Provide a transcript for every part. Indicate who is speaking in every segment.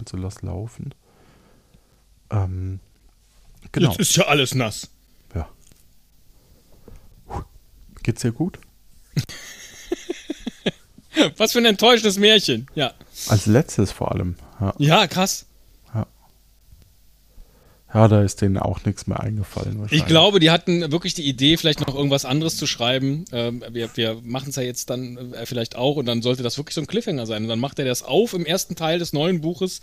Speaker 1: Also lass laufen. Ähm, genau.
Speaker 2: Jetzt ist ja alles nass.
Speaker 1: Ja. Geht's dir gut?
Speaker 2: Was für ein enttäuschendes Märchen. Ja.
Speaker 1: Als letztes vor allem. Ja,
Speaker 2: Ja, krass.
Speaker 1: Ja da ist denen auch nichts mehr eingefallen.
Speaker 2: Ich glaube, die hatten wirklich die Idee, vielleicht noch irgendwas anderes zu schreiben. Ähm, wir wir machen es ja jetzt dann äh, vielleicht auch und dann sollte das wirklich so ein Cliffhanger sein. Und dann macht er das auf im ersten Teil des neuen Buches,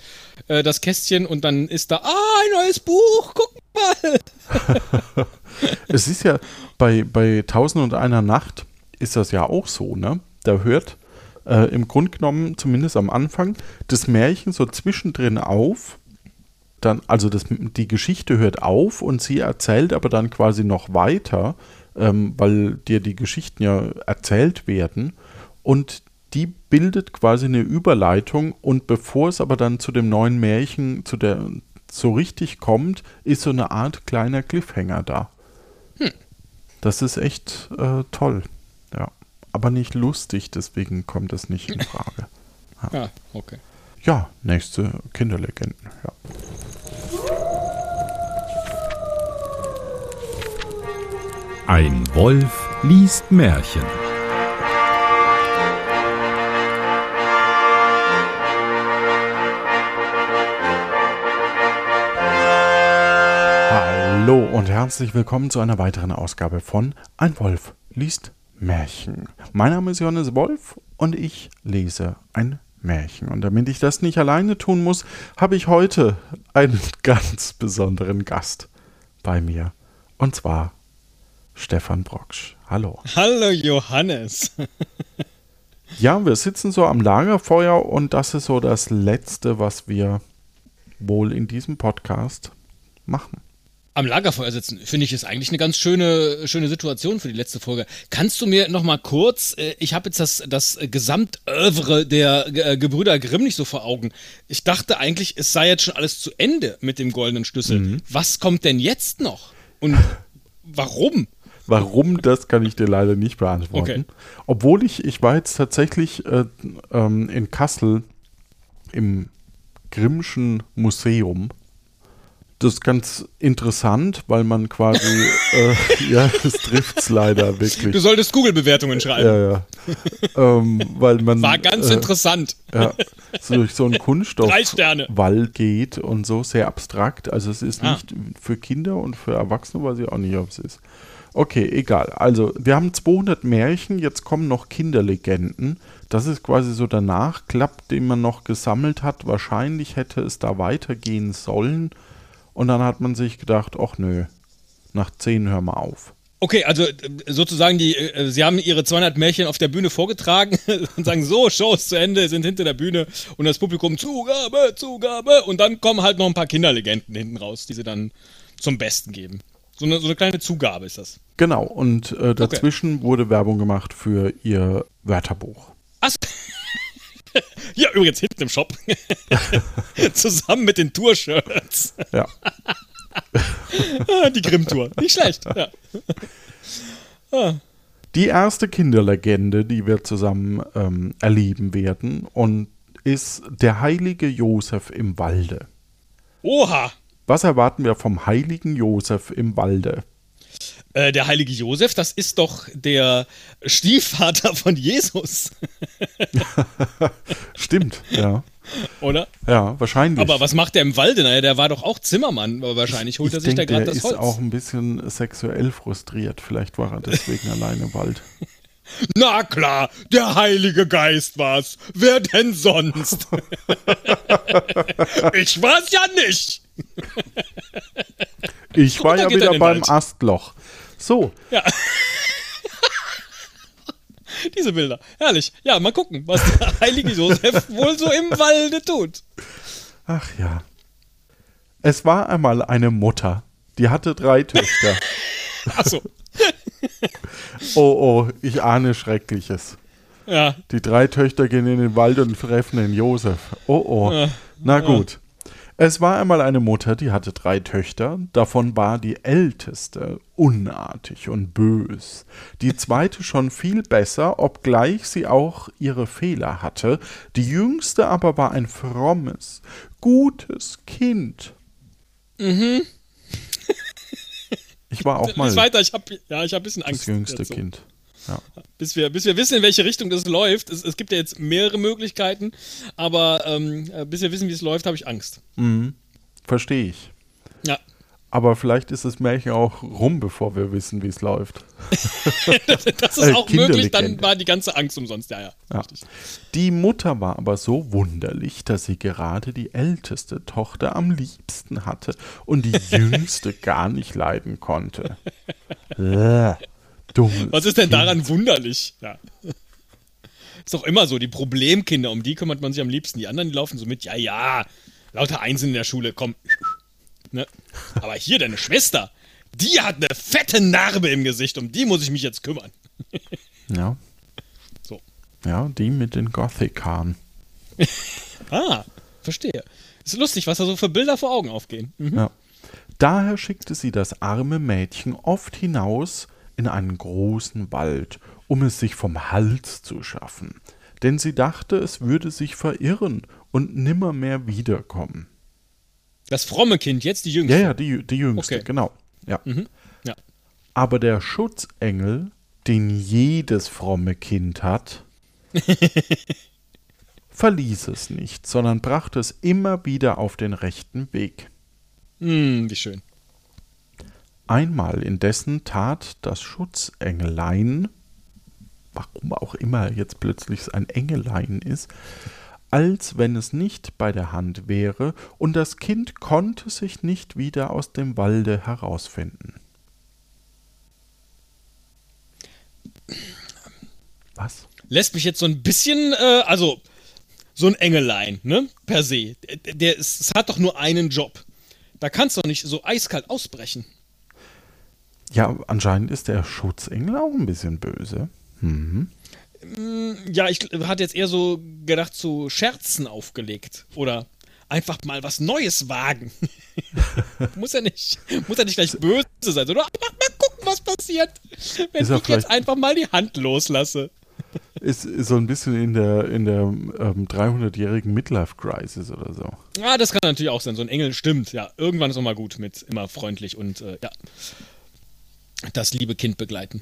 Speaker 2: äh, das Kästchen, und dann ist da, ah, ein neues Buch, guck mal.
Speaker 1: Es ist ja bei, bei Tausend und einer Nacht ist das ja auch so, ne? Da hört äh, im Grunde genommen, zumindest am Anfang, das Märchen so zwischendrin auf. Dann, also das, die Geschichte hört auf und sie erzählt aber dann quasi noch weiter, ähm, weil dir die Geschichten ja erzählt werden. Und die bildet quasi eine Überleitung und bevor es aber dann zu dem neuen Märchen, zu der so richtig kommt, ist so eine Art kleiner Cliffhanger da. Das ist echt äh, toll. Ja. Aber nicht lustig, deswegen kommt es nicht in Frage.
Speaker 2: Ja, okay.
Speaker 1: Ja, nächste Kinderlegenden. Ja.
Speaker 3: Ein Wolf liest Märchen.
Speaker 1: Hallo und herzlich willkommen zu einer weiteren Ausgabe von Ein Wolf liest Märchen. Mein Name ist Johannes Wolf und ich lese ein Märchen. Und damit ich das nicht alleine tun muss, habe ich heute einen ganz besonderen Gast bei mir. Und zwar Stefan Brocksch. Hallo.
Speaker 2: Hallo Johannes.
Speaker 1: Ja, wir sitzen so am Lagerfeuer und das ist so das Letzte, was wir wohl in diesem Podcast machen.
Speaker 2: Am Lagerfeuer sitzen, finde ich, ist eigentlich eine ganz schöne, schöne Situation für die letzte Folge. Kannst du mir noch mal kurz, äh, ich habe jetzt das, das Gesamtövre der äh, Gebrüder Grimm nicht so vor Augen. Ich dachte eigentlich, es sei jetzt schon alles zu Ende mit dem goldenen Schlüssel. Was kommt denn jetzt noch? Und warum?
Speaker 1: Warum, das kann ich dir leider nicht beantworten.
Speaker 2: Okay.
Speaker 1: Obwohl ich, ich war jetzt tatsächlich äh, ähm, in Kassel im Grimmschen Museum. Das ist ganz interessant, weil man quasi, äh, ja, das trifft's leider wirklich.
Speaker 2: Du solltest Google-Bewertungen schreiben.
Speaker 1: ja, ja. ähm, weil man
Speaker 2: War ganz
Speaker 1: äh,
Speaker 2: interessant.
Speaker 1: ja, so durch so einen. Kunststoffwall geht und so sehr abstrakt. Also es ist
Speaker 2: Ah.
Speaker 1: nicht für Kinder und für Erwachsene, weiß ich auch nicht, ob es ist. Okay, egal. Also wir haben 200 Märchen, jetzt kommen noch Kinderlegenden. Das ist quasi so der Nachklapp, den man noch gesammelt hat. Wahrscheinlich hätte es da weitergehen sollen. Und dann hat man sich gedacht, ach nö, nach 10 hör mal auf.
Speaker 2: Okay, also äh, sozusagen, die, äh, sie haben ihre 200 Märchen auf der Bühne vorgetragen und sagen so, Show ist zu Ende, sind hinter der Bühne und das Publikum Zugabe, Zugabe und dann kommen halt noch ein paar Kinderlegenden hinten raus, die sie dann zum Besten geben. So eine, so eine kleine Zugabe ist das.
Speaker 1: Genau, und äh, dazwischen wurde Werbung gemacht für ihr Wörterbuch.
Speaker 2: Ach, ja, übrigens hinten im Shop. Zusammen mit den Tour-Shirts.
Speaker 1: Ja.
Speaker 2: Ah, Die Grimm-Tour. Nicht schlecht. Ja.
Speaker 1: Die erste Kinderlegende, die wir zusammen ähm, erleben werden, und ist der heilige Josef im Walde.
Speaker 2: Oha!
Speaker 1: Was erwarten wir vom heiligen Josef im Walde?
Speaker 2: Äh, der heilige Josef, das ist doch der Stiefvater von Jesus,
Speaker 1: Stimmt, ja.
Speaker 2: oder?
Speaker 1: Ja, wahrscheinlich.
Speaker 2: Aber was macht der im Walde? Naja, der war doch auch Zimmermann. Wahrscheinlich holt er
Speaker 1: ich
Speaker 2: sich
Speaker 1: denke,
Speaker 2: da gerade
Speaker 1: der
Speaker 2: das
Speaker 1: ist
Speaker 2: Holz.
Speaker 1: auch ein bisschen sexuell frustriert. Vielleicht war er deswegen alleine im Wald.
Speaker 2: Na klar, der Heilige Geist war's. Wer denn sonst? ich war's ja nicht.
Speaker 1: Ich war ja
Speaker 2: er
Speaker 1: wieder beim
Speaker 2: Wald.
Speaker 1: Astloch. So,
Speaker 2: Diese Bilder. Herrlich. Ja, mal gucken, was der heilige Josef wohl so im Walde tut.
Speaker 1: ach ja. Es war einmal eine Mutter, die hatte drei Töchter.
Speaker 2: Achso.
Speaker 1: Oh, oh, ich ahne Schreckliches.
Speaker 2: Ja.
Speaker 1: Die drei Töchter gehen in den Wald und treffen den Josef. Oh, oh.
Speaker 2: Ja.
Speaker 1: Na gut. Es war einmal eine Mutter, die hatte drei Töchter, davon war die älteste unartig und bös, die zweite schon viel besser, obgleich sie auch ihre Fehler hatte, die jüngste aber war ein frommes, gutes Kind. Mhm. Ich war auch mal
Speaker 2: Lies weiter, ich hab, ja, ich habe ein bisschen
Speaker 1: das
Speaker 2: Angst.
Speaker 1: jüngste
Speaker 2: dazu.
Speaker 1: Kind. Ja.
Speaker 2: Bis wir, bis wir wissen, in welche Richtung das läuft. Es, es gibt ja jetzt mehrere Möglichkeiten, aber ähm, äh, bis wir wissen, wie es läuft, habe ich Angst.
Speaker 1: Verstehe ich.
Speaker 2: Ja.
Speaker 1: Aber vielleicht ist das Märchen auch rum, bevor wir wissen, wie es läuft.
Speaker 2: Das ist
Speaker 1: Äh,
Speaker 2: auch möglich, dann war die ganze Angst umsonst. Ja, ja.
Speaker 1: Ja. Die Mutter war aber so wunderlich, dass sie gerade die älteste Tochter am liebsten hatte und die jüngste gar nicht leiden konnte. Dummes
Speaker 2: Was ist denn
Speaker 1: Kind.
Speaker 2: daran wunderlich? Ja. Ist doch immer so, die Problemkinder, um die kümmert man sich am liebsten. Die anderen, die laufen so mit, ja, ja, lauter Einsen in der Schule, komm. Ne? Aber hier, deine Schwester, die hat eine fette Narbe im Gesicht, um die muss ich mich jetzt kümmern.
Speaker 1: Ja,
Speaker 2: So.
Speaker 1: ja, die mit den Gothic-Haaren.
Speaker 2: Ah, verstehe. Ist lustig, was da so für Bilder vor Augen aufgehen. Mhm.
Speaker 1: Ja. Daher schickte sie das arme Mädchen oft hinaus in einen großen Wald, um es sich vom Hals zu schaffen. Denn sie dachte, es würde sich verirren und nimmermehr wiederkommen.
Speaker 2: Das fromme Kind, jetzt die Jüngste.
Speaker 1: Ja, ja, die, die jüngste,
Speaker 2: Okay.
Speaker 1: genau. Ja.
Speaker 2: Ja.
Speaker 1: Aber der Schutzengel, den jedes fromme Kind hat, verließ es nicht, sondern brachte es immer wieder auf den rechten Weg.
Speaker 2: Hm, wie schön.
Speaker 1: Einmal indessen tat das Schutzengelein, warum auch immer jetzt plötzlich ein Engelein ist, als wenn es nicht bei der Hand wäre, und das Kind konnte sich nicht wieder aus dem Walde herausfinden. Was?
Speaker 2: Lässt mich jetzt so ein bisschen, äh, also, so ein Engelein, ne, per se. Der, der es hat doch nur einen Job. Da kannst du doch nicht so eiskalt ausbrechen.
Speaker 1: Ja, anscheinend ist der Schutzengel auch ein bisschen böse. Mhm.
Speaker 2: Ja, ich hatte jetzt eher so gedacht, zu Scherzen aufgelegt. Oder einfach mal was Neues wagen. muss ja nicht, muss ja nicht gleich böse sein, sondern einfach mal gucken, was passiert, wenn
Speaker 1: Ist
Speaker 2: ich jetzt einfach mal die Hand loslasse.
Speaker 1: Ist, ist so ein bisschen in der, in der ähm, 300-jährigen Midlife-Crisis oder so.
Speaker 2: Ah, das kann natürlich auch sein. So ein Engel stimmt. Ja, irgendwann ist auch mal gut mit immer freundlich und äh, ja. Das liebe Kind begleiten.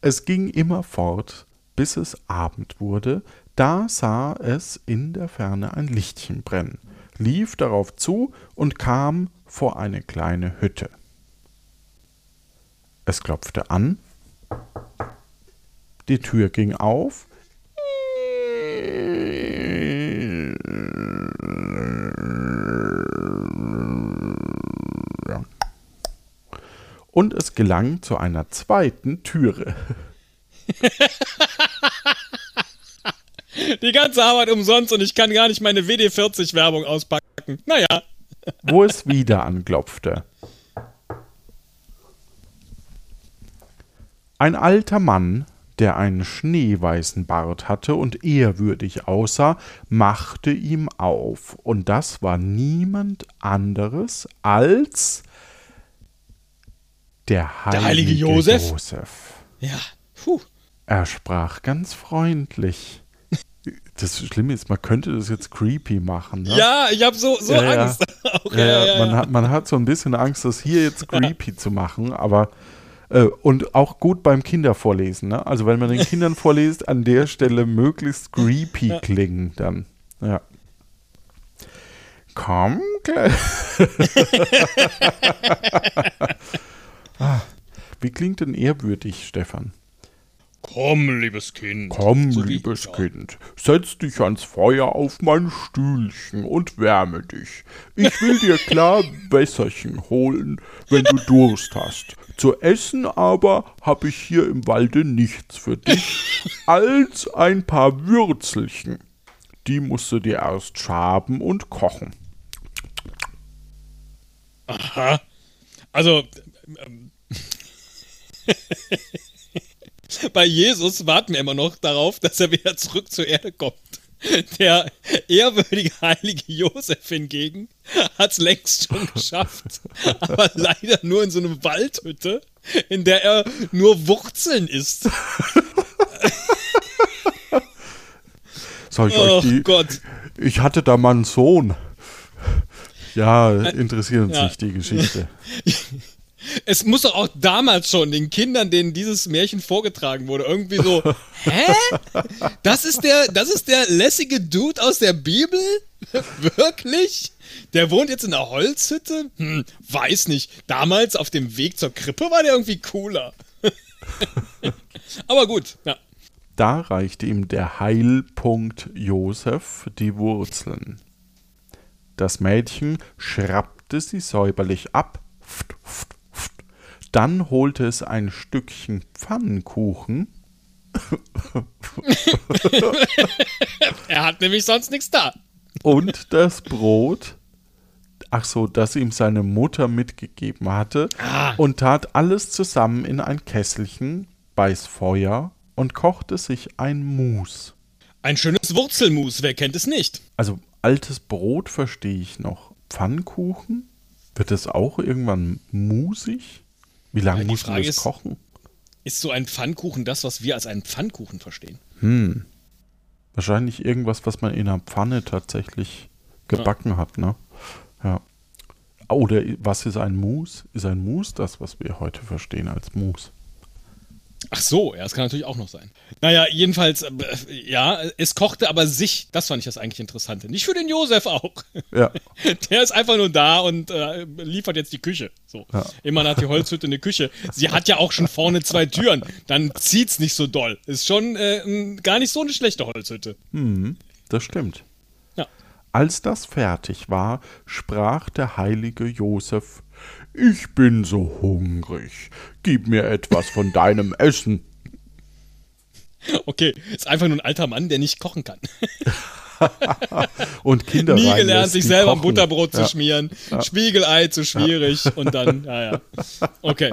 Speaker 1: Es ging immer fort, bis es Abend wurde, da sah es in der Ferne ein Lichtchen brennen, lief darauf zu und kam vor eine kleine Hütte. Es klopfte an, die Tür ging auf, und es gelang zu einer zweiten Türe.
Speaker 2: Die ganze Arbeit umsonst und ich kann gar nicht meine WD-40-Werbung auspacken. Naja.
Speaker 1: wo es wieder anklopfte. Ein alter Mann, der einen schneeweißen Bart hatte und ehrwürdig aussah, machte ihm auf, und das war niemand anderes als der heilige,
Speaker 2: heilige Josef?
Speaker 1: Josef.
Speaker 2: Ja. Puh.
Speaker 1: Er sprach ganz freundlich. Das Schlimme ist, man könnte das jetzt creepy machen. Ne?
Speaker 2: Ja, ich habe so, so
Speaker 1: Ja.
Speaker 2: Angst.
Speaker 1: Ja, ja, man, Hat, man hat so ein bisschen Angst, das hier jetzt creepy zu machen, aber äh, und auch gut beim Kindervorlesen. Ne? Also wenn man den Kindern vorliest, an der Stelle möglichst creepy klingen dann. Ja. Komm, Kle- ah, Wie klingt denn ehrwürdig, Stefan?
Speaker 2: Komm, liebes Kind.
Speaker 1: Komm,
Speaker 2: So
Speaker 1: liebes. Kind, setz dich ans Feuer auf mein Stühlchen und wärme dich. Ich will dir klar Wässerchen holen, wenn du Durst hast. Zu essen aber hab ich hier im Walde nichts für dich, als ein paar Würzelchen. Die musst du dir erst schaben und kochen.
Speaker 2: Aha. Also, bei Jesus warten wir immer noch darauf, dass er wieder zurück zur Erde kommt. Der ehrwürdige heilige Josef hingegen hat es längst schon geschafft, aber leider nur in so einer Waldhütte, in der er nur Wurzeln isst.
Speaker 1: Soll ich
Speaker 2: Oh
Speaker 1: euch die.
Speaker 2: Gott.
Speaker 1: Ich hatte da mal einen Sohn. Ja, interessiert uns
Speaker 2: ja.
Speaker 1: nicht die Geschichte.
Speaker 2: Es muss doch auch damals schon den Kindern, denen dieses Märchen vorgetragen wurde, irgendwie so, hä? Das ist der, das ist der lässige Dude aus der Bibel? Wirklich? Der wohnt jetzt in einer Holzhütte? Hm, weiß nicht. Damals auf dem Weg zur Krippe war der irgendwie cooler. Aber gut, ja.
Speaker 1: Da reichte ihm der Heilpunkt Josef die Wurzeln. Das Mädchen schrappte sie säuberlich ab, pft, pft, pft. Dann holte es ein Stückchen Pfannkuchen
Speaker 2: Er hat nämlich sonst nichts da.
Speaker 1: und das Brot, ach so, das ihm seine Mutter mitgegeben hatte,
Speaker 2: Ah.
Speaker 1: und tat alles zusammen in ein Kesselchen, beiß Feuer und kochte sich ein Mus.
Speaker 2: Ein schönes Wurzelmus, wer kennt es nicht?
Speaker 1: Also altes Brot verstehe ich noch. Pfannkuchen? Wird das auch irgendwann musig? Wie lange
Speaker 2: Ja, die
Speaker 1: muss man das
Speaker 2: ist-
Speaker 1: kochen?
Speaker 2: Ist so ein Pfannkuchen das, was wir als einen Pfannkuchen verstehen?
Speaker 1: Wahrscheinlich irgendwas, was man in einer Pfanne tatsächlich gebacken hat, ne? Ja. Oder was ist ein Mus? Ist ein Mus das, was wir heute verstehen als Mus?
Speaker 2: Ach so, ja, das kann natürlich auch noch sein. Naja, jedenfalls, äh, ja, es kochte aber sich, das fand ich das eigentlich Interessante. Nicht für den Josef auch.
Speaker 1: Ja.
Speaker 2: Der ist einfach nur da und äh, liefert jetzt die Küche. So.
Speaker 1: Ja.
Speaker 2: Immerhin hat die Holzhütte eine Küche. Sie hat ja auch schon vorne zwei Türen. Dann zieht's nicht so doll. Ist schon äh, gar nicht so eine schlechte Holzhütte.
Speaker 1: Das stimmt.
Speaker 2: Ja.
Speaker 1: Als das fertig war, sprach der heilige Josef: Ich bin so hungrig. Gib mir etwas von deinem Essen.
Speaker 2: Okay, ist einfach nur ein alter Mann, der nicht kochen kann.
Speaker 1: Und Kinder
Speaker 2: Nie gelernt, sich selber
Speaker 1: kochen.
Speaker 2: Butterbrot zu
Speaker 1: Ja.
Speaker 2: schmieren. Spiegelei zu schwierig und dann, ja, ja. Okay.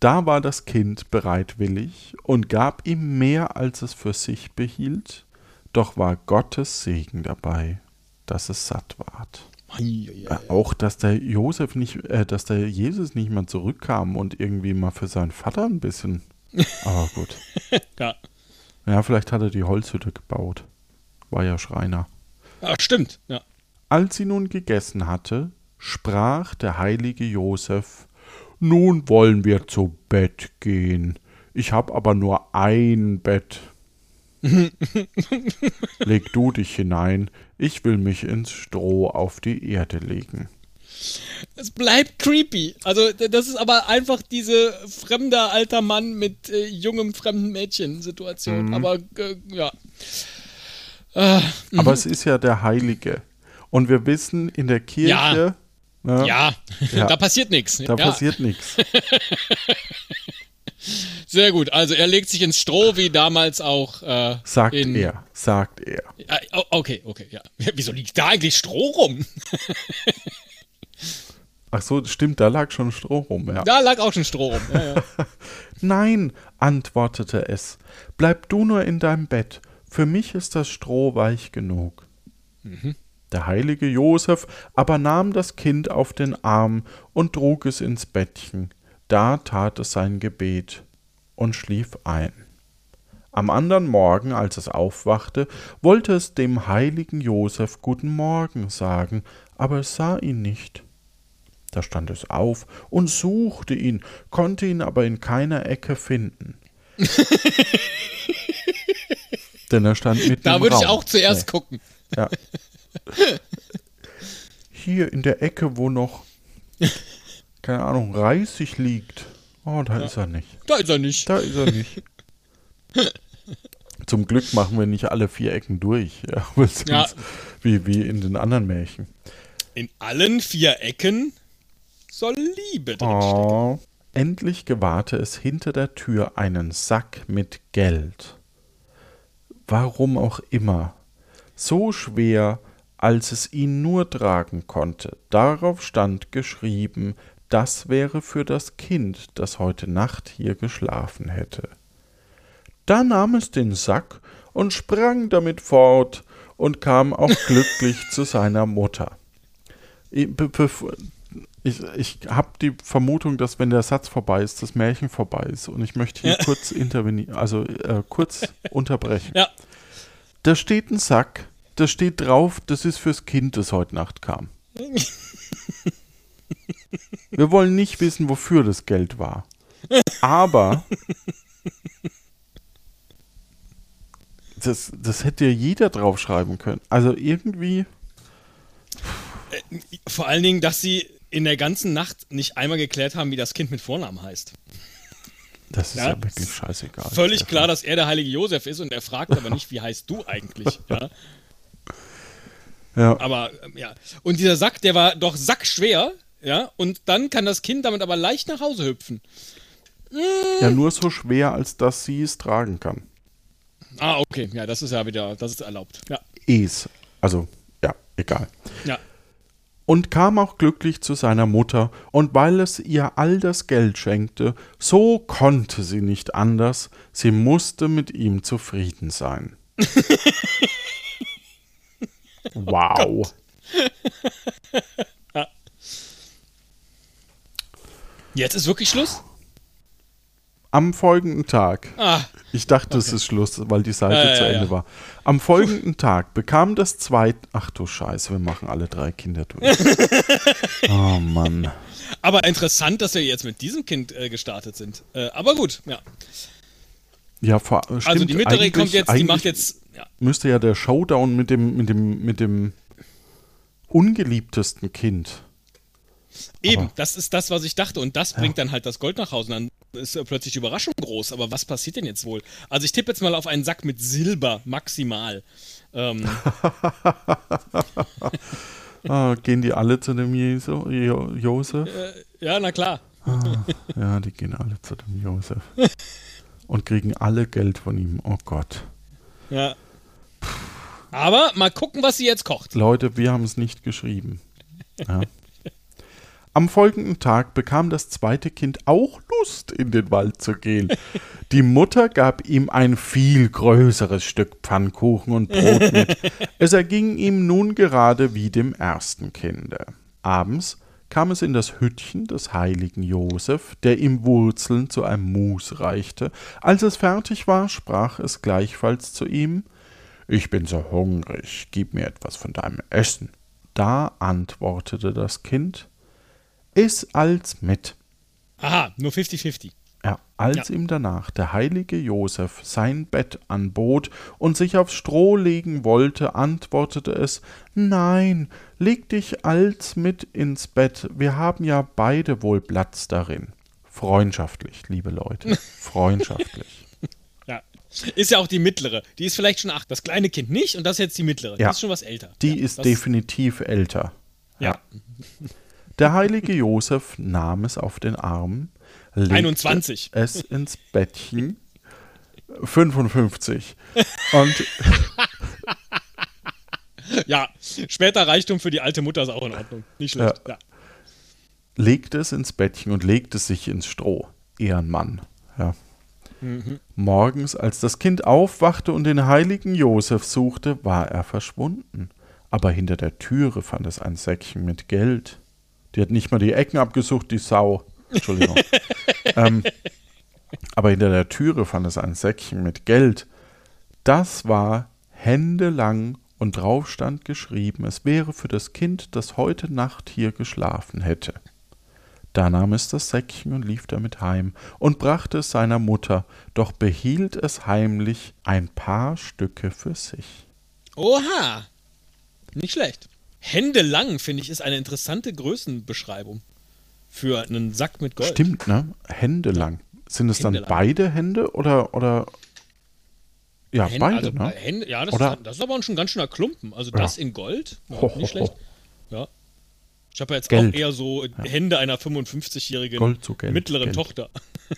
Speaker 1: Da war das Kind bereitwillig und gab ihm mehr, als es für sich behielt, doch war Gottes Segen dabei, dass es satt ward. Äh, Auch, dass der Josef nicht, äh, dass der Jesus nicht mal zurückkam und irgendwie mal für seinen Vater ein bisschen. Aber gut.
Speaker 2: Ja.
Speaker 1: Ja, vielleicht hat er die Holzhütte gebaut. War ja Schreiner.
Speaker 2: Ah, stimmt. Ja.
Speaker 1: Als sie nun gegessen hatte, sprach der heilige Josef: Nun wollen wir zu Bett gehen. Ich hab aber nur ein Bett. Leg du dich hinein, ich will mich ins Stroh auf die Erde legen.
Speaker 2: Es bleibt creepy. Also, das ist aber einfach diese fremder alter Mann mit äh, jungem fremden Mädchen-Situation.
Speaker 1: Mhm.
Speaker 2: Aber, äh, ja.
Speaker 1: Aber es ist ja der Heilige. Und wir wissen in der Kirche, ne,
Speaker 2: Ja,
Speaker 1: Ja.
Speaker 2: da passiert nichts.
Speaker 1: da
Speaker 2: ja,
Speaker 1: passiert nichts.
Speaker 2: sehr gut. Also, er legt sich ins Stroh, wie damals auch. Äh,
Speaker 1: Sagt
Speaker 2: in,
Speaker 1: er, sagt er.
Speaker 2: Ja, o- okay, okay, ja. Wieso liegt da eigentlich Stroh rum?
Speaker 1: Ach so, stimmt, da lag schon Stroh rum, ja.
Speaker 2: Da lag auch schon Stroh rum. Ja, ja.
Speaker 1: Nein, antwortete es, bleib du nur in deinem Bett, für mich ist das Stroh weich genug. Der heilige Josef aber nahm das Kind auf den Arm und trug es ins Bettchen, da tat es sein Gebet und schlief ein. Am andern Morgen, als es aufwachte, wollte es dem heiligen Josef Guten Morgen sagen, aber es sah ihn nicht. Da stand es auf und suchte ihn, konnte ihn aber in keiner Ecke finden. Denn er stand mitten
Speaker 2: Da würde ich auch zuerst
Speaker 1: Nee,
Speaker 2: gucken.
Speaker 1: Ja. Hier in der Ecke, wo noch, keine Ahnung, Reisig liegt. Oh, da ist er nicht.
Speaker 2: Da ist er nicht.
Speaker 1: Da ist er nicht. Zum Glück machen wir nicht alle vier Ecken durch. Ja,
Speaker 2: Ja.
Speaker 1: Wie, wie in den anderen Märchen.
Speaker 2: In allen vier Ecken soll Liebe drinstecken.
Speaker 1: Oh. Endlich gewahrte es hinter der Tür einen Sack mit Geld. Warum auch immer. So schwer, als es ihn nur tragen konnte. Darauf stand geschrieben, das wäre für das Kind, das heute Nacht hier geschlafen hätte. Da nahm es den Sack und sprang damit fort und kam auch glücklich zu seiner Mutter. Ich, ich, ich habe die Vermutung, dass wenn der Satz vorbei ist, das Märchen vorbei ist. Und ich möchte hier kurz intervenieren, also äh, kurz unterbrechen.
Speaker 2: Ja.
Speaker 1: Da steht ein Sack, da steht drauf, das ist fürs Kind, das heute Nacht kam. Wir wollen nicht wissen, wofür das Geld war. Aber das, das hätte ja jeder draufschreiben können. Also irgendwie.
Speaker 2: Äh, vor allen Dingen, dass sie in der ganzen Nacht nicht einmal geklärt haben, wie das Kind mit Vornamen heißt.
Speaker 1: Das ist ja, ja wirklich scheißegal.
Speaker 2: Völlig klar, dass er der heilige Josef ist und er fragt aber nicht, wie heißt du eigentlich? Ja. ja. Aber, ähm, ja. Und dieser Sack, der war doch sackschwer, ja, und dann kann das Kind damit aber leicht nach Hause hüpfen.
Speaker 1: Ja, nur so schwer, als dass sie es tragen kann.
Speaker 2: Ah, okay. Ja, das ist ja wieder, das ist erlaubt. Ja.
Speaker 1: Es. Also, ja, egal.
Speaker 2: Ja.
Speaker 1: Und kam auch glücklich zu seiner Mutter, und weil es ihr all das Geld schenkte, so konnte sie nicht anders, sie musste mit ihm zufrieden sein. wow.
Speaker 2: ja. Jetzt ist wirklich Schluss?
Speaker 1: Am folgenden Tag.
Speaker 2: Ah,
Speaker 1: ich dachte, okay. es ist Schluss, weil die Seite ja, zu Ende ja. war. Am folgenden Tag bekam das zweite. Ach du Scheiße, wir machen alle drei Kinder durch. oh Mann.
Speaker 2: Aber interessant, dass wir jetzt mit diesem Kind äh, gestartet sind. Äh, aber gut, ja.
Speaker 1: Ja, vor,
Speaker 2: stimmt, Also die mittlere kommt jetzt, die macht jetzt.
Speaker 1: Ja. Müsste ja der Showdown mit dem, mit dem, mit dem ungeliebtesten Kind
Speaker 2: Eben, aber das ist das, was ich dachte. Und das bringt dann halt das Gold nach Hause. Und dann ist plötzlich die Überraschung groß. Aber was passiert denn jetzt wohl? Also ich tippe jetzt mal auf einen Sack mit Silber, maximal. Ähm.
Speaker 1: ah, gehen die alle zu dem Jesu, jo Josef?
Speaker 2: Äh, ja, na klar.
Speaker 1: Ah, ja, die gehen alle zu dem Josef. Und kriegen alle Geld von ihm. Oh Gott.
Speaker 2: Ja. Aber mal gucken, was sie jetzt kocht.
Speaker 1: Leute, wir haben es nicht geschrieben. Ja. Am folgenden Tag bekam das zweite Kind auch Lust, in den Wald zu gehen. Die Mutter gab ihm ein viel größeres Stück Pfannkuchen und Brot mit. Es erging ihm nun gerade wie dem ersten Kinde. Abends kam es in das Hüttchen des heiligen Josef, der ihm Wurzeln zu einem Mus reichte. Als es fertig war, sprach es gleichfalls zu ihm Ich bin so hungrig, gib mir etwas von deinem Essen. Da antwortete das Kind ist als mit.
Speaker 2: Aha, nur 50-50.
Speaker 1: Ja, als ja. ihm danach der heilige Josef sein Bett anbot und sich aufs Stroh legen wollte, antwortete es Nein, leg dich als mit ins Bett, wir haben ja beide wohl Platz darin. Freundschaftlich, liebe Leute, freundschaftlich.
Speaker 2: ja, ist ja auch die mittlere. Die ist vielleicht schon acht. Das kleine Kind nicht und das ist jetzt die mittlere.
Speaker 1: Ja.
Speaker 2: Die ist schon was älter.
Speaker 1: Die ja, ist definitiv älter.
Speaker 2: ja.
Speaker 1: Der heilige Josef nahm es auf den Arm, legte
Speaker 2: 21.
Speaker 1: es ins Bettchen. 55. Und
Speaker 2: ja, später Reichtum für die alte Mutter ist auch in Ordnung. Nicht schlecht. Ja. Ja.
Speaker 1: Legte es ins Bettchen und legte sich ins Stroh. Ehrenmann. Ja. Mhm. Morgens, als das Kind aufwachte und den heiligen Josef suchte, war er verschwunden. Aber hinter der Türe fand es ein Säckchen mit Geld. Die hat nicht mal die Ecken abgesucht, die Sau. Entschuldigung. ähm, aber hinter der Türe fand es ein Säckchen mit Geld. Das war händelang und drauf stand geschrieben, es wäre für das Kind, das heute Nacht hier geschlafen hätte. Da nahm es das Säckchen und lief damit heim und brachte es seiner Mutter, doch behielt es heimlich ein paar Stücke für sich.
Speaker 2: Oha! Nicht schlecht. Hände lang, finde ich, ist eine interessante Größenbeschreibung für einen Sack mit Gold.
Speaker 1: Stimmt, ne? Hände lang. Sind es Hände dann lang. beide Hände oder, oder ja, Hände, beide, also, ne?
Speaker 2: Hände, ja, das, Ist, das ist aber schon ganz schöner Klumpen. Also das ja. in Gold, ja, nicht schlecht. Ja. Ich habe ja jetzt Geld. auch eher so. Hände einer 55-jährigen mittleren Geld. Tochter.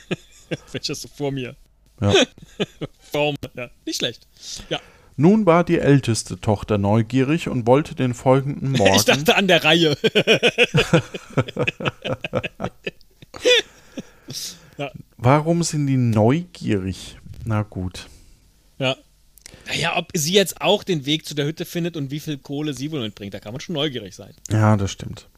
Speaker 2: Welches so vor mir.
Speaker 1: Ja.
Speaker 2: Form, ja. Nicht schlecht. Ja.
Speaker 1: Nun war die älteste Tochter neugierig und wollte den folgenden Morgen. Ich
Speaker 2: dachte an der Reihe.
Speaker 1: ja. Warum sind die neugierig? Na gut.
Speaker 2: Ja. Naja, ob sie jetzt auch den Weg zu der Hütte findet und wie viel Kohle sie wohl mitbringt, da kann man schon neugierig sein.
Speaker 1: Ja, das stimmt.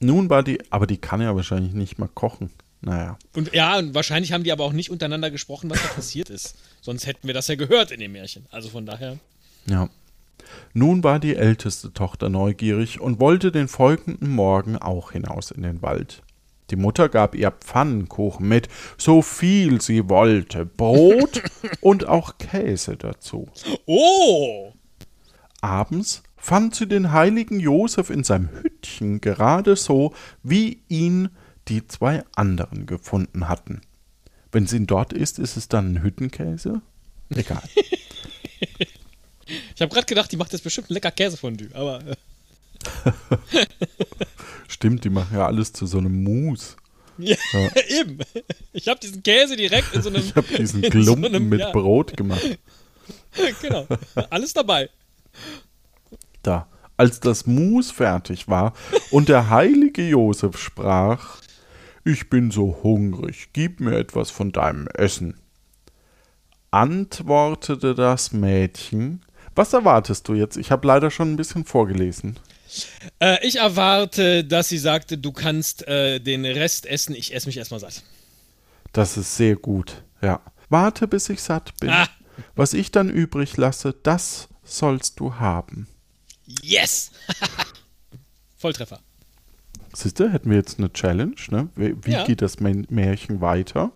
Speaker 1: Nun war die, aber die kann ja wahrscheinlich nicht mal kochen. Naja.
Speaker 2: Und ja, und wahrscheinlich haben die aber auch nicht untereinander gesprochen, was da passiert ist. Sonst hätten wir das ja gehört in dem Märchen. Also von daher.
Speaker 1: Ja. Nun war die älteste Tochter neugierig und wollte den folgenden Morgen auch hinaus in den Wald. Die Mutter gab ihr Pfannenkuchen mit, so viel sie wollte, Brot und auch Käse dazu.
Speaker 2: Oh!
Speaker 1: Abends fand sie den heiligen Josef in seinem Hüttchen gerade so, wie ihn die zwei anderen gefunden hatten. Wenn sie ihn dort isst, ist es dann ein Hüttenkäse? Egal.
Speaker 2: Ich habe gerade gedacht, die macht jetzt bestimmt lecker Käsefondue, aber. Äh,
Speaker 1: Stimmt, die machen ja alles zu so einem Mousse.
Speaker 2: ja, eben. Ich habe diesen Käse direkt in so einem.
Speaker 1: Ich habe diesen
Speaker 2: in so
Speaker 1: Klumpen
Speaker 2: einem-
Speaker 1: mit
Speaker 2: ja,
Speaker 1: Brot gemacht.
Speaker 2: Genau. Alles dabei.
Speaker 1: Da. Als das Mousse fertig war und der heilige Josef sprach, ich bin so hungrig, gib mir etwas von deinem Essen. Antwortete das Mädchen, was erwartest du jetzt? Ich habe leider schon ein bisschen vorgelesen.
Speaker 2: Äh, ich erwarte, dass sie sagte, du kannst äh, den Rest essen, ich esse mich erstmal satt.
Speaker 1: Das ist sehr gut, ja. Warte, bis ich satt bin.
Speaker 2: Ah.
Speaker 1: Was ich dann übrig lasse, das sollst du haben.
Speaker 2: Yes! Volltreffer.
Speaker 1: Siehst du, hätten wir jetzt eine Challenge, ne? Wie, wie
Speaker 2: Ja.
Speaker 1: geht das Mä- Märchen weiter?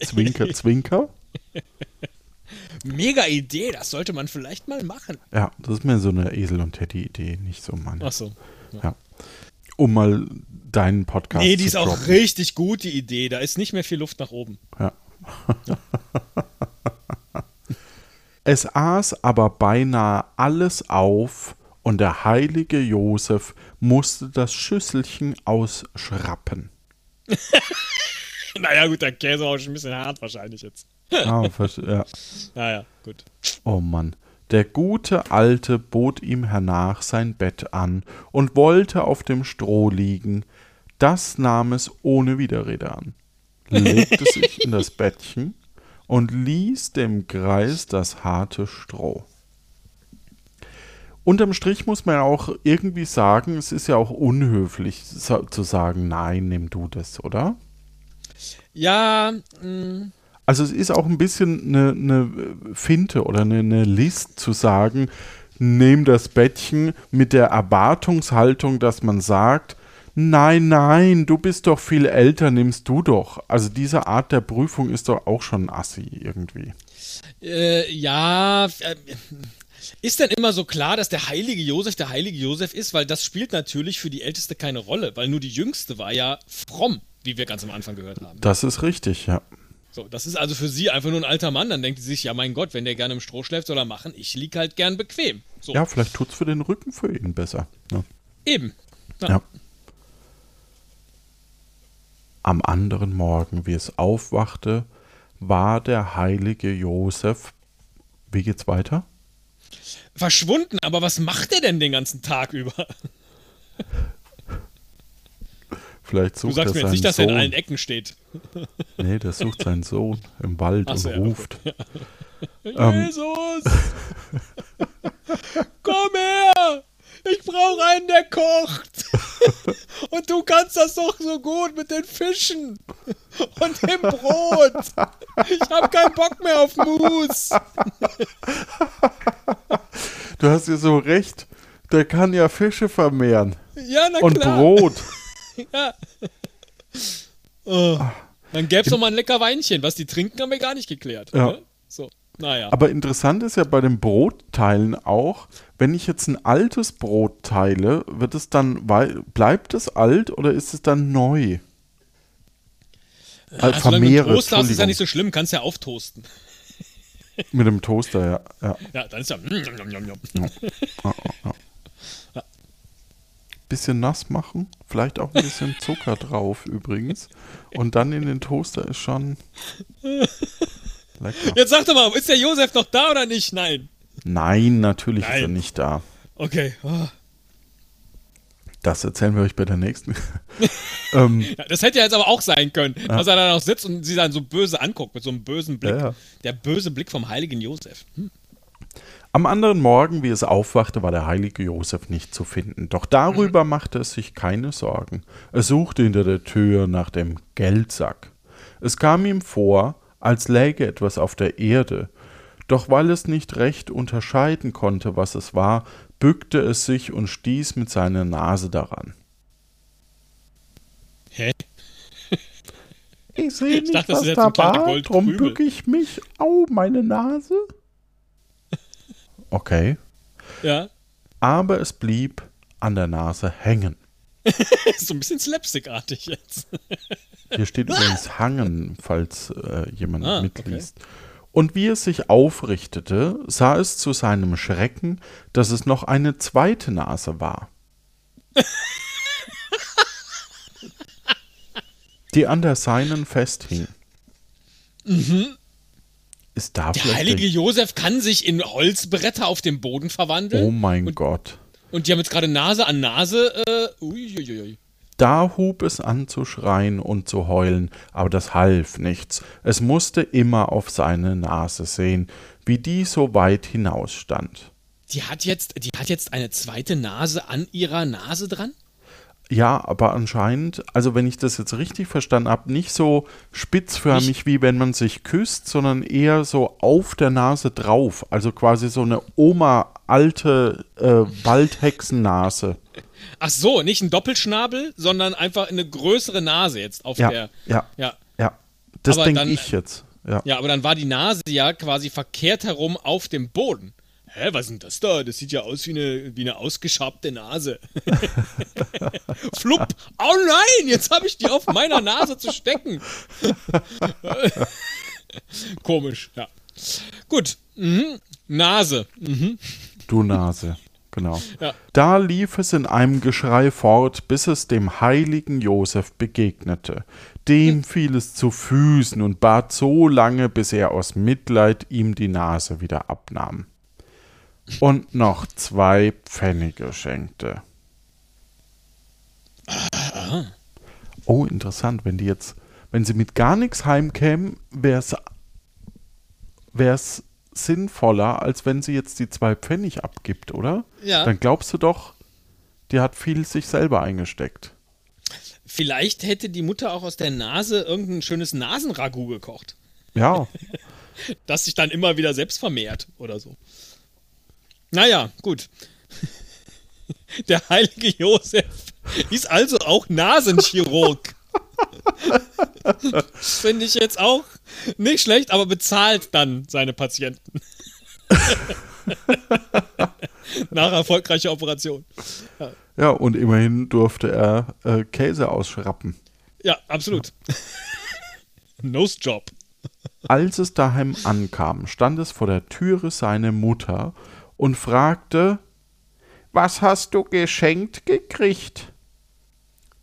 Speaker 1: Zwinker, zwinker.
Speaker 2: Mega Idee, das sollte man vielleicht mal machen.
Speaker 1: Ja, das ist mir so eine Esel- und Teddy-Idee, nicht so meine.
Speaker 2: Ach so.
Speaker 1: Ja. Um mal deinen Podcast
Speaker 2: Nee, die
Speaker 1: zu
Speaker 2: ist auch
Speaker 1: droppen.
Speaker 2: richtig gut, die Idee. Da ist nicht mehr viel Luft nach oben.
Speaker 1: Ja. es aß aber beinahe alles auf und der heilige Josef musste das Schüsselchen ausschrappen.
Speaker 2: Naja, gut, der Käse war schon ein bisschen hart wahrscheinlich jetzt.
Speaker 1: Ah, ja.
Speaker 2: Naja, gut.
Speaker 1: Oh Mann. Der gute Alte bot ihm hernach sein Bett an und wollte auf dem Stroh liegen. Das nahm es ohne Widerrede an, legte sich in das Bettchen und ließ dem Greis das harte Stroh. Unterm Strich muss man ja auch irgendwie sagen, es ist ja auch unhöflich zu sagen, nein, nimm du das, oder?
Speaker 2: Ja, mh,
Speaker 1: Also es ist auch ein bisschen eine, eine Finte oder eine, eine List zu sagen, nehm das Bettchen mit der Erwartungshaltung, dass man sagt, nein, nein, du bist doch viel älter, nimmst du doch. Also diese Art der Prüfung ist doch auch schon assi irgendwie.
Speaker 2: äh, ja. Äh, ist denn immer so klar, dass der heilige Josef der heilige Josef ist? Weil das spielt natürlich für die Älteste keine Rolle, weil nur die Jüngste war ja fromm, wie wir ganz am Anfang gehört haben.
Speaker 1: Das ist richtig, ja.
Speaker 2: So, das ist also für sie einfach nur ein alter Mann. Dann denkt sie sich, ja mein Gott, wenn der gerne im Stroh schläft, soll er machen. Ich lieg halt gern bequem. So,
Speaker 1: Ja, vielleicht tut's für den Rücken für ihn besser. ne?
Speaker 2: eben. Ja.
Speaker 1: Ja. Am anderen Morgen, wie es aufwachte, war der heilige Josef. Wie geht's weiter?
Speaker 2: Verschwunden, aber was macht er denn den ganzen Tag über?
Speaker 1: Vielleicht
Speaker 2: Du
Speaker 1: sucht
Speaker 2: sagst mir
Speaker 1: er
Speaker 2: jetzt nicht, dass er in allen Ecken steht.
Speaker 1: Nee, der sucht seinen Sohn im Wald
Speaker 2: Ach
Speaker 1: und
Speaker 2: ja,
Speaker 1: ruft. Ähm.
Speaker 2: Jesus! Komm her! Ich brauche einen, der kocht! Und du kannst das doch so gut mit den Fischen und dem Brot! Ich habe keinen Bock mehr auf Mus!
Speaker 1: Du hast ja so recht. Der kann ja Fische vermehren.
Speaker 2: Ja, na
Speaker 1: Und
Speaker 2: klar!
Speaker 1: Brot.
Speaker 2: Ja. Oh. Dann gäbe es noch mal ein lecker Weinchen. Was die trinken, haben wir gar nicht geklärt.
Speaker 1: Ja.
Speaker 2: Ne? So, naja.
Speaker 1: Aber interessant ist ja bei den Brotteilen auch, wenn ich jetzt ein altes Brot teile, wird es dann, bleibt es alt oder ist es dann neu? Äh,
Speaker 2: du
Speaker 1: vermehre,
Speaker 2: einen Toast hast, ist ja nicht so schlimm, kannst ja auftoasten.
Speaker 1: Mit dem Toaster, ja. ja.
Speaker 2: Ja, dann ist ja. mm,
Speaker 1: Bisschen nass machen, vielleicht auch ein bisschen Zucker drauf übrigens. Und dann in den Toaster ist schon lecker.
Speaker 2: Jetzt sag doch mal, ist der Josef noch da oder nicht? Nein.
Speaker 1: Nein, natürlich ist er
Speaker 2: Nein.
Speaker 1: nicht da.
Speaker 2: Okay. Oh.
Speaker 1: Das erzählen wir euch bei der nächsten. ähm,
Speaker 2: Ja, das hätte ja jetzt aber auch sein können, dass er da noch sitzt und sie dann so böse anguckt, mit so einem bösen Blick.
Speaker 1: Ja, ja.
Speaker 2: Der böse Blick vom heiligen Josef. Hm.
Speaker 1: Am anderen Morgen, wie es aufwachte, war der heilige Josef nicht zu finden. Doch darüber machte es sich keine Sorgen. Er suchte hinter der Tür nach dem Geldsack. Es kam ihm vor, als läge etwas auf der Erde. Doch weil es nicht recht unterscheiden konnte, was es war, bückte es sich und stieß mit seiner Nase daran.
Speaker 2: Hä?
Speaker 1: Ich sehe nicht,
Speaker 2: dachte, das
Speaker 1: was da war, drum bücke ich mich. Au, meine Nase. Okay.
Speaker 2: Ja.
Speaker 1: Aber es blieb an der Nase hängen.
Speaker 2: So ein bisschen slapstickartig jetzt.
Speaker 1: Hier steht übrigens Hangen, falls äh, jemand
Speaker 2: Ah,
Speaker 1: mitliest. Und wie es sich aufrichtete, sah es zu seinem Schrecken, dass es noch eine zweite Nase war. die an der seinen festhing. Ist da
Speaker 2: Mhm. Der heilige Josef kann sich in Holzbretter auf dem Boden verwandeln.
Speaker 1: Oh mein Gott.
Speaker 2: Und die haben jetzt gerade Nase an Nase. Äh, uiuiui.
Speaker 1: Da hub es an zu schreien und zu heulen, aber das half nichts. Es musste immer auf seine Nase sehen, wie die so weit hinaus stand.
Speaker 2: Die hat jetzt, die hat jetzt eine zweite Nase an ihrer Nase dran?
Speaker 1: Ja, aber anscheinend, also wenn ich das jetzt richtig verstanden habe, nicht so spitzförmig wie wenn man sich küsst, sondern eher so auf der Nase drauf. Also quasi so eine Oma alte äh, Waldhexennase.
Speaker 2: Ach so, nicht ein Doppelschnabel, sondern einfach eine größere Nase jetzt auf
Speaker 1: Ja,
Speaker 2: der.
Speaker 1: ja,
Speaker 2: Ja.
Speaker 1: ja. Das denke ich jetzt. Ja.
Speaker 2: Ja, aber dann war die Nase ja quasi verkehrt herum auf dem Boden. Hä, was ist denn das da? Das sieht ja aus wie eine, wie eine ausgeschabte Nase. Flupp! Oh nein, jetzt habe ich die auf meiner Nase zu stecken. Komisch, ja. Gut. Mhm. Nase. Mhm.
Speaker 1: Du Nase, genau.
Speaker 2: Ja.
Speaker 1: Da lief es in einem Geschrei fort, bis es dem heiligen Josef begegnete. Dem fiel es zu Füßen und bat so lange, bis er aus Mitleid ihm die Nase wieder abnahm. Und noch zwei Pfennige schenkte. Oh, interessant, wenn die jetzt, wenn sie mit gar nichts heimkämen, wäre es sinnvoller, als wenn sie jetzt die zwei Pfennig abgibt, oder?
Speaker 2: Ja.
Speaker 1: Dann glaubst du doch, die hat viel sich selber eingesteckt.
Speaker 2: Vielleicht hätte die Mutter auch aus der Nase irgendein schönes Nasenragout gekocht,
Speaker 1: Ja,
Speaker 2: das sich dann immer wieder selbst vermehrt oder so. Naja, gut. Der heilige Josef ist also auch Nasenchirurg. Finde ich jetzt auch nicht schlecht, aber bezahlt dann seine Patienten. Nach erfolgreicher Operation.
Speaker 1: ja, und immerhin durfte er äh, Käse ausschrappen.
Speaker 2: Ja, absolut. Nose Job.
Speaker 1: Als es daheim ankam, stand es vor der Türe seine Mutter und fragte, was hast du geschenkt gekriegt?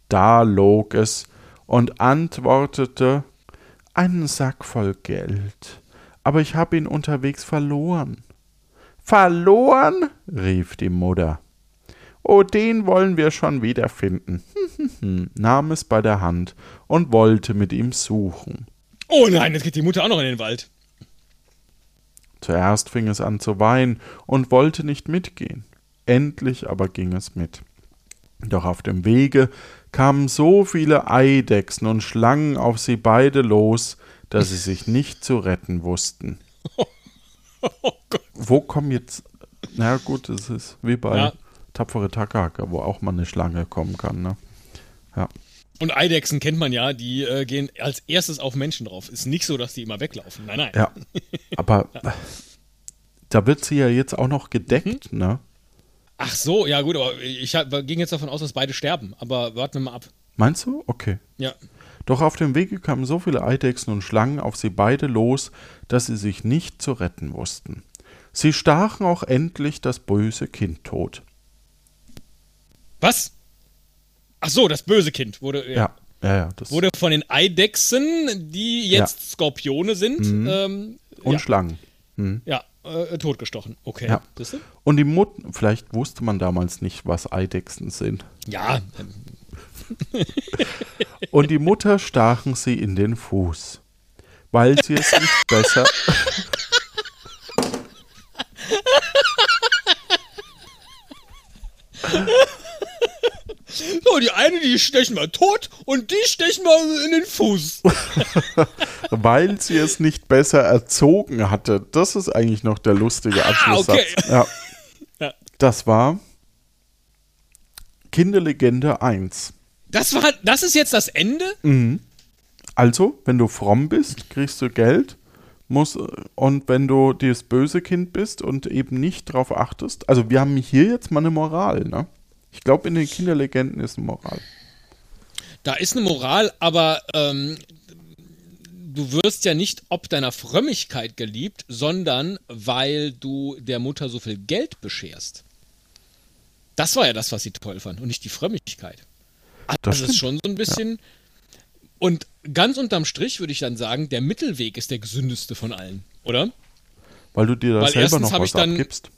Speaker 1: Da log es und antwortete, einen Sack voll Geld, aber ich habe ihn unterwegs verloren. Verloren? rief die Mutter. Oh, den wollen wir schon wiederfinden, nahm es bei der Hand und wollte mit ihm suchen.
Speaker 2: Oh nein, jetzt geht die Mutter auch noch in den Wald.
Speaker 1: Zuerst fing es an zu weinen und wollte nicht mitgehen. Endlich aber ging es mit. Doch auf dem Wege kamen so viele Eidechsen und Schlangen auf sie beide los, dass sie sich nicht zu retten wussten.
Speaker 2: Oh.
Speaker 1: Wo kommen jetzt. Na gut, es ist wie bei
Speaker 2: Ja.
Speaker 1: tapfere Takahaka, wo auch mal eine Schlange kommen kann, ne? Ja.
Speaker 2: Und Eidechsen kennt man ja, die äh, gehen als erstes auf Menschen drauf. Ist nicht so, dass die immer weglaufen. Nein, nein.
Speaker 1: Ja. Aber da wird sie ja jetzt auch noch gedeckt, ne?
Speaker 2: Ach so, ja gut, aber ich ging jetzt davon aus, dass beide sterben. Aber warten wir mal ab.
Speaker 1: Meinst du? Okay.
Speaker 2: Ja.
Speaker 1: Doch auf dem Wege kamen so viele Eidechsen und Schlangen auf sie beide los, dass sie sich nicht zu retten wussten. Sie stachen auch endlich das böse Kind tot.
Speaker 2: Was? Ach so, das böse Kind wurde,
Speaker 1: Ja, ja, ja. Das
Speaker 2: wurde von den Eidechsen, die jetzt Skorpione sind. Ähm,
Speaker 1: und
Speaker 2: ja,
Speaker 1: Schlangen. Hm.
Speaker 2: ja, äh, totgestochen. Okay.
Speaker 1: Ja. Und die Mutter, vielleicht wusste man damals nicht, was Eidechsen sind.
Speaker 2: Ja, ähm,
Speaker 1: Und die Mutter stachen sie in den Fuß, weil sie es nicht besser.
Speaker 2: So, die eine, die stechen wir tot und die stechen wir in den Fuß.
Speaker 1: weil sie es nicht besser erzogen hatte. Das ist eigentlich noch der lustige Abschlusssatz.
Speaker 2: Ah, okay.
Speaker 1: Ja.
Speaker 2: Ja.
Speaker 1: Das war Kinderlegende 1.
Speaker 2: Das war, das ist jetzt das Ende?
Speaker 1: Also, wenn du fromm bist, kriegst du Geld. Muss, und wenn du das böse Kind bist und eben nicht drauf achtest, also wir haben hier jetzt mal eine Moral, ne? Ich glaube, in den Kinderlegenden ist eine Moral.
Speaker 2: Da ist eine Moral, aber ähm, du wirst ja nicht ob deiner Frömmigkeit geliebt, sondern weil du der Mutter so viel Geld bescherst. Das war ja das, was sie toll fand und nicht die Frömmigkeit. Also
Speaker 1: Das
Speaker 2: das,
Speaker 1: stimmt.
Speaker 2: ist schon so ein bisschen. Und ganz unterm Strich würde ich dann sagen, der Mittelweg ist der gesündeste von allen, oder?
Speaker 1: Weil du dir da
Speaker 2: Weil
Speaker 1: selber noch was abgibst.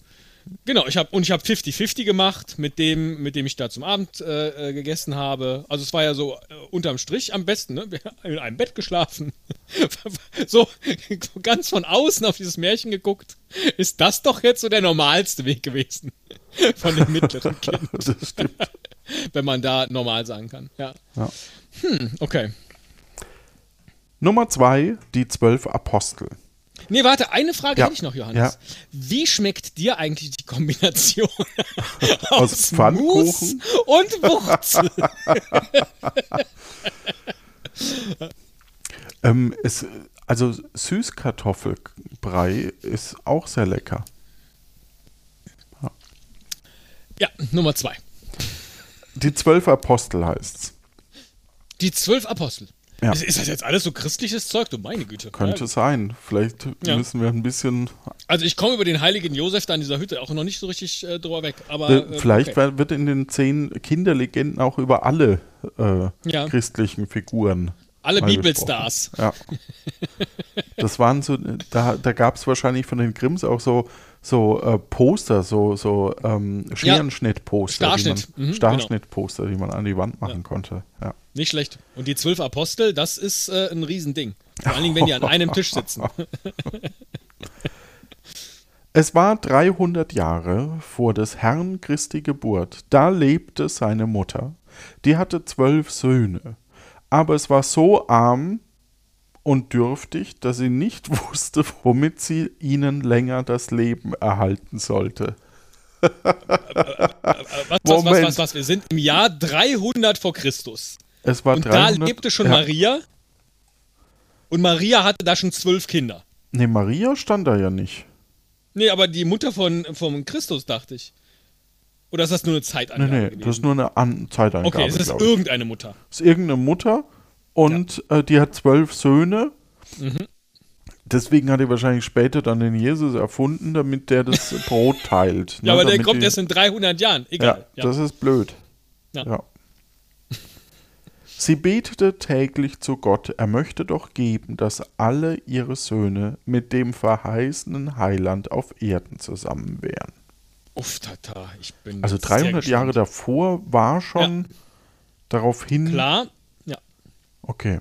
Speaker 2: Genau, ich habe und ich habe 50-50 gemacht mit dem, mit dem ich da zum Abend äh, äh, gegessen habe. Also es war ja so äh, unterm Strich am besten, ne? Wir haben in einem Bett geschlafen. so ganz von außen auf dieses Märchen geguckt. Ist das doch jetzt so der normalste Weg gewesen von dem mittleren Kind,
Speaker 1: Das stimmt.
Speaker 2: wenn man da normal sagen kann. Ja.
Speaker 1: Ja.
Speaker 2: Hm, okay.
Speaker 1: Nummer zwei, die zwölf Apostel.
Speaker 2: Nee, warte, eine Frage
Speaker 1: Ja.
Speaker 2: hätte ich noch, Johannes.
Speaker 1: Ja.
Speaker 2: Wie schmeckt dir eigentlich die Kombination
Speaker 1: Aus
Speaker 2: aus
Speaker 1: Pfannkuchen?
Speaker 2: Und Wurzel?
Speaker 1: Ähm, es, also Süßkartoffelbrei ist auch sehr lecker.
Speaker 2: Ja, Nummer zwei.
Speaker 1: Die zwölf Apostel heißt's.
Speaker 2: Die zwölf Apostel.
Speaker 1: Ja.
Speaker 2: Ist, ist das jetzt alles so christliches Zeug? Du meine Güte.
Speaker 1: Könnte
Speaker 2: Ja.
Speaker 1: sein. Vielleicht
Speaker 2: Ja.
Speaker 1: müssen wir ein bisschen.
Speaker 2: Also ich komme über den heiligen Josef da in dieser Hütte auch noch nicht so richtig äh, drüber weg. Aber
Speaker 1: Äh,
Speaker 2: äh,
Speaker 1: vielleicht
Speaker 2: okay.
Speaker 1: wird in den zehn Kinderlegenden auch über alle äh, christlichen Figuren.
Speaker 2: alle Bibelstars.
Speaker 1: Ja. Das waren so, da, da gab es wahrscheinlich von den Grimms auch so, so äh, Poster, so, so ähm, Scherenschnittposter. die
Speaker 2: Starschnitt,
Speaker 1: man-
Speaker 2: mhm,
Speaker 1: Starschnittposter, die man an die Wand machen konnte. Ja.
Speaker 2: Nicht schlecht. Und die zwölf Apostel, das ist äh, ein Riesending. Vor allen Dingen, wenn die an einem Tisch sitzen.
Speaker 1: Es war 300 Jahre vor des Herrn Christi Geburt. Da lebte seine Mutter. Die hatte zwölf Söhne. Aber es war so arm und dürftig, dass sie nicht wusste, womit sie ihnen länger das Leben erhalten sollte.
Speaker 2: Was, was, was, was, was? Wir sind im Jahr 300 vor Christus.
Speaker 1: Es war
Speaker 2: Und
Speaker 1: 300,
Speaker 2: da lebte schon
Speaker 1: ja.
Speaker 2: Maria. Und Maria hatte da schon zwölf Kinder.
Speaker 1: Nee, Maria stand da ja nicht.
Speaker 2: Nee, aber die Mutter von, von Christus, dachte ich. Oder ist das nur eine
Speaker 1: Nee,
Speaker 2: Zeitangabe
Speaker 1: nee,
Speaker 2: gewesen?
Speaker 1: das ist nur eine An Zeitangabe,
Speaker 2: okay, es ist irgendeine Mutter.
Speaker 1: ist irgendeine Mutter und äh, die hat zwölf Söhne.
Speaker 2: Mhm.
Speaker 1: Deswegen hat er wahrscheinlich später dann den Jesus erfunden, damit der das Brot teilt.
Speaker 2: Ja,
Speaker 1: ne,
Speaker 2: aber der
Speaker 1: damit
Speaker 2: kommt erst in 300 Jahren.
Speaker 1: Ja,
Speaker 2: Egal. Ja,
Speaker 1: das ist blöd.
Speaker 2: Ja.
Speaker 1: Ja. Sie betete täglich zu Gott, er möchte doch geben, dass alle ihre Söhne mit dem verheißenen Heiland auf Erden zusammen wären.
Speaker 2: Uff, tata, ich bin.
Speaker 1: Also
Speaker 2: jetzt sehr
Speaker 1: 300 Jahre davor war schon darauf hin.
Speaker 2: Klar, ja.
Speaker 1: Okay.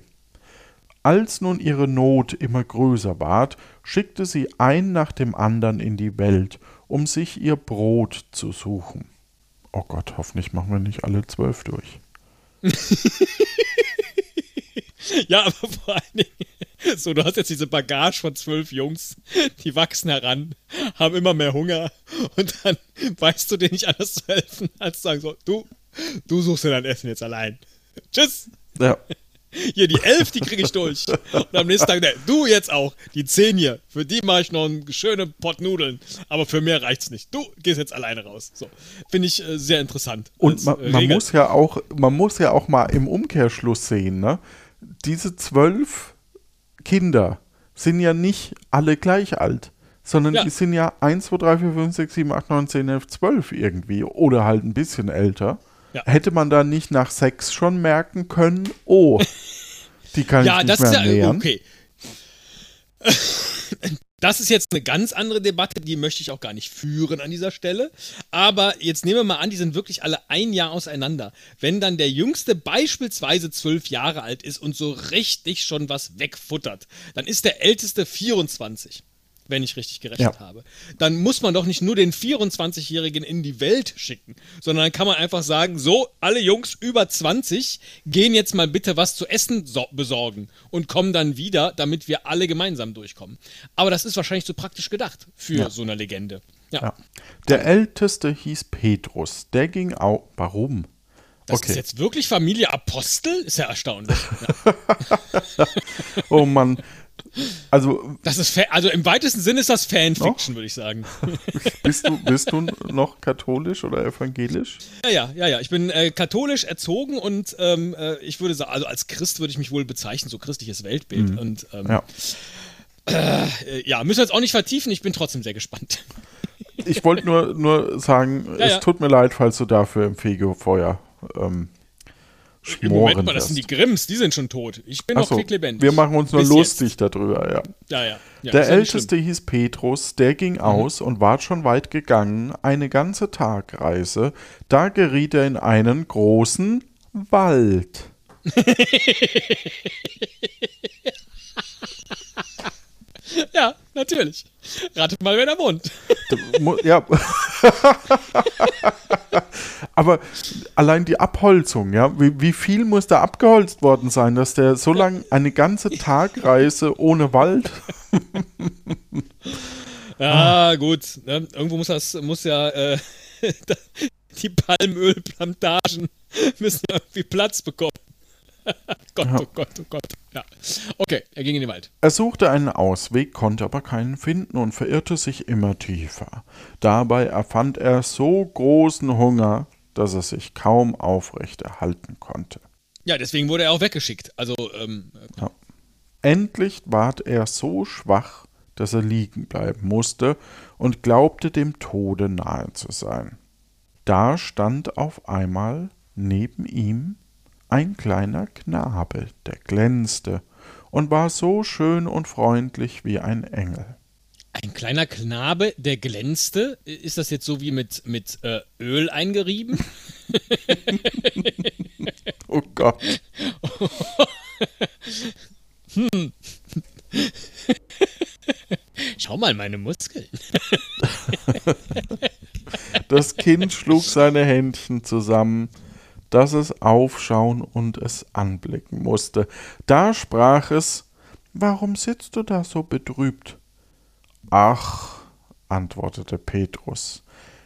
Speaker 1: Als nun ihre Not immer größer ward, schickte sie ein nach dem anderen in die Welt, um sich ihr Brot zu suchen. Oh Gott, hoffentlich machen wir nicht alle zwölf durch.
Speaker 2: Ja, aber vor allen Dingen, so, du hast jetzt diese Bagage von zwölf Jungs, die wachsen heran, haben immer mehr Hunger und dann weißt du denen nicht anders zu helfen, als zu sagen so, du, du suchst dir dein Essen jetzt allein. Tschüss.
Speaker 1: Ja,
Speaker 2: Hier, die elf, die kriege ich durch. Und am nächsten Tag, ne, du jetzt auch, die zehn hier, für die mache ich noch einen schönen Pott Nudeln, aber für mehr reicht's nicht. Du gehst jetzt alleine raus. So, finde ich äh, sehr interessant.
Speaker 1: und
Speaker 2: als,
Speaker 1: man,
Speaker 2: äh,
Speaker 1: man
Speaker 2: Regel.
Speaker 1: muss ja auch, man muss ja auch mal im Umkehrschluss sehen, ne? Diese zwölf Kinder sind ja nicht alle gleich alt, sondern
Speaker 2: Ja.
Speaker 1: die sind ja 1, 2, 3, 4, 5, 6, 7, 8, 9, 10, 11, 12 irgendwie oder halt ein bisschen älter.
Speaker 2: Ja.
Speaker 1: Hätte man da nicht nach sechs schon merken können, oh, die kann
Speaker 2: Ja,
Speaker 1: ich
Speaker 2: das
Speaker 1: nicht
Speaker 2: ist
Speaker 1: mehr
Speaker 2: ja
Speaker 1: nähern.
Speaker 2: okay. das ist jetzt eine ganz andere Debatte, die möchte ich auch gar nicht führen an dieser Stelle. Aber jetzt nehmen wir mal an, die sind wirklich alle ein Jahr auseinander. Wenn dann der Jüngste beispielsweise zwölf Jahre alt ist und so richtig schon was wegfuttert, dann ist der Älteste 24 wenn ich richtig gerechnet ja. habe, dann muss man doch nicht nur den 24-Jährigen in die Welt schicken, sondern dann kann man einfach sagen, so, alle Jungs über 20 gehen jetzt mal bitte was zu essen so besorgen und kommen dann wieder, damit wir alle gemeinsam durchkommen. Aber das ist wahrscheinlich zu so praktisch gedacht für ja. so eine Legende. Ja. ja.
Speaker 1: Der älteste hieß Petrus, der ging auch, warum?
Speaker 2: Das okay. ist jetzt wirklich Familie Apostel? Ist ja erstaunlich.
Speaker 1: oh Mann, also,
Speaker 2: das ist also im weitesten Sinne ist das Fanfiction, würde ich sagen.
Speaker 1: bist, du, bist du noch katholisch oder evangelisch?
Speaker 2: Ja, ja, ja, ja. Ich bin äh, katholisch erzogen und ähm, äh, ich würde sagen, also als Christ würde ich mich wohl bezeichnen, so christliches Weltbild. Mhm. Und ähm, ja. Äh, ja, müssen wir jetzt auch nicht vertiefen, ich bin trotzdem sehr gespannt.
Speaker 1: Ich wollte nur, nur sagen, ja, es ja. tut mir leid, falls du dafür im Fegefeuer ähm,
Speaker 2: schmoren Moment mal, das sind die Grimms, die sind schon tot. Ich bin Ach noch quicklebendig.
Speaker 1: Wir machen uns nur Bis lustig jetzt. darüber, ja.
Speaker 2: Ja, ja. ja
Speaker 1: der Älteste hieß Petrus, der ging mhm. aus und war schon weit gegangen, eine ganze Tagreise. Da geriet er in einen großen Wald.
Speaker 2: ja, natürlich. Ratet mal, wer da wohnt.
Speaker 1: ja. Aber allein die Abholzung, ja, wie, wie, viel muss da abgeholzt worden sein, dass der so lange eine ganze Tagreise ohne Wald.
Speaker 2: ja, gut. Ne? Irgendwo muss das, muss ja äh, die Palmölplantagen müssen irgendwie Platz bekommen. Gott, ja. oh Gott, oh Gott. Ja. Okay, er ging in den Wald.
Speaker 1: Er suchte einen Ausweg, konnte aber keinen finden und verirrte sich immer tiefer. Dabei erfand er so großen Hunger, dass er sich kaum aufrecht erhalten konnte.
Speaker 2: Ja, deswegen wurde er auch weggeschickt. Also, ähm,
Speaker 1: ja. Endlich ward er so schwach, dass er liegen bleiben musste und glaubte dem Tode nahe zu sein. Da stand auf einmal neben ihm ein kleiner Knabe, der glänzte und war so schön und freundlich wie ein Engel.
Speaker 2: Ein kleiner Knabe, der glänzte? Ist das jetzt so wie mit, mit äh, Öl eingerieben?
Speaker 1: oh Gott.
Speaker 2: hm. Schau mal meine Muskeln.
Speaker 1: das Kind schlug seine Händchen zusammen dass es aufschauen und es anblicken musste. Da sprach es Warum sitzt du da so betrübt? Ach, antwortete Petrus,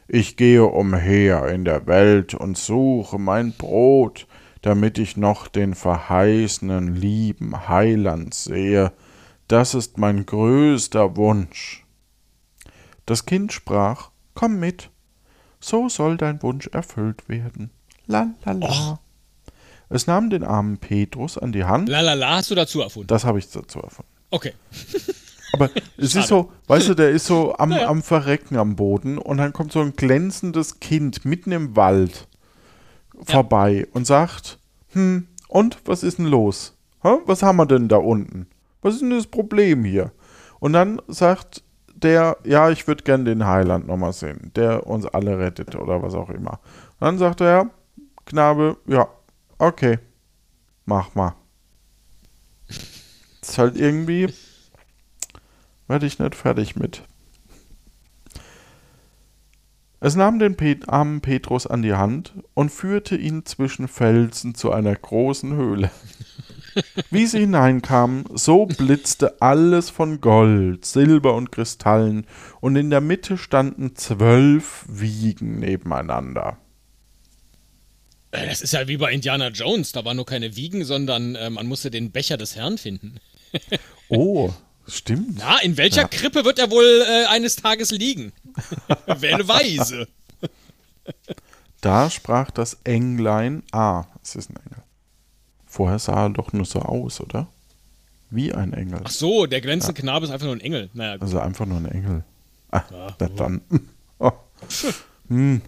Speaker 1: ich gehe umher in der Welt und suche mein Brot, damit ich noch den verheißenen lieben Heiland sehe. Das ist mein größter Wunsch. Das Kind sprach Komm mit, so soll dein Wunsch erfüllt werden. La la la. Oh. Es nahm den armen Petrus an die Hand.
Speaker 2: La la la hast du dazu erfunden?
Speaker 1: Das habe ich dazu erfunden.
Speaker 2: Okay.
Speaker 1: Aber es ist so, weißt du, der ist so am, ja. am Verrecken am Boden und dann kommt so ein glänzendes Kind mitten im Wald vorbei ja. und sagt, hm, und was ist denn los? Ha? Was haben wir denn da unten? Was ist denn das Problem hier? Und dann sagt der, ja, ich würde gern den Heiland nochmal sehen, der uns alle rettet oder was auch immer. Und dann sagt er, Knabe, ja, okay, mach mal. ist halt irgendwie, werde ich nicht fertig mit. Es nahm den Pet armen Petrus an die Hand und führte ihn zwischen Felsen zu einer großen Höhle. Wie sie hineinkamen, so blitzte alles von Gold, Silber und Kristallen, und in der Mitte standen zwölf Wiegen nebeneinander.
Speaker 2: Äh, das ist ja wie bei Indiana Jones. Da war nur keine Wiegen, sondern äh, man musste den Becher des Herrn finden.
Speaker 1: oh, stimmt.
Speaker 2: Na, in welcher ja. Krippe wird er wohl äh, eines Tages liegen? Wähle weise.
Speaker 1: Da sprach das Englein. Ah, es ist ein Engel. Vorher sah er doch nur so aus, oder? Wie ein Engel.
Speaker 2: Ach so, der glänzende ja. Knabe ist einfach nur ein Engel. Naja,
Speaker 1: Also einfach nur ein Engel. Ah, ja, dann. Oh. Hm.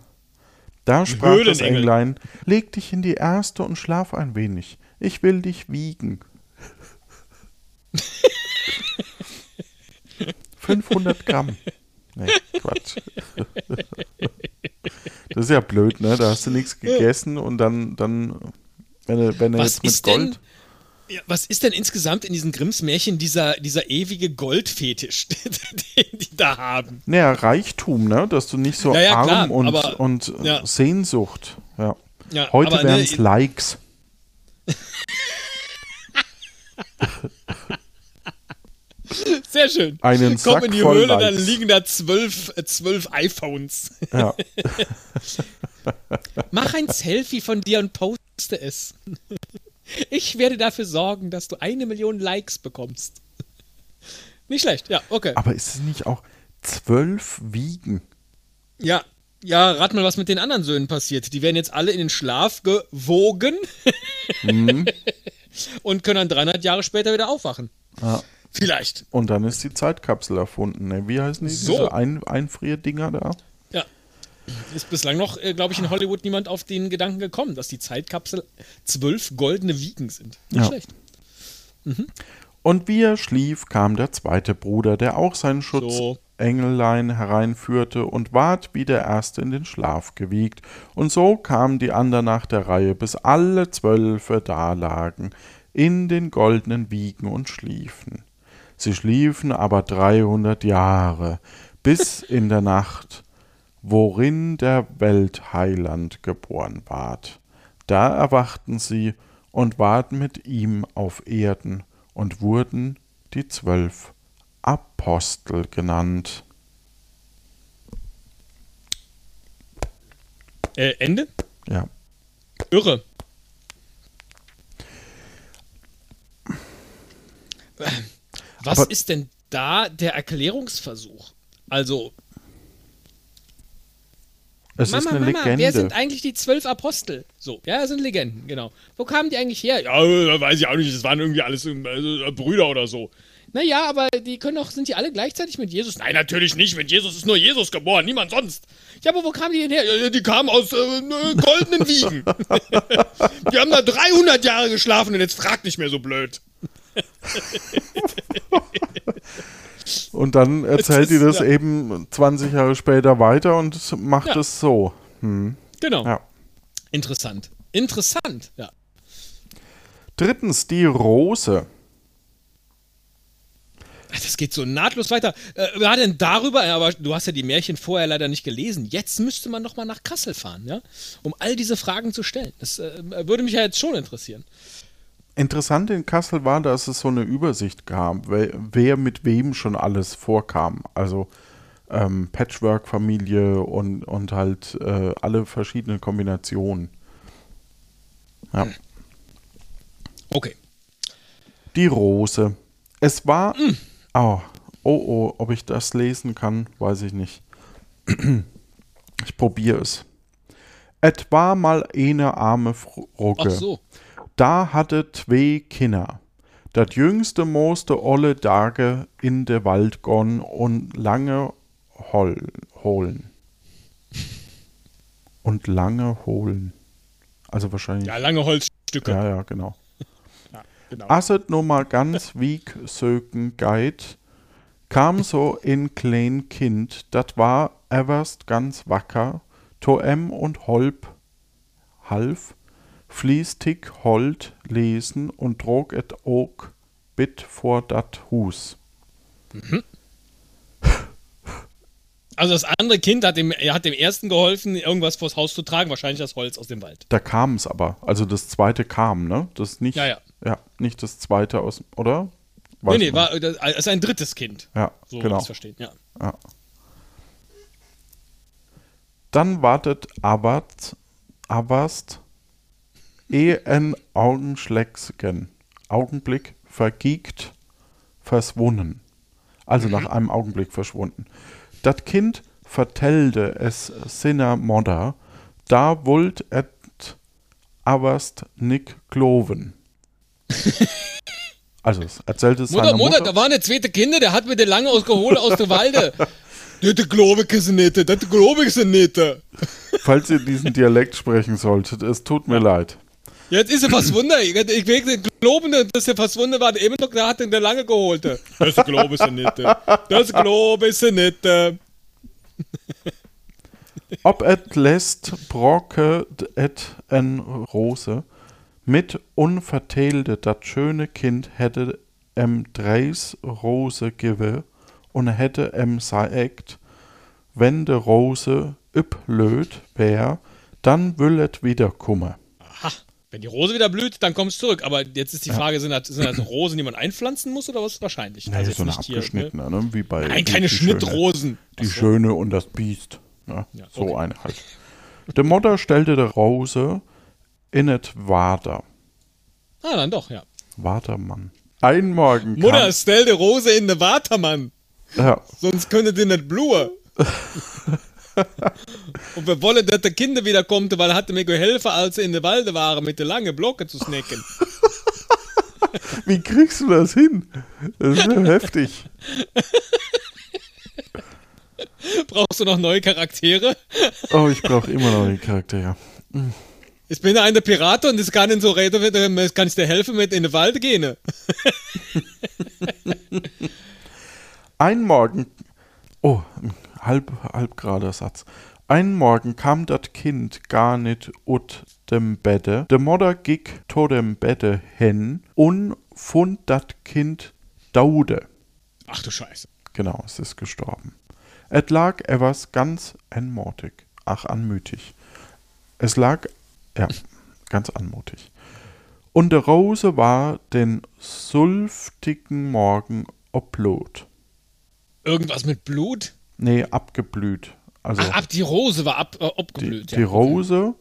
Speaker 1: Da sprach das Englein, leg dich in die erste und schlaf ein wenig. Ich will dich wiegen. 500 Gramm. Nee, Quatsch. Das ist ja blöd, ne? Da hast du nichts gegessen und dann, dann wenn er, wenn er jetzt mit
Speaker 2: ist denn-
Speaker 1: Gold.
Speaker 2: Ja, was ist denn insgesamt in diesen Grimms Märchen dieser, dieser ewige Goldfetisch, den die da haben?
Speaker 1: Naja, Reichtum, ne? Dass du nicht so
Speaker 2: Ja, ja,
Speaker 1: arm
Speaker 2: klar,
Speaker 1: und,
Speaker 2: aber-
Speaker 1: und äh,
Speaker 2: ja.
Speaker 1: Sehnsucht. Ja.
Speaker 2: Ja,
Speaker 1: Heute wären
Speaker 2: ne,
Speaker 1: es Likes.
Speaker 2: Sehr schön.
Speaker 1: Einen
Speaker 2: Komm
Speaker 1: Sack
Speaker 2: in die
Speaker 1: voll
Speaker 2: Höhle, dann
Speaker 1: Likes.
Speaker 2: liegen da zwölf, äh, zwölf iPhones.
Speaker 1: Ja.
Speaker 2: Mach ein Selfie von dir und poste es. Ich werde dafür sorgen, dass du eine Million Likes bekommst. Nicht schlecht, ja, okay.
Speaker 1: Aber ist es nicht auch zwölf Wiegen?
Speaker 2: Ja, ja, rat mal, was mit den anderen Söhnen passiert. Die werden jetzt alle in den Schlaf gewogen
Speaker 1: Mhm.
Speaker 2: und können dann 300 Jahre später wieder aufwachen.
Speaker 1: Ja.
Speaker 2: Vielleicht.
Speaker 1: Und dann ist die Zeitkapsel erfunden. Ne? Wie heißen die?
Speaker 2: So.
Speaker 1: Diese Ein Einfrierdinger da?
Speaker 2: Ja. Ist bislang noch, äh, glaube ich, in Hollywood niemand auf den Gedanken gekommen, dass die Zeitkapsel zwölf goldene Wiegen sind. Nicht
Speaker 1: Ja.
Speaker 2: schlecht.
Speaker 1: Und wie er schlief, kam der zweite Bruder, der auch sein
Speaker 2: So.
Speaker 1: Schutzengelein hereinführte und ward wie der erste in den Schlaf gewiegt. Und so kamen die anderen nach der Reihe, bis alle Zwölfe dalagen, in den goldenen Wiegen und schliefen. Sie schliefen aber dreihundert Jahre, bis in der Nacht, worin der Weltheiland geboren ward. Da erwachten sie und warten mit ihm auf Erden und wurden die zwölf Apostel genannt.
Speaker 2: Äh, Ende?
Speaker 1: Ja.
Speaker 2: Irre. Was
Speaker 1: Aber-
Speaker 2: ist denn da der Erklärungsversuch? Also,
Speaker 1: Es
Speaker 2: Mama,
Speaker 1: ist eine
Speaker 2: Mama,
Speaker 1: Legende.
Speaker 2: wer sind eigentlich die zwölf Apostel? So, ja, das sind Legenden, genau. Wo kamen die eigentlich her? Ja, äh, weiß ich auch nicht, das waren irgendwie alles äh, Brüder oder so. Naja, aber die können doch, sind die alle gleichzeitig mit Jesus? Nein, natürlich nicht. Mit Jesus ist nur Jesus geboren, niemand sonst. Ja, aber wo kamen die denn her? Ja, die kamen aus äh, äh, goldenen Wiegen. die haben da 300 Jahre geschlafen und jetzt fragt nicht mehr so blöd.
Speaker 1: Und dann erzählt die das
Speaker 2: ja.
Speaker 1: eben 20 Jahre später weiter und macht
Speaker 2: Ja.
Speaker 1: es so. Hm.
Speaker 2: Genau.
Speaker 1: Ja.
Speaker 2: Interessant. Interessant, ja.
Speaker 1: Drittens die Rose.
Speaker 2: Das geht so nahtlos weiter. Äh, wer hat denn darüber, aber du hast ja die Märchen vorher leider nicht gelesen. Jetzt müsste man noch mal nach Kassel fahren, ja, um all diese Fragen zu stellen. Das äh, würde mich ja jetzt schon interessieren.
Speaker 1: Interessant in Kassel war, dass es so eine Übersicht gab, wer, mit wem schon alles vorkam. Also ähm, Patchwork-Familie und, und halt äh, alle verschiedenen Kombinationen. Ja.
Speaker 2: Okay.
Speaker 1: Die Rose. Es war. Oh, oh, oh, ob ich das lesen kann, weiß ich nicht. Ich probiere es. Et war mal eine arme Frugge.
Speaker 2: Ach so.
Speaker 1: Da hatte zwei Kinder. Dat jüngste moste olle Tage in de Wald gonn und lange hol holen. Und lange holen. Also wahrscheinlich.
Speaker 2: Ja, lange Holzstücke.
Speaker 1: Ja, ja, genau.
Speaker 2: genau.
Speaker 1: Asset nur mal ganz wieg söken geit, kam so in klein Kind, dat war everst ganz wacker, toem und holp, half, fließtig hold lesen und trog et ook bit vor dat Hus.
Speaker 2: Also das andere Kind hat dem, er hat dem ersten geholfen, irgendwas vors Haus zu tragen, wahrscheinlich das Holz aus dem Wald.
Speaker 1: Da kam es aber, also das zweite kam, ne? Das nicht,
Speaker 2: Ja, ja.
Speaker 1: ja, nicht das zweite aus, oder?
Speaker 2: Nee,
Speaker 1: Weiß
Speaker 2: nee,
Speaker 1: man.
Speaker 2: war, das ist ein drittes Kind.
Speaker 1: ja,
Speaker 2: So
Speaker 1: genau.
Speaker 2: ich verstehen, ja.
Speaker 1: Ja. Dann wartet Abat, Abast eh ein Augenschlecksgen. Augenblick vergiegt, verswunnen. Also nach einem Augenblick verschwunden. Das Kind vertellte es sinner Modder, da wollt et Abast nick gloven. Also es erzählt es
Speaker 2: Mutter,
Speaker 1: seiner
Speaker 2: Mutter,
Speaker 1: Mutter.
Speaker 2: da war eine zweite Kinder, der hat mir den lange ausgeholt aus der Walde. Das glaube ich nicht, das glaube ich nicht.
Speaker 1: Falls ihr diesen Dialekt sprechen solltet, es tut mir leid.
Speaker 2: Jetzt ist er fast Wunder. Ich will nicht glauben, dass er fast Wunder war. Eben noch, der hat den der lange geholt. Das glaube ich nicht. Das glaube ich nicht.
Speaker 1: Ob et lässt brocke et en Rose, mit unverteilte dat schöne Kind hätte em dreis Rose gewe und hätte em sagt, wenn de Rose üblöd wär, dann wüllet wieder kumme.
Speaker 2: Aha. Wenn die Rose wieder blüht, dann kommst du zurück. Aber jetzt ist die Frage, sind das, sind das Rosen, die man einpflanzen muss oder was wahrscheinlich?
Speaker 1: Nee,
Speaker 2: Also
Speaker 1: so eine abgeschnittene, ne? wie bei
Speaker 2: Nein,
Speaker 1: die-
Speaker 2: keine
Speaker 1: die Schöne.
Speaker 2: Schnittrosen.
Speaker 1: Die
Speaker 2: Ach so.
Speaker 1: Schöne und das Biest. Ne?
Speaker 2: Ja,
Speaker 1: So
Speaker 2: okay.
Speaker 1: eine halt. De Mutter stellte de Rose in et Wader.
Speaker 2: Ah, dann doch, ja.
Speaker 1: Wadermann. Ein Morgen
Speaker 2: Mutter, stell die Rose in den Watermann.
Speaker 1: ja,
Speaker 2: Sonst könnte die nicht bluen. Und wir wollen, dass der Kinder wieder kommt, weil er hatte mir geholfen, als sie in der Walde waren, mit der langen Blocke zu snacken.
Speaker 1: Wie kriegst du das hin? Das ist ja heftig.
Speaker 2: Brauchst du noch neue Charaktere?
Speaker 1: Oh, ich brauche immer noch den Charakter, ja.
Speaker 2: Ich bin ein der Pirate und das kann in so reden, kann ich dir helfen mit in den Wald gehen.
Speaker 1: Ein Morgen, oh, halb, halbgerader Satz. Ein Morgen kam dat Kind gar nicht ut dem Bette. De Mutter gick to dem Bette hin und fund dat Kind daude.
Speaker 2: Ach du Scheiße.
Speaker 1: Genau, es ist gestorben. Et lag etwas ganz anmutig. Ach, anmütig. Es lag, ja, ganz anmutig. Und der Rose war den sulftigen Morgen oblot.
Speaker 2: Irgendwas mit Blut?
Speaker 1: Nee, abgeblüht. Also
Speaker 2: Ach, ab die Rose war ab, äh,
Speaker 1: die,
Speaker 2: abgeblüht.
Speaker 1: die
Speaker 2: ja.
Speaker 1: Rose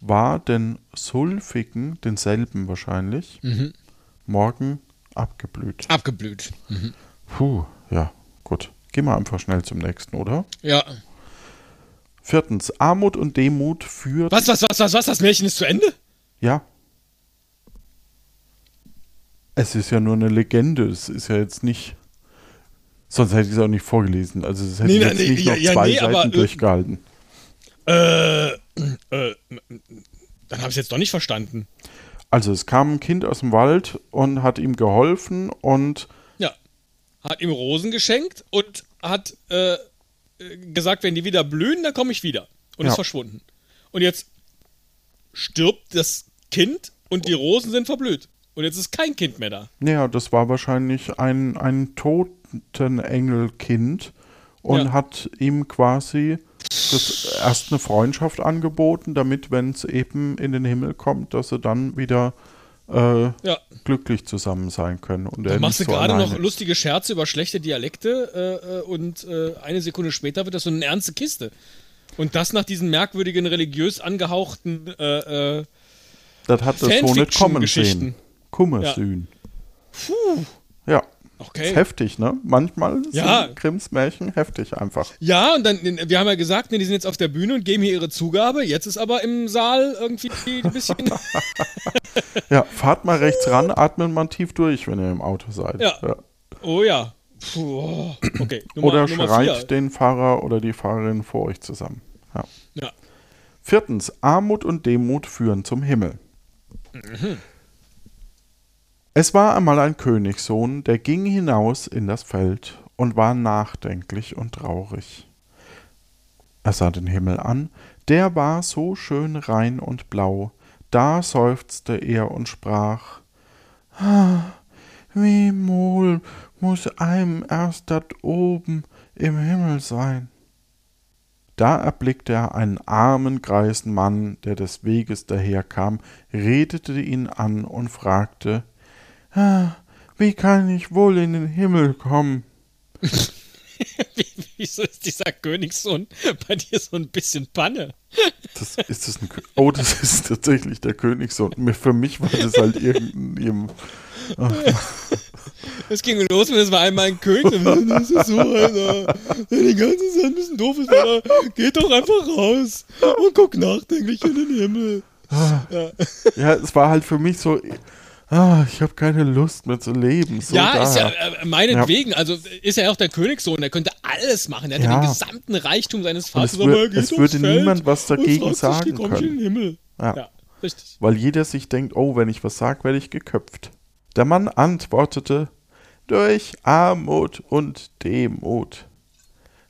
Speaker 1: war den sulfigen, denselben wahrscheinlich,
Speaker 2: Mhm.
Speaker 1: morgen abgeblüht.
Speaker 2: Abgeblüht.
Speaker 1: Puh, ja, gut. Gehen wir einfach schnell zum nächsten, oder?
Speaker 2: Ja.
Speaker 1: Viertens, Armut und Demut führt.
Speaker 2: Was, was, was, was, was? Das Märchen ist zu Ende?
Speaker 1: Ja. Es ist ja nur eine Legende. Es ist ja jetzt nicht. Sonst hätte ich es auch nicht vorgelesen. Also es hätte
Speaker 2: Nee,
Speaker 1: ich jetzt
Speaker 2: nee,
Speaker 1: nicht
Speaker 2: ja,
Speaker 1: noch
Speaker 2: ja,
Speaker 1: zwei
Speaker 2: nee, aber,
Speaker 1: Seiten
Speaker 2: äh,
Speaker 1: durchgehalten.
Speaker 2: Äh, äh, dann habe ich jetzt doch nicht verstanden.
Speaker 1: Also es kam ein Kind aus dem Wald und hat ihm geholfen und
Speaker 2: Ja. Hat ihm Rosen geschenkt und hat äh, äh, gesagt, wenn die wieder blühen, dann komme ich wieder. Und
Speaker 1: Ja.
Speaker 2: ist verschwunden. Und jetzt stirbt das Kind und die Rosen sind verblüht. Und jetzt ist kein Kind mehr da.
Speaker 1: ja, das war wahrscheinlich ein, ein Totenengelkind und
Speaker 2: Ja.
Speaker 1: hat ihm quasi das erst eine Freundschaft angeboten, damit, wenn es eben in den Himmel kommt, dass sie dann wieder äh,
Speaker 2: Ja.
Speaker 1: glücklich zusammen sein können. Und
Speaker 2: Da
Speaker 1: er
Speaker 2: machst du
Speaker 1: so
Speaker 2: gerade noch lustige Scherze über schlechte Dialekte äh, äh, und äh, eine Sekunde später wird das so eine ernste Kiste. Und das nach diesen merkwürdigen, religiös angehauchten äh, äh,
Speaker 1: Das hat das so nicht kommen sehen. Kummersühn.
Speaker 2: Puh.
Speaker 1: Ja.
Speaker 2: Okay.
Speaker 1: Ist heftig, ne? Manchmal
Speaker 2: Ja.
Speaker 1: sind Grimms Märchen heftig einfach.
Speaker 2: Ja, und dann, wir haben ja gesagt, ne, die sind jetzt auf der Bühne und geben hier ihre Zugabe. Jetzt ist aber im Saal irgendwie ein bisschen.
Speaker 1: Ja, fahrt mal rechts ran, atmet mal tief durch, wenn ihr im Auto seid.
Speaker 2: Ja. oh ja. Puh, oh. okay. Nummer,
Speaker 1: Oder
Speaker 2: Nummer
Speaker 1: schreit
Speaker 2: vier.
Speaker 1: den Fahrer oder die Fahrerin vor euch zusammen. Ja.
Speaker 2: Ja.
Speaker 1: Viertens, Armut und Demut führen zum Himmel.
Speaker 2: Mhm.
Speaker 1: Es war einmal ein Königssohn, der ging hinaus in das Feld und war nachdenklich und traurig. Er sah den Himmel an, der war so schön rein und blau, da seufzte er und sprach "Ah, Wie wohl muss einem erst dat oben im Himmel sein. Da erblickte er einen armen, greisen Mann, der des Weges daherkam, redete ihn an und fragte, "Ah, wie kann ich wohl in den Himmel kommen?
Speaker 2: Wieso ist dieser Königssohn bei dir so ein bisschen Panne?
Speaker 1: Das, ist das ein oh, das ist tatsächlich der Königssohn. Für mich war das halt irgendein.
Speaker 2: Es ging los und es war einmal ein König. Das ist so einer, der die ganze Zeit ein bisschen doof ist. Aber geht doch einfach raus und guck nachdenklich in den Himmel.
Speaker 1: Ja, es war halt für mich so. Ah, ich habe keine Lust mehr zu leben. So
Speaker 2: ja, ist ja
Speaker 1: daher.
Speaker 2: äh, meinetwegen. Also ist er auch der Königssohn. Der könnte alles machen. Der hat ja
Speaker 1: Ja.
Speaker 2: den gesamten Reichtum seines
Speaker 1: Und es
Speaker 2: Vaters.
Speaker 1: wür-
Speaker 2: er
Speaker 1: es würde
Speaker 2: Feld
Speaker 1: niemand was dagegen sagen können. Ja.
Speaker 2: Ja. richtig.
Speaker 1: weil jeder sich denkt, oh, wenn ich was sag, werde ich geköpft. Der Mann antwortete, durch Armut und Demut.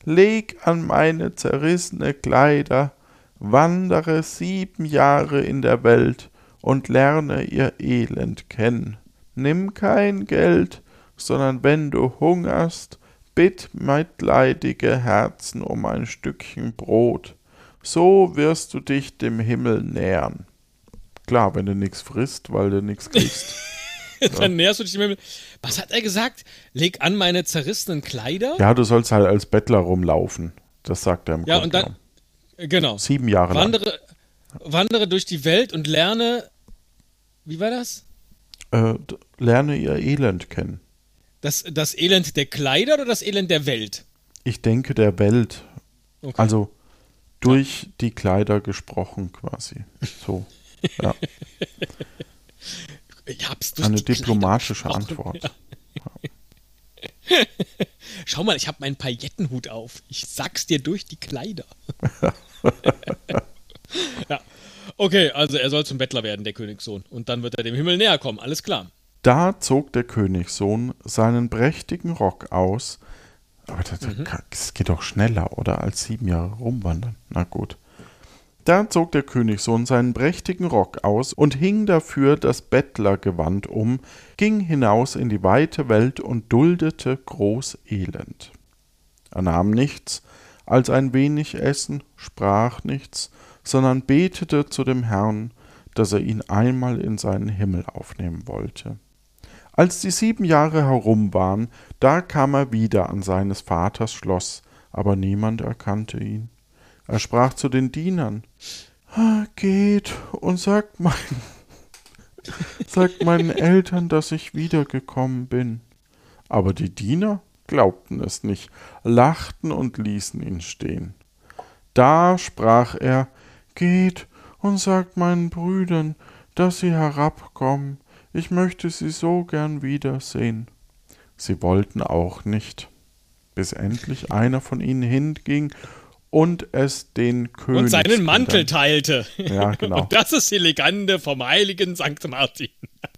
Speaker 1: Leg an meine zerrissene Kleider, wandere sieben Jahre in der Welt und lerne ihr Elend kennen. Nimm kein Geld, sondern wenn du hungerst, bitt mitleidige Herzen um ein Stückchen Brot. So wirst du dich dem Himmel nähern. Klar, wenn du nichts frisst, weil du nichts kriegst.
Speaker 2: Dann näherst du dich dem Himmel. Was hat er gesagt? Leg an meine zerrissenen Kleider?
Speaker 1: ja, du sollst halt als Bettler rumlaufen. Das sagt er im
Speaker 2: Ja,
Speaker 1: Grunde
Speaker 2: und dann. Genau.
Speaker 1: Sieben Jahre lang.
Speaker 2: Wandere, wandere durch die Welt und lerne. Wie war das?
Speaker 1: Äh, lerne ihr Elend kennen.
Speaker 2: Das, das Elend der Kleider oder das Elend der Welt?
Speaker 1: Ich denke der Welt.
Speaker 2: Okay.
Speaker 1: Also durch die Kleider gesprochen quasi. So. Ja,
Speaker 2: Ich hab's durch
Speaker 1: eine
Speaker 2: die Kleider
Speaker 1: diplomatische. Antwort.
Speaker 2: Schau mal, ich habe meinen Paillettenhut auf. Ich sag's dir durch die Kleider. ja. Okay, also er soll zum Bettler werden, der Königssohn. Und dann wird er dem Himmel näher kommen. Alles klar.
Speaker 1: Da zog der Königssohn seinen prächtigen Rock aus. Aber das,
Speaker 2: Mhm.
Speaker 1: das geht doch schneller, oder? Als sieben Jahre rumwandern. Na gut. Da zog der Königssohn seinen prächtigen Rock aus und hing dafür das Bettlergewand um, ging hinaus in die weite Welt und duldete groß Elend. Er nahm nichts als ein wenig Essen, sprach nichts, sondern betete zu dem Herrn, dass er ihn einmal in seinen Himmel aufnehmen wollte. Als die sieben Jahre herum waren, da kam er wieder an seines Vaters Schloss, aber niemand erkannte ihn. Er sprach zu den Dienern, "Ah, Geht und sagt, mein, sagt meinen Eltern, dass ich wiedergekommen bin. Aber die Diener glaubten es nicht, lachten und ließen ihn stehen. Da sprach er, Geht und sagt meinen Brüdern, dass sie herabkommen, ich möchte sie so gern wiedersehen. Sie wollten auch nicht, bis endlich einer von ihnen hinging und es den König
Speaker 2: Und seinen Mantel teilte.
Speaker 1: Ja, genau.
Speaker 2: Und das ist die Legende vom heiligen Sankt Martin.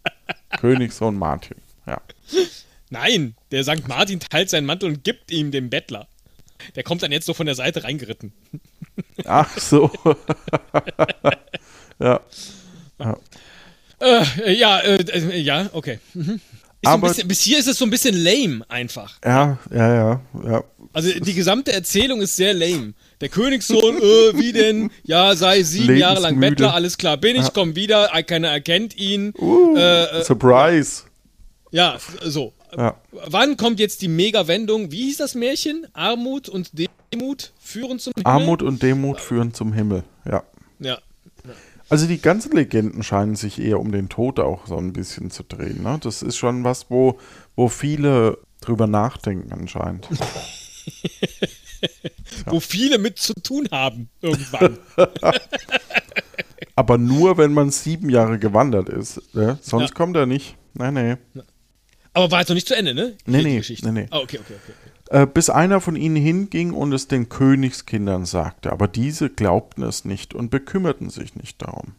Speaker 1: Königssohn Martin. Ja.
Speaker 2: Nein, der Sankt Martin teilt seinen Mantel und gibt ihm dem Bettler. Der kommt dann jetzt so von der Seite reingeritten.
Speaker 1: Ach so. ja.
Speaker 2: Äh, ja, äh, äh, ja, okay. Mhm.
Speaker 1: Aber-
Speaker 2: bisschen, bis hier ist es so ein bisschen lame einfach.
Speaker 1: Ja, ja, ja, ja.
Speaker 2: Also die gesamte Erzählung ist sehr lame. Der Königssohn, äh, wie denn? Ja, sei sieben Jahre lang. Bettler, alles klar, bin ich, komm wieder, äh, keiner erkennt ihn.
Speaker 1: Uh,
Speaker 2: Äh, äh,
Speaker 1: Surprise.
Speaker 2: Ja, so.
Speaker 1: Ja.
Speaker 2: Wann kommt jetzt die Mega-Wendung? Wie hieß das Märchen? Armut und Demut führen zum Himmel?
Speaker 1: Armut und Demut führen zum Himmel. Ja.
Speaker 2: Ja.
Speaker 1: Also die ganzen Legenden scheinen sich eher um den Tod auch so ein bisschen zu drehen. Ne? Das ist schon was, wo, wo viele drüber nachdenken anscheinend.
Speaker 2: Wo viele mit zu tun haben, irgendwann.
Speaker 1: Aber nur, wenn man sieben Jahre gewandert ist. Ne? Sonst
Speaker 2: Ja.
Speaker 1: kommt er nicht. Nein, nee.
Speaker 2: Aber war jetzt noch nicht zu Ende, ne?
Speaker 1: Nee, nee, nee, nee.
Speaker 2: Ah, okay, okay, okay. okay.
Speaker 1: Äh, bis einer von ihnen hinging und es den Königskindern sagte, aber diese glaubten es nicht und bekümmerten sich nicht darum.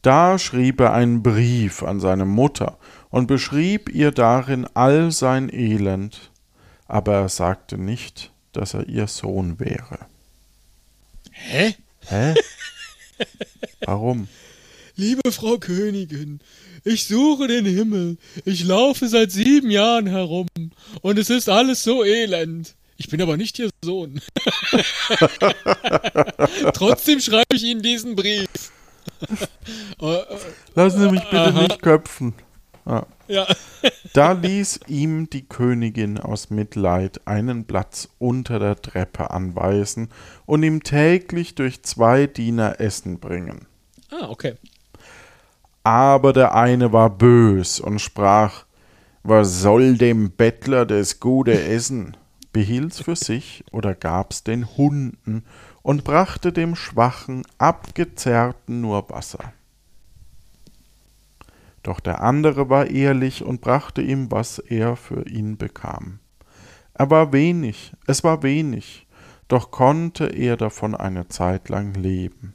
Speaker 1: Da schrieb er einen Brief an seine Mutter und beschrieb ihr darin all sein Elend, aber er sagte nicht, dass er ihr Sohn wäre.
Speaker 2: Hä?
Speaker 1: Hä? Warum?
Speaker 2: Liebe Frau Königin, ich suche den Himmel. Ich laufe seit sieben Jahren herum und es ist alles so elend. Ich bin aber nicht Ihr Sohn. Trotzdem schreibe ich Ihnen diesen Brief. Äh, äh,
Speaker 1: Lassen Sie mich bitte
Speaker 2: Aha.
Speaker 1: nicht köpfen. Ja.
Speaker 2: ja.
Speaker 1: Da ließ ihm die Königin aus Mitleid einen Platz unter der Treppe anweisen und ihm täglich durch zwei Diener Essen bringen.
Speaker 2: Ah, okay.
Speaker 1: Aber der eine war bös und sprach, was soll dem Bettler das gute Essen? Behielt's für sich oder gab's den Hunden und brachte dem Schwachen, Abgezerrten nur Wasser. Doch der andere war ehrlich und brachte ihm, was er für ihn bekam. Er war wenig, es war wenig, doch konnte er davon eine Zeit lang leben.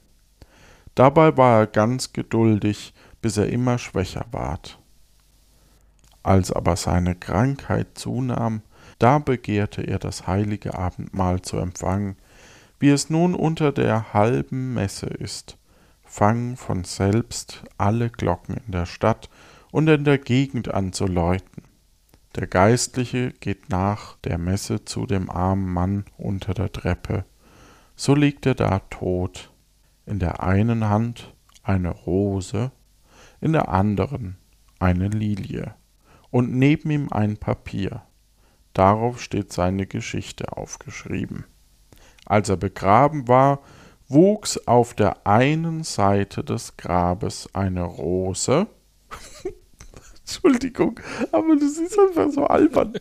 Speaker 1: Dabei war er ganz geduldig, bis er immer schwächer ward. Als aber seine Krankheit zunahm, da begehrte er das heilige Abendmahl zu empfangen, wie es nun unter der halben Messe ist, fangen von selbst alle Glocken in der Stadt und in der Gegend an zu läuten. Der Geistliche geht nach der Messe zu dem armen Mann unter der Treppe. So liegt er da tot, in der einen Hand eine Rose, in der anderen eine Lilie und neben ihm ein Papier. Darauf steht seine Geschichte aufgeschrieben. Als er begraben war, wuchs auf der einen Seite des Grabes eine Rose. Entschuldigung, aber das ist einfach so albern.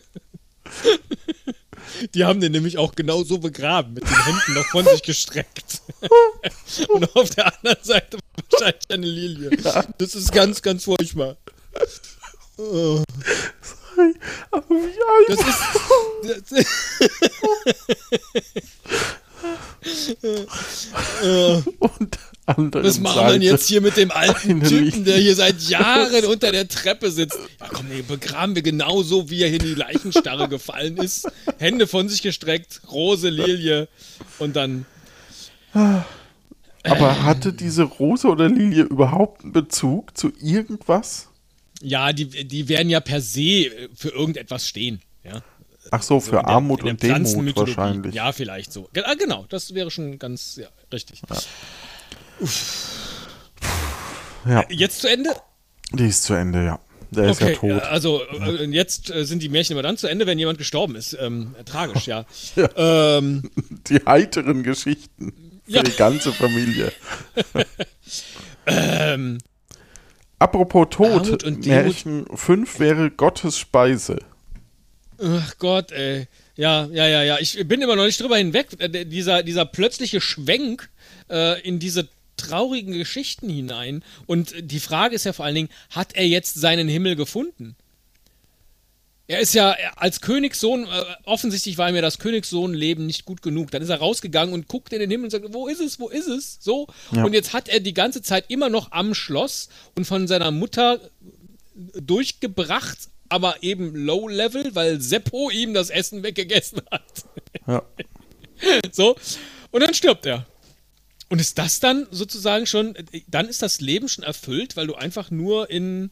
Speaker 2: Die haben den nämlich auch genau so begraben, mit den Händen noch von sich gestreckt. Und auf der anderen Seite wahrscheinlich eine Lilie. Ja. Das ist ganz, ganz furchtbar.
Speaker 1: Oh. Sorry, aber wie
Speaker 2: alt? Das ist.
Speaker 1: Das, und anderen
Speaker 2: Was machen wir denn jetzt hier mit dem alten Typen, der hier seit Jahren unter der Treppe sitzt? Ja, komm, nee, begraben wir genauso, wie er hier in die Leichenstarre gefallen ist. Hände von sich gestreckt, Rose, Lilie und dann.
Speaker 1: Aber hatte diese Rose oder Lilie überhaupt einen Bezug zu irgendwas?
Speaker 2: Ja, die, die werden ja per se für irgendetwas stehen. Ja.
Speaker 1: Ach so, für der, Armut und Demut wahrscheinlich.
Speaker 2: Ja, vielleicht so. Ah, genau, das wäre schon ganz ja, richtig. Ja. Ja. Jetzt zu Ende?
Speaker 1: Die ist zu Ende, ja. Der okay, ist ja tot.
Speaker 2: Also äh, jetzt äh, sind die Märchen immer dann zu Ende, wenn jemand gestorben ist. Ähm, tragisch, ja. ja. Ähm,
Speaker 1: die heiteren Geschichten für ja. die ganze Familie. ähm, Apropos Tod, Märchen 5 wäre Gottes Speise.
Speaker 2: Ach Gott, ey. Ja, ja, ja, ja. Ich bin immer noch nicht drüber hinweg. Äh, dieser, dieser plötzliche Schwenk äh, in diese traurigen Geschichten hinein. Und die Frage ist ja vor allen Dingen, hat er jetzt seinen Himmel gefunden? Er ist ja als Königssohn, äh, offensichtlich war ihm ja das Königssohnleben nicht gut genug. Dann ist er rausgegangen und guckt in den Himmel und sagt, wo ist es, wo ist es? So. Ja. Und jetzt hat er die ganze Zeit immer noch am Schloss und von seiner Mutter durchgebracht, aber eben Low Level, weil Seppo ihm das Essen weggegessen hat. Ja. so. Und dann stirbt er. Und ist das dann sozusagen schon, dann ist das Leben schon erfüllt, weil du einfach nur in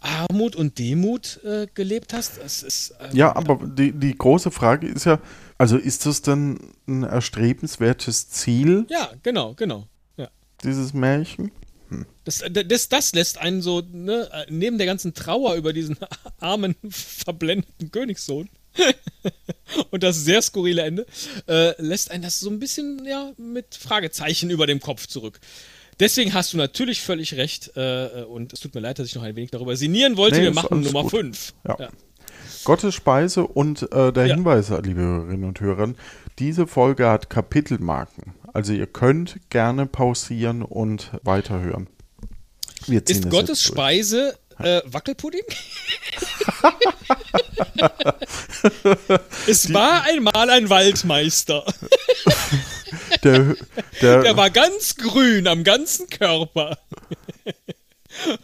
Speaker 2: Armut und Demut äh, gelebt hast?
Speaker 1: Ist, ähm, ja, aber die, die große Frage ist ja, also ist das dann ein erstrebenswertes Ziel?
Speaker 2: Ja, genau, genau. Ja.
Speaker 1: Dieses Märchen?
Speaker 2: Hm. Das, das, das lässt einen so, ne, neben der ganzen Trauer über diesen armen, verblendeten Königssohn, und das sehr skurrile Ende, äh, lässt einen das so ein bisschen ja, mit Fragezeichen über dem Kopf zurück. Deswegen hast du natürlich völlig recht äh, und es tut mir leid, dass ich noch ein wenig darüber sinnieren wollte. Nee, Wir machen Nummer 5.
Speaker 1: Ja. ja. Gottes Speise und äh, der ja. Hinweis, liebe Hörerinnen und Hörer, diese Folge hat Kapitelmarken. Also ihr könnt gerne pausieren und weiterhören.
Speaker 2: Ist Gottes Speise äh, Wackelpudding? es war einmal ein Waldmeister. Der, der, der war ganz grün am ganzen Körper.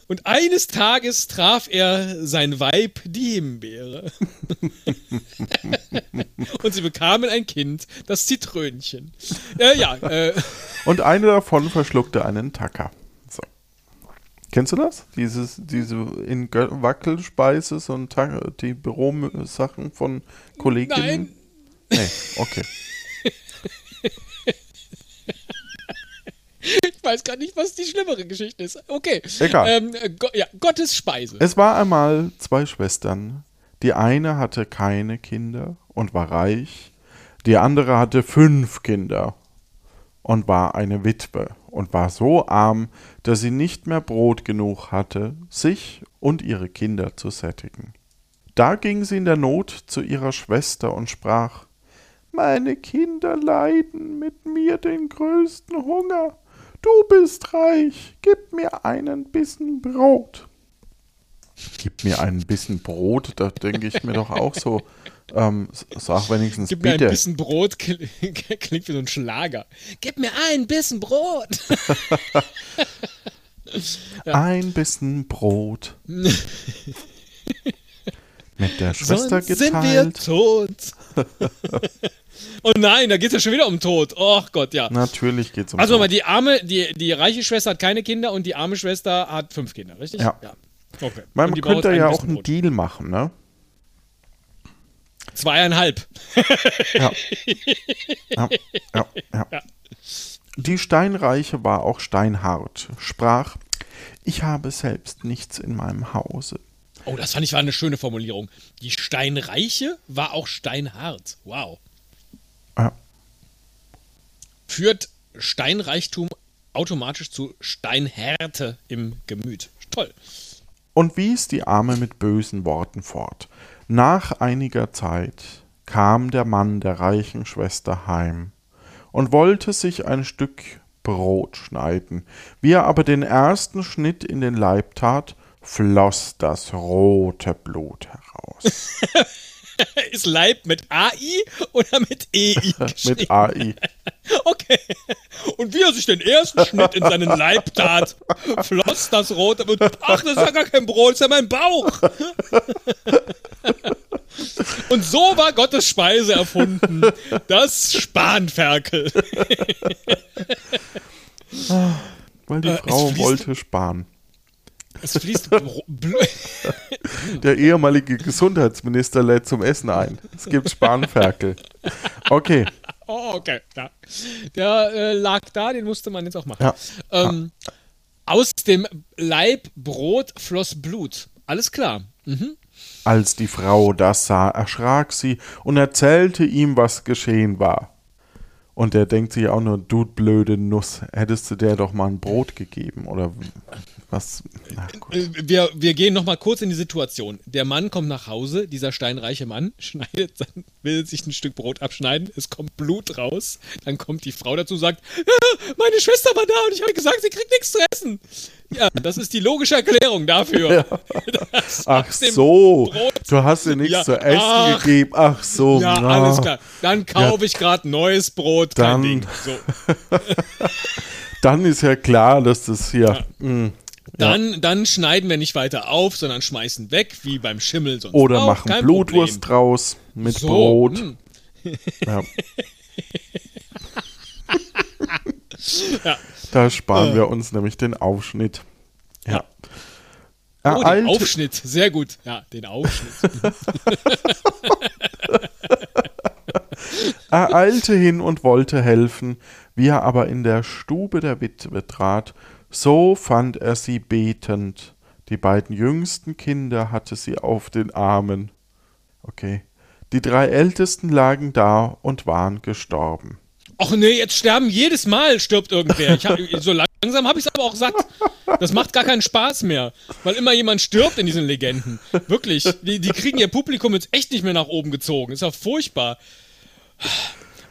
Speaker 2: Und eines Tages traf er sein Weib, die Himbeere. Und sie bekamen ein Kind, das Zitrönchen. Äh, ja. Äh.
Speaker 1: Und eine davon verschluckte einen Tacker. Kennst du das? Dieses, diese in Wackelspeise und die Bürosachen von Kolleginnen? Nein. Nee, okay.
Speaker 2: ich weiß gar nicht, was die schlimmere Geschichte ist. Okay. Egal. Ähm, Go ja, Gottes Speise.
Speaker 1: Es war einmal zwei Schwestern. Die eine hatte keine Kinder und war reich. Die andere hatte fünf Kinder und war eine Witwe und war so arm, dass sie nicht mehr Brot genug hatte, sich und ihre Kinder zu sättigen. Da ging sie in der Not zu ihrer Schwester und sprach Meine Kinder leiden mit mir den größten Hunger. Du bist reich, gib mir einen Bissen Brot. Gib mir einen Bissen Brot, da denke ich mir doch auch so, Ähm, sag wenigstens
Speaker 2: Gib mir
Speaker 1: bitte.
Speaker 2: ein bisschen Brot, klingt wie so ein Schlager. Gib mir ein bisschen Brot.
Speaker 1: Ein bisschen Brot. Mit der Schwester
Speaker 2: Sonst sind wir
Speaker 1: geteilt.
Speaker 2: tot. oh nein, da geht es ja schon wieder um Tod. Oh Gott, ja.
Speaker 1: Natürlich geht's um
Speaker 2: Also mal,
Speaker 1: Tod.
Speaker 2: die arme, die, die reiche Schwester hat keine Kinder und die arme Schwester hat fünf Kinder, richtig?
Speaker 1: Ja.
Speaker 2: Okay.
Speaker 1: Man könnte ja auch einen
Speaker 2: Brot.
Speaker 1: Deal machen, ne?
Speaker 2: Zweieinhalb.
Speaker 1: Ja. ja, ja, ja.
Speaker 2: Ja.
Speaker 1: Die Steinreiche war auch steinhart, sprach, ich habe selbst nichts in meinem Hause.
Speaker 2: Oh, das fand ich war eine schöne Formulierung. Die Steinreiche war auch steinhart. Wow.
Speaker 1: Ja.
Speaker 2: Führt Steinreichtum automatisch zu Steinhärte im Gemüt. Toll.
Speaker 1: und wies die Arme mit bösen Worten fort. Nach einiger Zeit kam der Mann der reichen Schwester heim und wollte sich ein Stück Brot schneiden. Wie er aber den ersten Schnitt in den Leib tat, floss das rote Blut heraus.
Speaker 2: Ist Leib mit AI oder mit EI?
Speaker 1: Mit AI.
Speaker 2: Okay. Und wie er sich den ersten Schnitt in seinen Leib tat, floss das rote. Ach, das ist ja gar kein Brot, das ist ja mein Bauch. Und so war Gottes Speise erfunden. Das Spanferkel.
Speaker 1: Weil die
Speaker 2: Äh,
Speaker 1: Frau
Speaker 2: fließt-
Speaker 1: wollte sparen.
Speaker 2: Es fließt.
Speaker 1: Der ehemalige Gesundheitsminister lädt zum Essen ein. Es gibt Spanferkel. Okay.
Speaker 2: Oh, okay. Ja. Der äh, lag da, den musste man jetzt auch machen.
Speaker 1: Ja.
Speaker 2: Ähm, aus dem Leib Brot floss Blut. Alles klar. Mhm.
Speaker 1: Als die Frau das sah, erschrak sie und erzählte ihm, was geschehen war. Und er denkt sich auch nur, du blöde Nuss, hättest du der doch mal ein Brot gegeben oder was? Gut.
Speaker 2: Äh, Wir, wir gehen noch mal kurz in die Situation. Der Mann kommt nach Hause, dieser steinreiche Mann, schneidet, sein- will sich ein Stück Brot abschneiden, es kommt Blut raus, dann kommt die Frau dazu und sagt, "Ah, meine Schwester war da und ich habe gesagt, sie kriegt nichts zu essen. Ja, das ist die logische Erklärung dafür. Dass
Speaker 1: Ach so,
Speaker 2: Brot-
Speaker 1: du hast dir nichts
Speaker 2: Ja,
Speaker 1: zu essen
Speaker 2: ach.
Speaker 1: gegeben. Ach so,
Speaker 2: Ja,
Speaker 1: na.
Speaker 2: alles klar. Dann kaufe ich gerade neues Brot, kein
Speaker 1: Dann-
Speaker 2: Ding. So.
Speaker 1: Dann ist ja klar, dass das hier. mh,
Speaker 2: Dann, dann schneiden wir nicht weiter auf, sondern schmeißen weg, wie beim Schimmel sonst
Speaker 1: oder
Speaker 2: auch.
Speaker 1: machen
Speaker 2: Kein
Speaker 1: Blutwurst
Speaker 2: Problem.
Speaker 1: draus mit
Speaker 2: So,
Speaker 1: Brot.
Speaker 2: hm.
Speaker 1: Ja.
Speaker 2: Ja.
Speaker 1: Da sparen wir uns nämlich den Aufschnitt. Ja.
Speaker 2: Oh, den Aufschnitt. Sehr gut. Ja, den Aufschnitt.
Speaker 1: Er eilte hin und wollte helfen, wie er aber in der Stube der Witwe trat, so fand er sie betend. Die beiden jüngsten Kinder hatte sie auf den Armen. Okay. Die drei ältesten lagen da und waren gestorben.
Speaker 2: Och nee, jetzt sterben jedes Mal stirbt irgendwer. Hab, so langsam habe ich es aber auch satt. Das macht gar keinen Spaß mehr, weil immer jemand stirbt in diesen Legenden. Wirklich, die, die kriegen ihr Publikum jetzt echt nicht mehr nach oben gezogen. Ist ja furchtbar.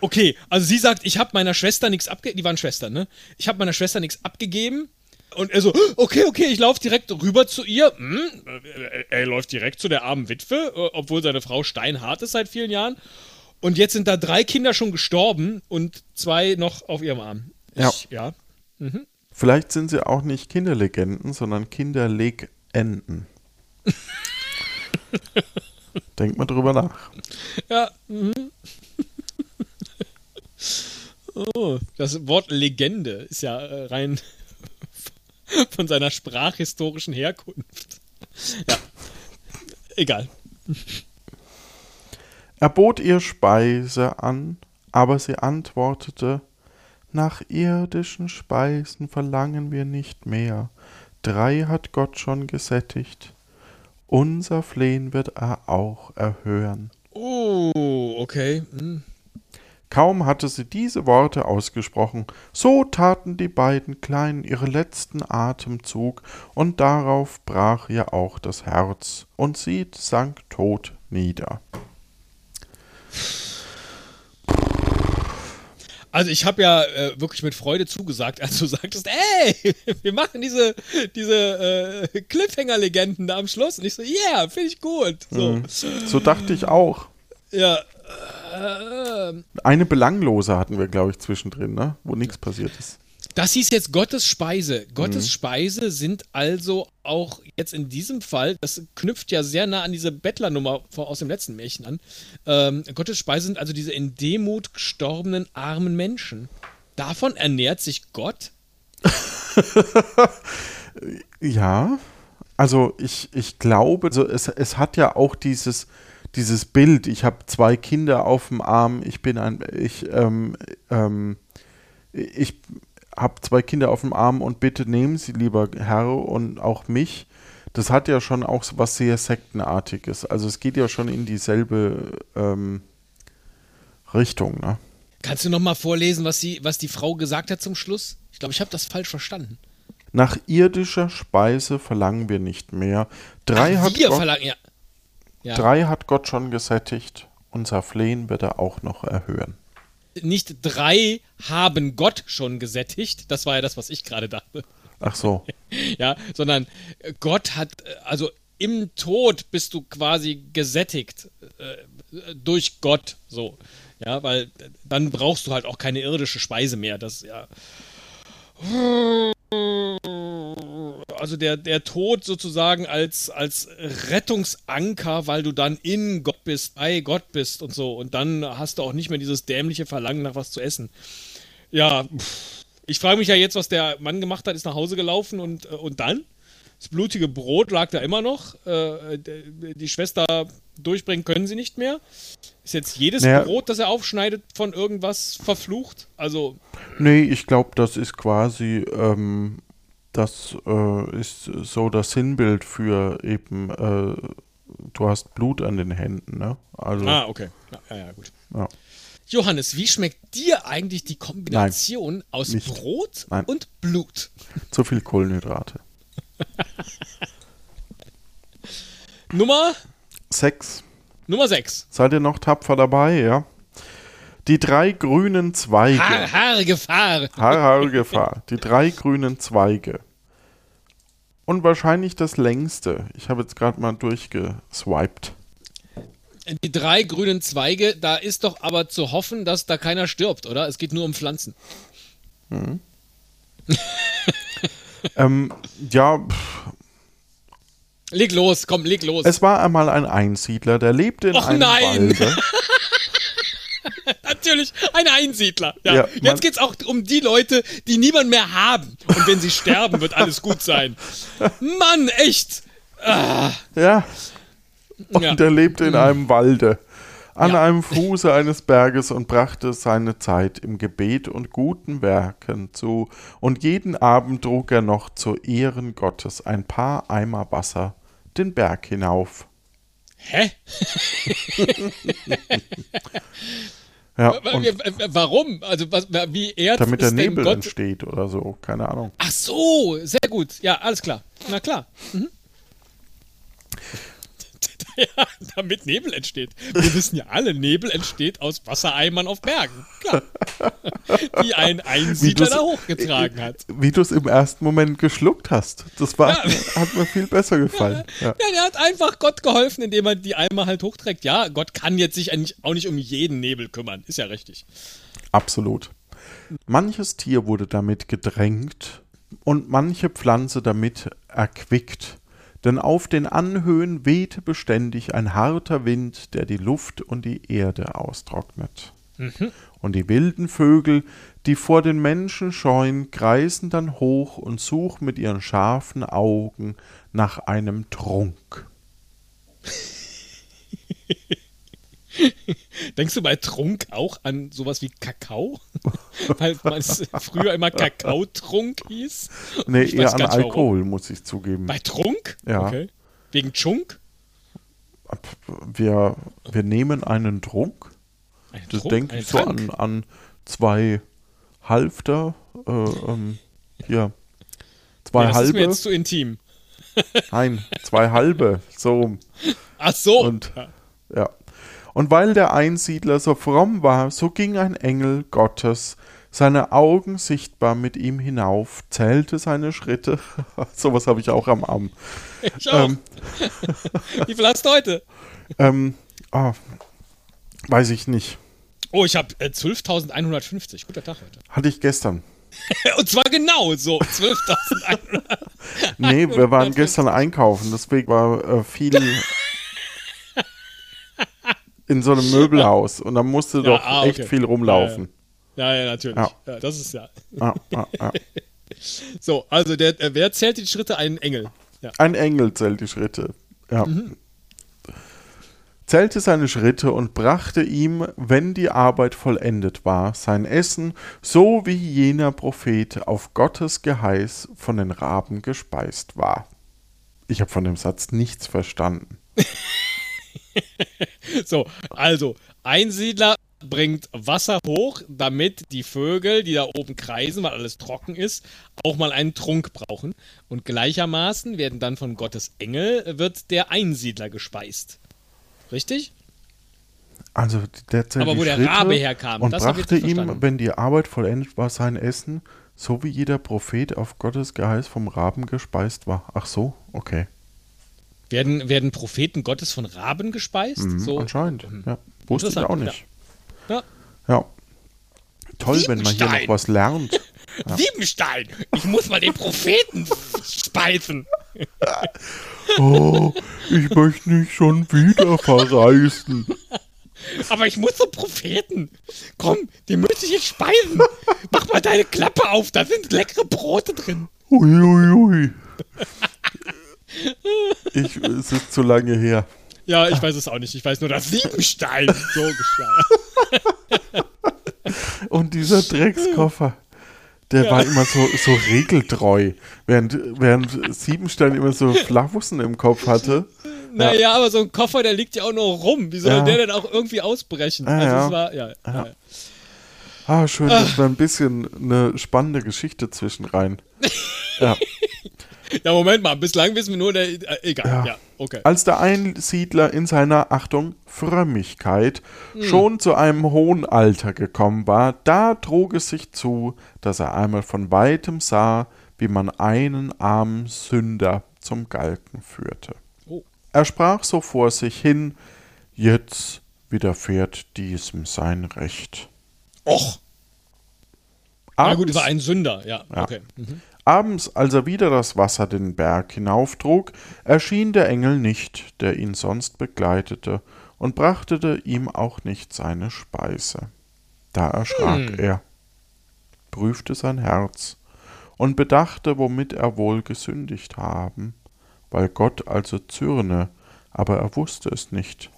Speaker 2: Okay, also sie sagt, ich habe meiner Schwester nichts abgegeben. Die waren Schwestern, ne? Ich habe meiner Schwester nichts abgegeben. Und er so, okay, okay, ich laufe direkt rüber zu ihr. Hm, äh, er läuft direkt zu der armen Witwe, äh, obwohl seine Frau steinhart ist seit vielen Jahren. Und jetzt sind da drei Kinder schon gestorben und zwei noch auf ihrem Arm.
Speaker 1: Ja.
Speaker 2: Ich, ja.
Speaker 1: Vielleicht sind sie auch nicht Kinderlegenden, sondern Kinderlegenden. Denkt mal drüber nach.
Speaker 2: Ja. Mhm. Oh, das Wort Legende ist ja äh, rein von seiner sprachhistorischen Herkunft. Ja. Egal.
Speaker 1: Er bot ihr Speise an, aber sie antwortete, nach irdischen Speisen verlangen wir nicht mehr. Drei hat Gott schon gesättigt. Unser Flehen wird er auch erhören.
Speaker 2: Oh, okay. Hm.
Speaker 1: Kaum hatte sie diese Worte ausgesprochen, so taten die beiden Kleinen ihre letzten Atemzug, und darauf brach ihr auch das Herz, und sie sank tot nieder.
Speaker 2: Also ich habe ja äh, wirklich mit Freude zugesagt, als du sagtest, ey, wir machen diese, diese äh, Cliffhanger-Legenden da am Schluss. Und ich so, yeah, finde ich gut. So.
Speaker 1: So dachte ich auch.
Speaker 2: Ja.
Speaker 1: Äh, Eine belanglose hatten wir, glaube ich, zwischendrin, ne? wo nichts passiert ist.
Speaker 2: Das hieß jetzt Gottes Speise. Gottes mhm. Speise sind also auch jetzt in diesem Fall, das knüpft ja sehr nah an diese Bettlernummer aus dem letzten Märchen an. Ähm, Gottes Speise sind also diese in Demut gestorbenen armen Menschen. Davon ernährt sich Gott?
Speaker 1: ja, also ich, ich glaube, also es, es hat ja auch dieses, dieses Bild, ich habe zwei Kinder auf dem Arm, ich bin ein, ich, ähm, ähm, ich habe zwei Kinder auf dem Arm und bitte nehmen Sie, lieber Herr, und auch mich. Das hat ja schon auch was sehr Sektenartiges. Also es geht ja schon in dieselbe ähm, Richtung, ne?
Speaker 2: Kannst du noch mal vorlesen, was, sie, was die Frau gesagt hat zum Schluss? Ich glaube, ich habe das falsch verstanden.
Speaker 1: Nach irdischer Speise verlangen wir nicht mehr. Drei, Ach, hat, wir Gott, verlangen, ja. Ja. drei hat Gott schon gesättigt. Unser Flehen wird er auch noch erhören.
Speaker 2: Nicht drei haben Gott schon gesättigt. Das war ja das, was ich gerade dachte.
Speaker 1: Ach so.
Speaker 2: ja, sondern Gott hat, also im Tod bist du quasi gesättigt äh, durch Gott. So. Ja, weil dann brauchst du halt auch keine irdische Speise mehr. Das ja. Also der, der Tod sozusagen als, als Rettungsanker, weil du dann in Gott bist, bei Gott bist und so. Und dann hast du auch nicht mehr dieses dämliche Verlangen nach was zu essen. Ja, ich frage mich ja jetzt, was der Mann gemacht hat, ist nach Hause gelaufen und, äh, und dann? Das blutige Brot lag da immer noch. Äh, die Schwester durchbringen können sie nicht mehr. Ist jetzt jedes naja, Brot, das er aufschneidet, von irgendwas verflucht? Also.
Speaker 1: Nee, ich glaube, das ist quasi, ähm, das äh, ist so das Sinnbild für eben, äh, du hast Blut an den Händen, ne?
Speaker 2: Also, ah, okay. Ja, ja, gut. Ja. Johannes, wie schmeckt dir eigentlich die Kombination Nein, aus nicht. Brot Nein. und Blut?
Speaker 1: Zu viel Kohlenhydrate.
Speaker 2: Nummer?
Speaker 1: Sechs.
Speaker 2: Nummer sechs.
Speaker 1: Seid ihr noch tapfer dabei, ja? Die drei grünen Zweige. Haar,
Speaker 2: Haar, Gefahr.
Speaker 1: Haar, Haar, Gefahr. Die drei grünen Zweige. Und wahrscheinlich das längste. Ich habe jetzt gerade mal durchgeswiped.
Speaker 2: Die drei grünen Zweige, da ist doch aber zu hoffen, dass da keiner stirbt, oder? Es geht nur um Pflanzen. Hm.
Speaker 1: ähm, ja. Pff.
Speaker 2: Leg los, komm, leg los.
Speaker 1: Es war einmal ein Einsiedler, der lebte in Och, einem nein. Walde.
Speaker 2: Natürlich, ein Einsiedler. Ja. ja Jetzt geht es auch um die Leute, die niemand mehr haben. Und wenn sie sterben, wird alles gut sein. Mann, echt.
Speaker 1: Ah. Ja. Und ja. er lebte in einem Walde an ja. einem Fuße eines Berges und brachte seine Zeit im Gebet und guten Werken zu, und jeden Abend trug er noch zu Ehren Gottes ein paar Eimer Wasser den Berg hinauf.
Speaker 2: Hä?
Speaker 1: ja,
Speaker 2: Warum? Also was, wie ehrt
Speaker 1: Damit der Nebel Gott? entsteht oder so, keine Ahnung.
Speaker 2: Ach so, sehr gut. Ja, alles klar. Na klar. Mhm. Ja, damit Nebel entsteht. Wir wissen ja alle, Nebel entsteht aus Wassereimern auf Bergen. Klar. Die ein Einsiedler da hochgetragen hat.
Speaker 1: Wie du es im ersten Moment geschluckt hast. Das war, ja. hat mir viel besser gefallen.
Speaker 2: Ja. ja, der hat einfach Gott geholfen, indem er die Eimer halt hochträgt. Ja, Gott kann jetzt sich auch nicht um jeden Nebel kümmern. Ist ja richtig.
Speaker 1: Absolut. Manches Tier wurde damit gedrängt und manche Pflanze damit erquickt denn auf den Anhöhen wehte beständig ein harter Wind, der die Luft und die Erde austrocknet. Mhm. Und die wilden Vögel, die vor den Menschen scheuen, kreisen dann hoch und suchen mit ihren scharfen Augen nach einem Trunk.
Speaker 2: Denkst du bei Trunk auch an sowas wie Kakao? Weil es früher immer Kakaotrunk hieß?
Speaker 1: Nee, eher an Alkohol, warum. muss ich zugeben.
Speaker 2: Bei Trunk?
Speaker 1: Ja. Okay.
Speaker 2: Wegen Chunk?
Speaker 1: Wir, wir nehmen einen Trunk. Ein das denke ich so an, an zwei Halfter. Äh, ähm, hier. Zwei nee, halbe. Das ist mir
Speaker 2: jetzt zu intim.
Speaker 1: Nein, zwei halbe. So.
Speaker 2: Ach so.
Speaker 1: Und, ja. Und weil der Einsiedler so fromm war, so ging ein Engel Gottes, seine Augen sichtbar mit ihm hinauf, zählte seine Schritte. Sowas habe ich auch am Arm.
Speaker 2: Ich auch. Ähm, Wie viel hast du heute?
Speaker 1: Ähm, oh, Weiß ich nicht.
Speaker 2: Oh, ich habe äh, 12.150. Guter Tag heute.
Speaker 1: Hatte ich gestern.
Speaker 2: Und zwar genau so. 12.100.
Speaker 1: Nee, wir waren gestern einkaufen, deswegen war äh, viel in so einem Möbelhaus und da musste
Speaker 2: Ja,
Speaker 1: doch
Speaker 2: ah,
Speaker 1: echt
Speaker 2: okay.
Speaker 1: viel rumlaufen.
Speaker 2: ja, ja, natürlich.
Speaker 1: Ja.
Speaker 2: Ja. das ist ja.
Speaker 1: Ja, ja, ja.
Speaker 2: So, also der, äh, wer zählt die Schritte? Ein Engel. Ja.
Speaker 1: Ein Engel zählt die Schritte. Ja. Zählte seine Schritte und brachte ihm, wenn die Arbeit vollendet war, sein Essen, so wie jener Prophet auf Gottes Geheiß von den Raben gespeist war. Ich habe von dem Satz nichts verstanden.
Speaker 2: So, also, Einsiedler bringt Wasser hoch, damit die Vögel, die da oben kreisen, weil alles trocken ist, auch mal einen Trunk brauchen. Und gleichermaßen werden dann von Gottes Engel wird der Einsiedler gespeist. Richtig?
Speaker 1: Also der zählt
Speaker 2: Aber wo der
Speaker 1: Schritte
Speaker 2: Rabe herkam,
Speaker 1: und
Speaker 2: das
Speaker 1: brachte ihm, wenn die Arbeit vollendet war, sein Essen, so wie jeder Prophet auf Gottes Geheiß vom Raben gespeist war. Ach so, okay.
Speaker 2: Werden, werden Propheten Gottes von Raben gespeist?
Speaker 1: Mhm,
Speaker 2: so,
Speaker 1: Anscheinend, ja. Wusste ich auch nicht.
Speaker 2: Ja.
Speaker 1: Ja. Toll, wenn man hier noch was lernt.
Speaker 2: Siebenstein! Ich muss mal den Propheten speisen.
Speaker 1: Oh, ich möchte nicht schon wieder verreisen.
Speaker 2: Aber ich muss zum Propheten. Komm, den möchte ich jetzt speisen. Mach mal deine Klappe auf, da sind leckere Brote drin.
Speaker 1: Uiuiui. Ich, es ist zu lange her.
Speaker 2: Ja, ich weiß es auch nicht. Ich weiß nur, dass Siebenstein so geschah.
Speaker 1: Und dieser Dreckskoffer, der war immer so, so regeltreu, während, während Siebenstein immer so Flachwussen im Kopf hatte.
Speaker 2: Naja, aber so ein Koffer, der liegt ja auch nur rum. Wie soll
Speaker 1: Ja.
Speaker 2: der denn auch irgendwie ausbrechen?
Speaker 1: Ja,
Speaker 2: also
Speaker 1: ja.
Speaker 2: es war, ja. ja.
Speaker 1: Ah, schön, dass wir ein bisschen eine spannende Geschichte zwischen rein. Ja.
Speaker 2: Ja, Moment mal, bislang wissen wir nur, der, äh, egal, ja,
Speaker 1: Ja.
Speaker 2: okay.
Speaker 1: Als der Einsiedler in seiner, Achtung, Frömmigkeit schon zu einem hohen Alter gekommen war, da trug es sich zu, dass er einmal von weitem sah, wie man einen armen Sünder zum Galgen führte.
Speaker 2: Oh.
Speaker 1: Er sprach so vor sich hin, jetzt widerfährt diesem sein Recht.
Speaker 2: Och, na gut,
Speaker 1: Abends-
Speaker 2: es war ein Sünder, ja, okay. Mhm.
Speaker 1: Abends, als er wieder das Wasser den Berg hinauftrug, erschien der Engel nicht, der ihn sonst begleitete, und brachte ihm auch nicht seine Speise. Da erschrak
Speaker 2: Hm.
Speaker 1: er, prüfte sein Herz und bedachte, womit er wohl gesündigt haben, weil Gott also zürne, aber er wusste es nicht.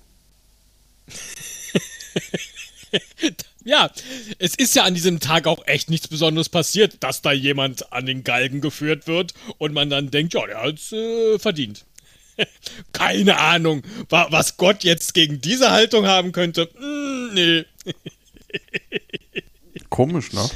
Speaker 2: Ja, es ist ja an diesem Tag auch echt nichts Besonderes passiert, dass da jemand an den Galgen geführt wird und man dann denkt, ja, der hat's äh, verdient. Keine Ahnung, wa was Gott jetzt gegen diese Haltung haben könnte. Hm, nee.
Speaker 1: Komisch, ne?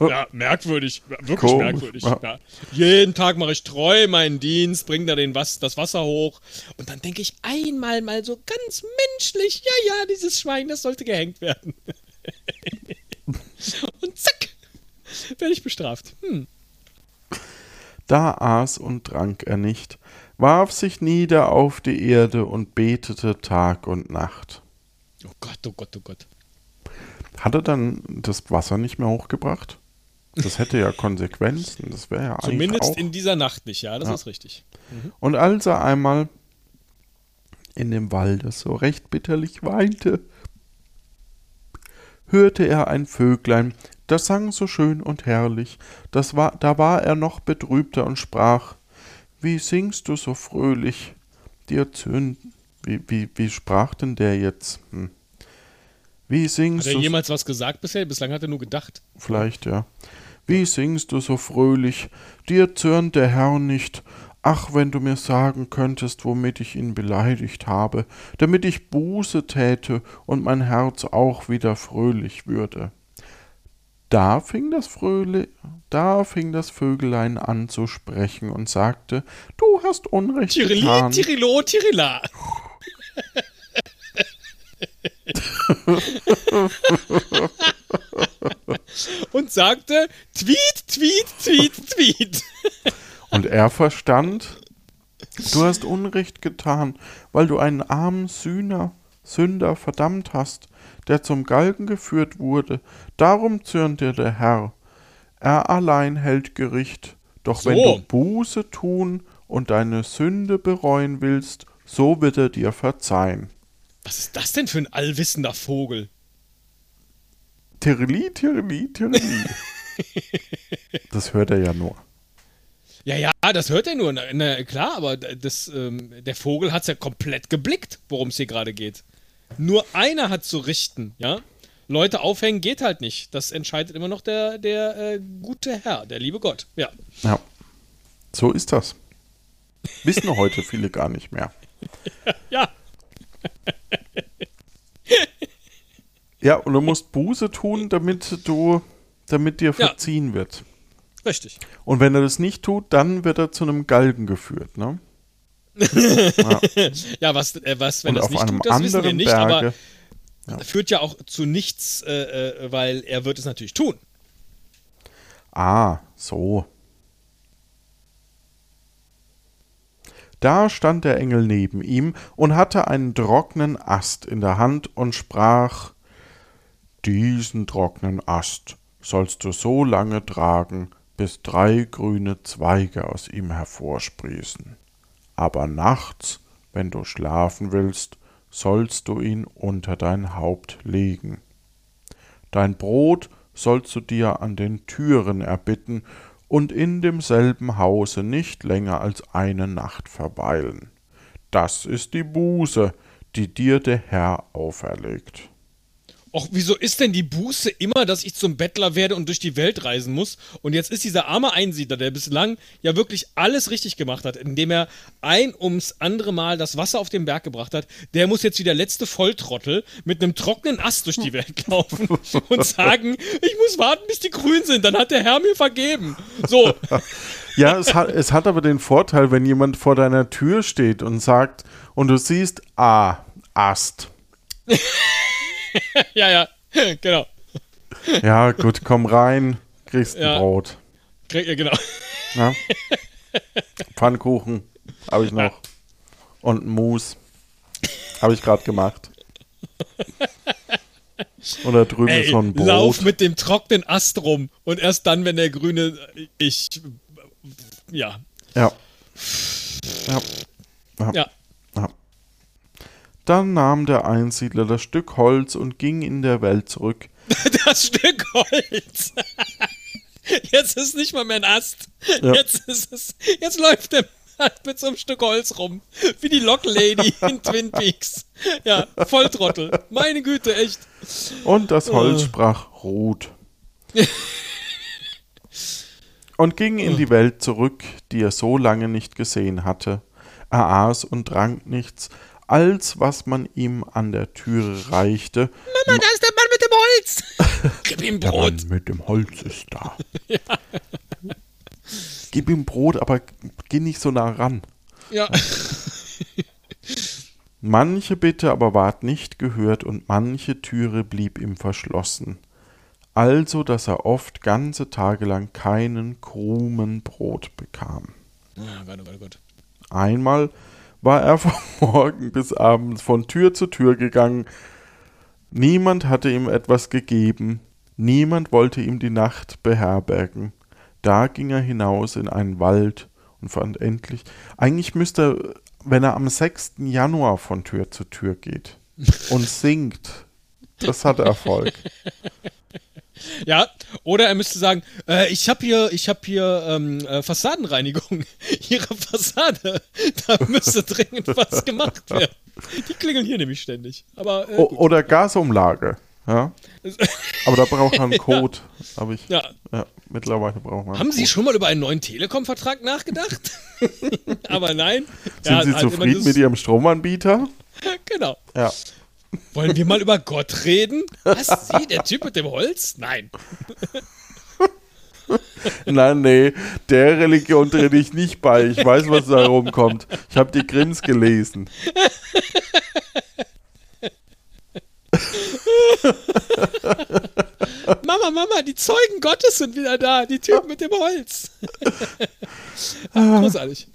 Speaker 2: Ja, merkwürdig. Wirklich
Speaker 1: Komisch,
Speaker 2: merkwürdig.
Speaker 1: ja.
Speaker 2: Ja. Jeden Tag mache ich treu meinen Dienst, bringe da den Was das Wasser hoch. Und dann denke ich einmal mal so ganz menschlich, ja, ja, dieses Schwein, das sollte gehängt werden. und zack, werde ich bestraft. Hm.
Speaker 1: Da aß und trank er nicht, warf sich nieder auf die Erde und betete Tag und Nacht.
Speaker 2: Oh Gott, oh Gott, oh Gott.
Speaker 1: Hat er dann das Wasser nicht mehr hochgebracht? Das hätte ja Konsequenzen. Das wäre ja eigentlich
Speaker 2: Zumindest
Speaker 1: auch.
Speaker 2: in dieser Nacht nicht, ja, das
Speaker 1: Ja.
Speaker 2: ist richtig.
Speaker 1: Und als er einmal in dem Walde so recht bitterlich weinte, hörte er ein Vöglein, das sang so schön und herrlich. Das war, da war er noch betrübter und sprach: Wie singst du so fröhlich? Dir zürnt. Wie, wie, wie sprach denn der jetzt? Hm. Wie
Speaker 2: Hat
Speaker 1: singst
Speaker 2: er
Speaker 1: du
Speaker 2: jemals was gesagt bisher? Bislang hat er nur gedacht.
Speaker 1: Vielleicht, ja. Wie singst du so fröhlich? Dir zürnt der Herr nicht. Ach, wenn du mir sagen könntest, womit ich ihn beleidigt habe, damit ich Buße täte und mein Herz auch wieder fröhlich würde. Da fing das Fröhli da fing das Vögelein an zu sprechen und sagte, du hast Unrecht
Speaker 2: Tirili,
Speaker 1: getan.
Speaker 2: Tirilo, Tirila. Und sagte, Tweet, Tweet, Tweet, Tweet.
Speaker 1: Und er verstand, du hast Unrecht getan, weil du einen armen Sühner Sünder verdammt hast, der zum Galgen geführt wurde, darum zürnt dir der Herr. Er allein hält Gericht, doch wenn
Speaker 2: So.
Speaker 1: du Buße tun und deine Sünde bereuen willst, so wird er dir verzeihen.
Speaker 2: Was ist das denn für ein allwissender Vogel?
Speaker 1: Tirili, Tirili, Tirili. das hört er ja nur.
Speaker 2: Ja, ja, das hört er nur. Na, na, klar, aber das, ähm, der Vogel hat es ja komplett geblickt, worum es hier gerade geht. Nur einer hat zu richten, ja? Leute aufhängen geht halt nicht. Das entscheidet immer noch der, der äh, gute Herr, der liebe Gott. Ja.
Speaker 1: Ja, so ist das. Wissen heute viele gar nicht mehr.
Speaker 2: Ja.
Speaker 1: Ja, und du musst Buße tun, damit du, damit dir
Speaker 2: Ja.
Speaker 1: verziehen wird.
Speaker 2: Richtig.
Speaker 1: Und wenn er das nicht tut, dann wird er zu einem Galgen geführt, ne?
Speaker 2: Ja, was, äh, was wenn
Speaker 1: und
Speaker 2: das nicht tut, das wissen wir nicht,
Speaker 1: Berge.
Speaker 2: aber führt ja auch zu nichts, äh, äh, weil er wird es natürlich tun.
Speaker 1: Ah, so. Da stand der Engel neben ihm und hatte einen trockenen Ast in der Hand und sprach Diesen trockenen Ast sollst du so lange tragen, bis drei grüne Zweige aus ihm hervorsprießen. Aber nachts, wenn du schlafen willst, sollst du ihn unter dein Haupt legen. Dein Brot sollst du dir an den Türen erbitten und in demselben Hause nicht länger als eine Nacht verweilen. Das ist die Buße, die dir der Herr auferlegt.
Speaker 2: Och, wieso ist denn die Buße immer, dass ich zum Bettler werde und durch die Welt reisen muss? Und jetzt ist dieser arme Einsiedler, der bislang ja wirklich alles richtig gemacht hat, indem er ein ums andere Mal das Wasser auf den Berg gebracht hat, der muss jetzt wie der letzte Volltrottel mit einem trockenen Ast durch die Welt laufen und sagen, ich muss warten, bis die grün sind, dann hat der Herr mir vergeben. So,
Speaker 1: Ja, es hat, es hat aber den Vorteil, wenn jemand vor deiner Tür steht und sagt, und du siehst, ah, Ast.
Speaker 2: ja, ja, genau.
Speaker 1: Ja, gut, komm rein, kriegst
Speaker 2: Ja.
Speaker 1: ein Brot.
Speaker 2: Krieg- ja, genau.
Speaker 1: Ja? Pfannkuchen habe ich noch. Und ein Mus habe ich gerade gemacht. Und da drüben ist
Speaker 2: Ey,
Speaker 1: so ein Brot.
Speaker 2: lauf mit dem trockenen Ast rum und erst dann, wenn der grüne, ich, ja,
Speaker 1: Ja. Ja.
Speaker 2: ja.
Speaker 1: ja. Dann nahm der Einsiedler das Stück Holz und ging in der Welt zurück.
Speaker 2: Das Stück Holz. Jetzt ist nicht mal mehr ein Ast.
Speaker 1: Ja.
Speaker 2: Jetzt ist es. Jetzt läuft er mit so einem Stück Holz rum. Wie die Locklady in Twin Peaks. Ja, Volltrottel. Meine Güte, echt.
Speaker 1: Und das Holz
Speaker 2: Äh.
Speaker 1: sprach Ruth. und ging in die Welt zurück, die er so lange nicht gesehen hatte. Er aß und trank nichts, als was man ihm an der Türe reichte.
Speaker 2: Mama, da ist der Mann mit dem Holz. Gib ihm
Speaker 1: Der
Speaker 2: Brot.
Speaker 1: Mann mit dem Holz ist da. Gib ihm Brot, aber geh nicht so nah ran.
Speaker 2: Ja.
Speaker 1: Manche Bitte aber ward nicht gehört und manche Türe blieb ihm verschlossen. Also, dass er oft ganze Tage lang keinen Krumen Brot bekam.
Speaker 2: Oh Gott, oh Gott, oh Gott.
Speaker 1: Einmal war er von Morgen bis abends von Tür zu Tür gegangen. Niemand hatte ihm etwas gegeben, niemand wollte ihm die Nacht beherbergen. Da ging er hinaus in einen Wald und fand endlich. Eigentlich müsste er, wenn er am 6. Januar von Tür zu Tür geht und singt, das hat Erfolg.
Speaker 2: Ja, oder er müsste sagen, äh, ich habe hier, ich habe hier ähm, äh, Fassadenreinigung. Ihre Fassade, da müsste dringend was gemacht werden. Die klingeln hier nämlich ständig. Aber äh,
Speaker 1: oder Gasumlage. Ja? Aber da braucht man einen Code. Hab ich,
Speaker 2: Ja.
Speaker 1: ja, mittlerweile braucht man einen
Speaker 2: haben Sie schon mal über einen neuen Telekom-Vertrag nachgedacht? Aber nein.
Speaker 1: Sind
Speaker 2: Ja,
Speaker 1: Sie
Speaker 2: immer
Speaker 1: zufrieden mit Ihrem Stromanbieter?
Speaker 2: Genau.
Speaker 1: Ja.
Speaker 2: Wollen wir mal über Gott reden? Was? Sie, der Typ mit dem Holz? Nein.
Speaker 1: Nein, nee, der Religion trete ich nicht bei. Ich weiß, was da rumkommt. Ich habe die Grimms gelesen.
Speaker 2: Mama, Mama, die Zeugen Gottes sind wieder da. Die Typen mit dem Holz. Ach, großartig.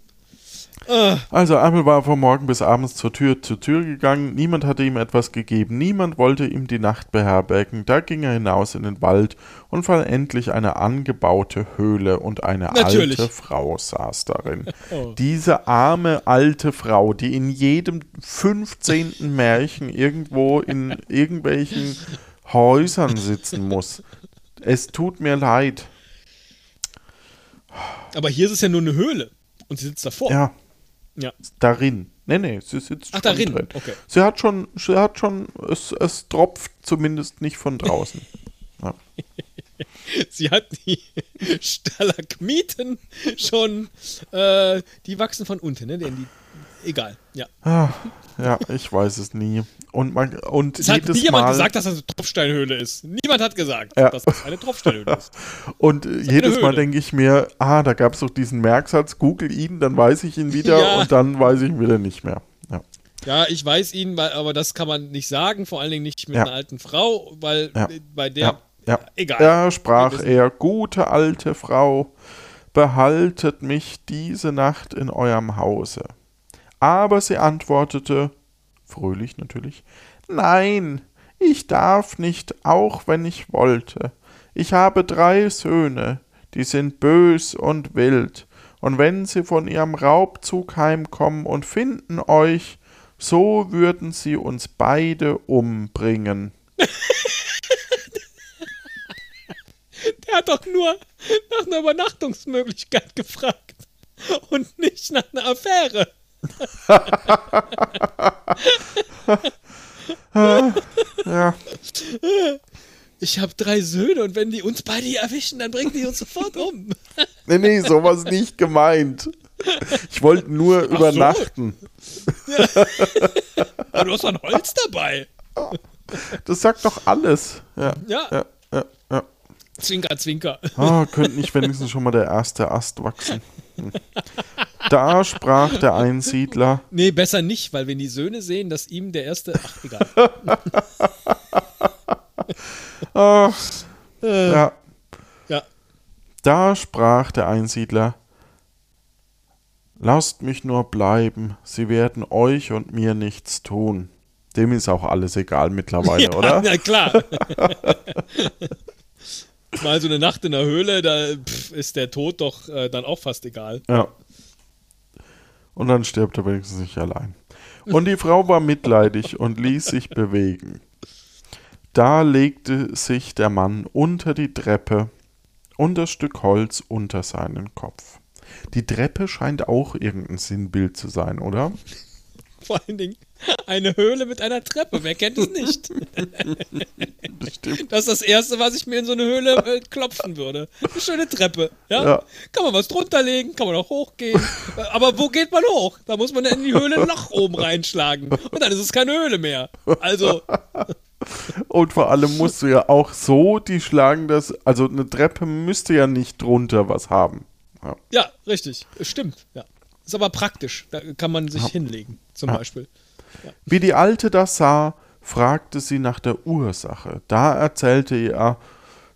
Speaker 1: Also Amel war von morgen bis abends zur Tür zu Tür gegangen, niemand hatte ihm etwas gegeben, niemand wollte ihm die Nacht beherbergen, da ging er hinaus in den Wald und fand endlich eine angebaute Höhle und eine
Speaker 2: Natürlich.
Speaker 1: alte Frau saß darin.
Speaker 2: Oh.
Speaker 1: Diese arme alte Frau, die in jedem 15. Märchen irgendwo in irgendwelchen Häusern sitzen muss. Es tut mir leid.
Speaker 2: Aber hier ist es ja nur eine Höhle. Und sie sitzt davor.
Speaker 1: Ja,
Speaker 2: Ja.
Speaker 1: darin. Nee, nee, sie sitzt
Speaker 2: Ach,
Speaker 1: schon
Speaker 2: darin.
Speaker 1: drin.
Speaker 2: Okay.
Speaker 1: Sie hat schon, sie hat schon, es, es tropft zumindest nicht von draußen. Ja.
Speaker 2: Sie hat die Stalagmiten schon, äh, die wachsen von unten, ne? Die, egal, ja.
Speaker 1: ja, ich weiß es nie. Und, man, und
Speaker 2: Es hat
Speaker 1: jedes
Speaker 2: nie jemand
Speaker 1: Mal,
Speaker 2: gesagt, dass das eine Tropfsteinhöhle ist. Niemand hat gesagt,
Speaker 1: Ja.
Speaker 2: dass das eine Tropfsteinhöhle ist.
Speaker 1: und äh, jedes Mal denke ich mir, ah, da gab es doch diesen Merksatz, google ihn, dann weiß ich ihn wieder
Speaker 2: Ja.
Speaker 1: und dann weiß ich ihn wieder nicht mehr. Ja.
Speaker 2: Ja, ich weiß ihn, weil- aber das kann man nicht sagen, vor allen Dingen nicht mit einer alten Frau, weil bei der,
Speaker 1: Ja,
Speaker 2: egal.
Speaker 1: Da sprach er, gute alte Frau, behaltet mich diese Nacht in eurem Hause. Aber sie antwortete, fröhlich natürlich, nein, ich darf nicht, auch wenn ich wollte. Ich habe drei Söhne, die sind bös und wild, und wenn sie von ihrem Raubzug heimkommen und finden euch, so würden sie uns beide umbringen.
Speaker 2: Der hat doch nur nach einer Übernachtungsmöglichkeit gefragt und nicht nach einer Affäre.
Speaker 1: Ja,
Speaker 2: Ich habe drei Söhne und wenn die uns beide erwischen, dann bringen die uns sofort um.
Speaker 1: Nee, nee, sowas nicht gemeint. Ich wollte nur
Speaker 2: so.
Speaker 1: übernachten.
Speaker 2: Aber du hast ein Holz dabei.
Speaker 1: Das sagt doch alles. Ja,
Speaker 2: Ja,
Speaker 1: ja, ja. ja.
Speaker 2: Zwinker, Zwinker.
Speaker 1: Ah, könnte nicht wenigstens schon mal der erste Ast wachsen. Hm. Da sprach der Einsiedler.
Speaker 2: Nee, besser nicht, weil wenn die Söhne sehen, dass ihm der erste. Ach, egal.
Speaker 1: Ah, ja,
Speaker 2: Ja.
Speaker 1: da sprach der Einsiedler. Lasst mich nur bleiben, sie werden euch und mir nichts tun. Dem ist auch alles egal mittlerweile,
Speaker 2: ja,
Speaker 1: oder?
Speaker 2: Ja, klar. Mal so eine Nacht in der Höhle, da pff, ist der Tod doch äh, dann auch fast egal.
Speaker 1: Ja. Und dann stirbt er wenigstens nicht allein. Und die Frau war mitleidig und ließ sich bewegen. Da legte sich der Mann unter die Treppe und das Stück Holz unter seinen Kopf. Die Treppe scheint auch irgendein Sinnbild zu sein, oder?
Speaker 2: Vor allen Dingen eine Höhle mit einer Treppe. Wer kennt es nicht?
Speaker 1: Bestimmt.
Speaker 2: Das ist das Erste, was ich mir in so eine Höhle äh, klopfen würde. Eine schöne Treppe. Ja?
Speaker 1: Ja.
Speaker 2: Kann man was drunter legen, kann man auch hochgehen. Äh, Aber wo geht man hoch? Da muss man in die Höhle ein Loch oben reinschlagen. Und dann ist es keine Höhle mehr. Also,
Speaker 1: Und vor allem musst du ja auch so die schlagen, dass. Also eine Treppe müsste ja nicht drunter was haben. Ja.
Speaker 2: ja, richtig. Stimmt. Ja. Ist aber praktisch. Da kann man sich hinlegen, zum Beispiel.
Speaker 1: Wie die Alte das sah, fragte sie nach der Ursache. Da erzählte er,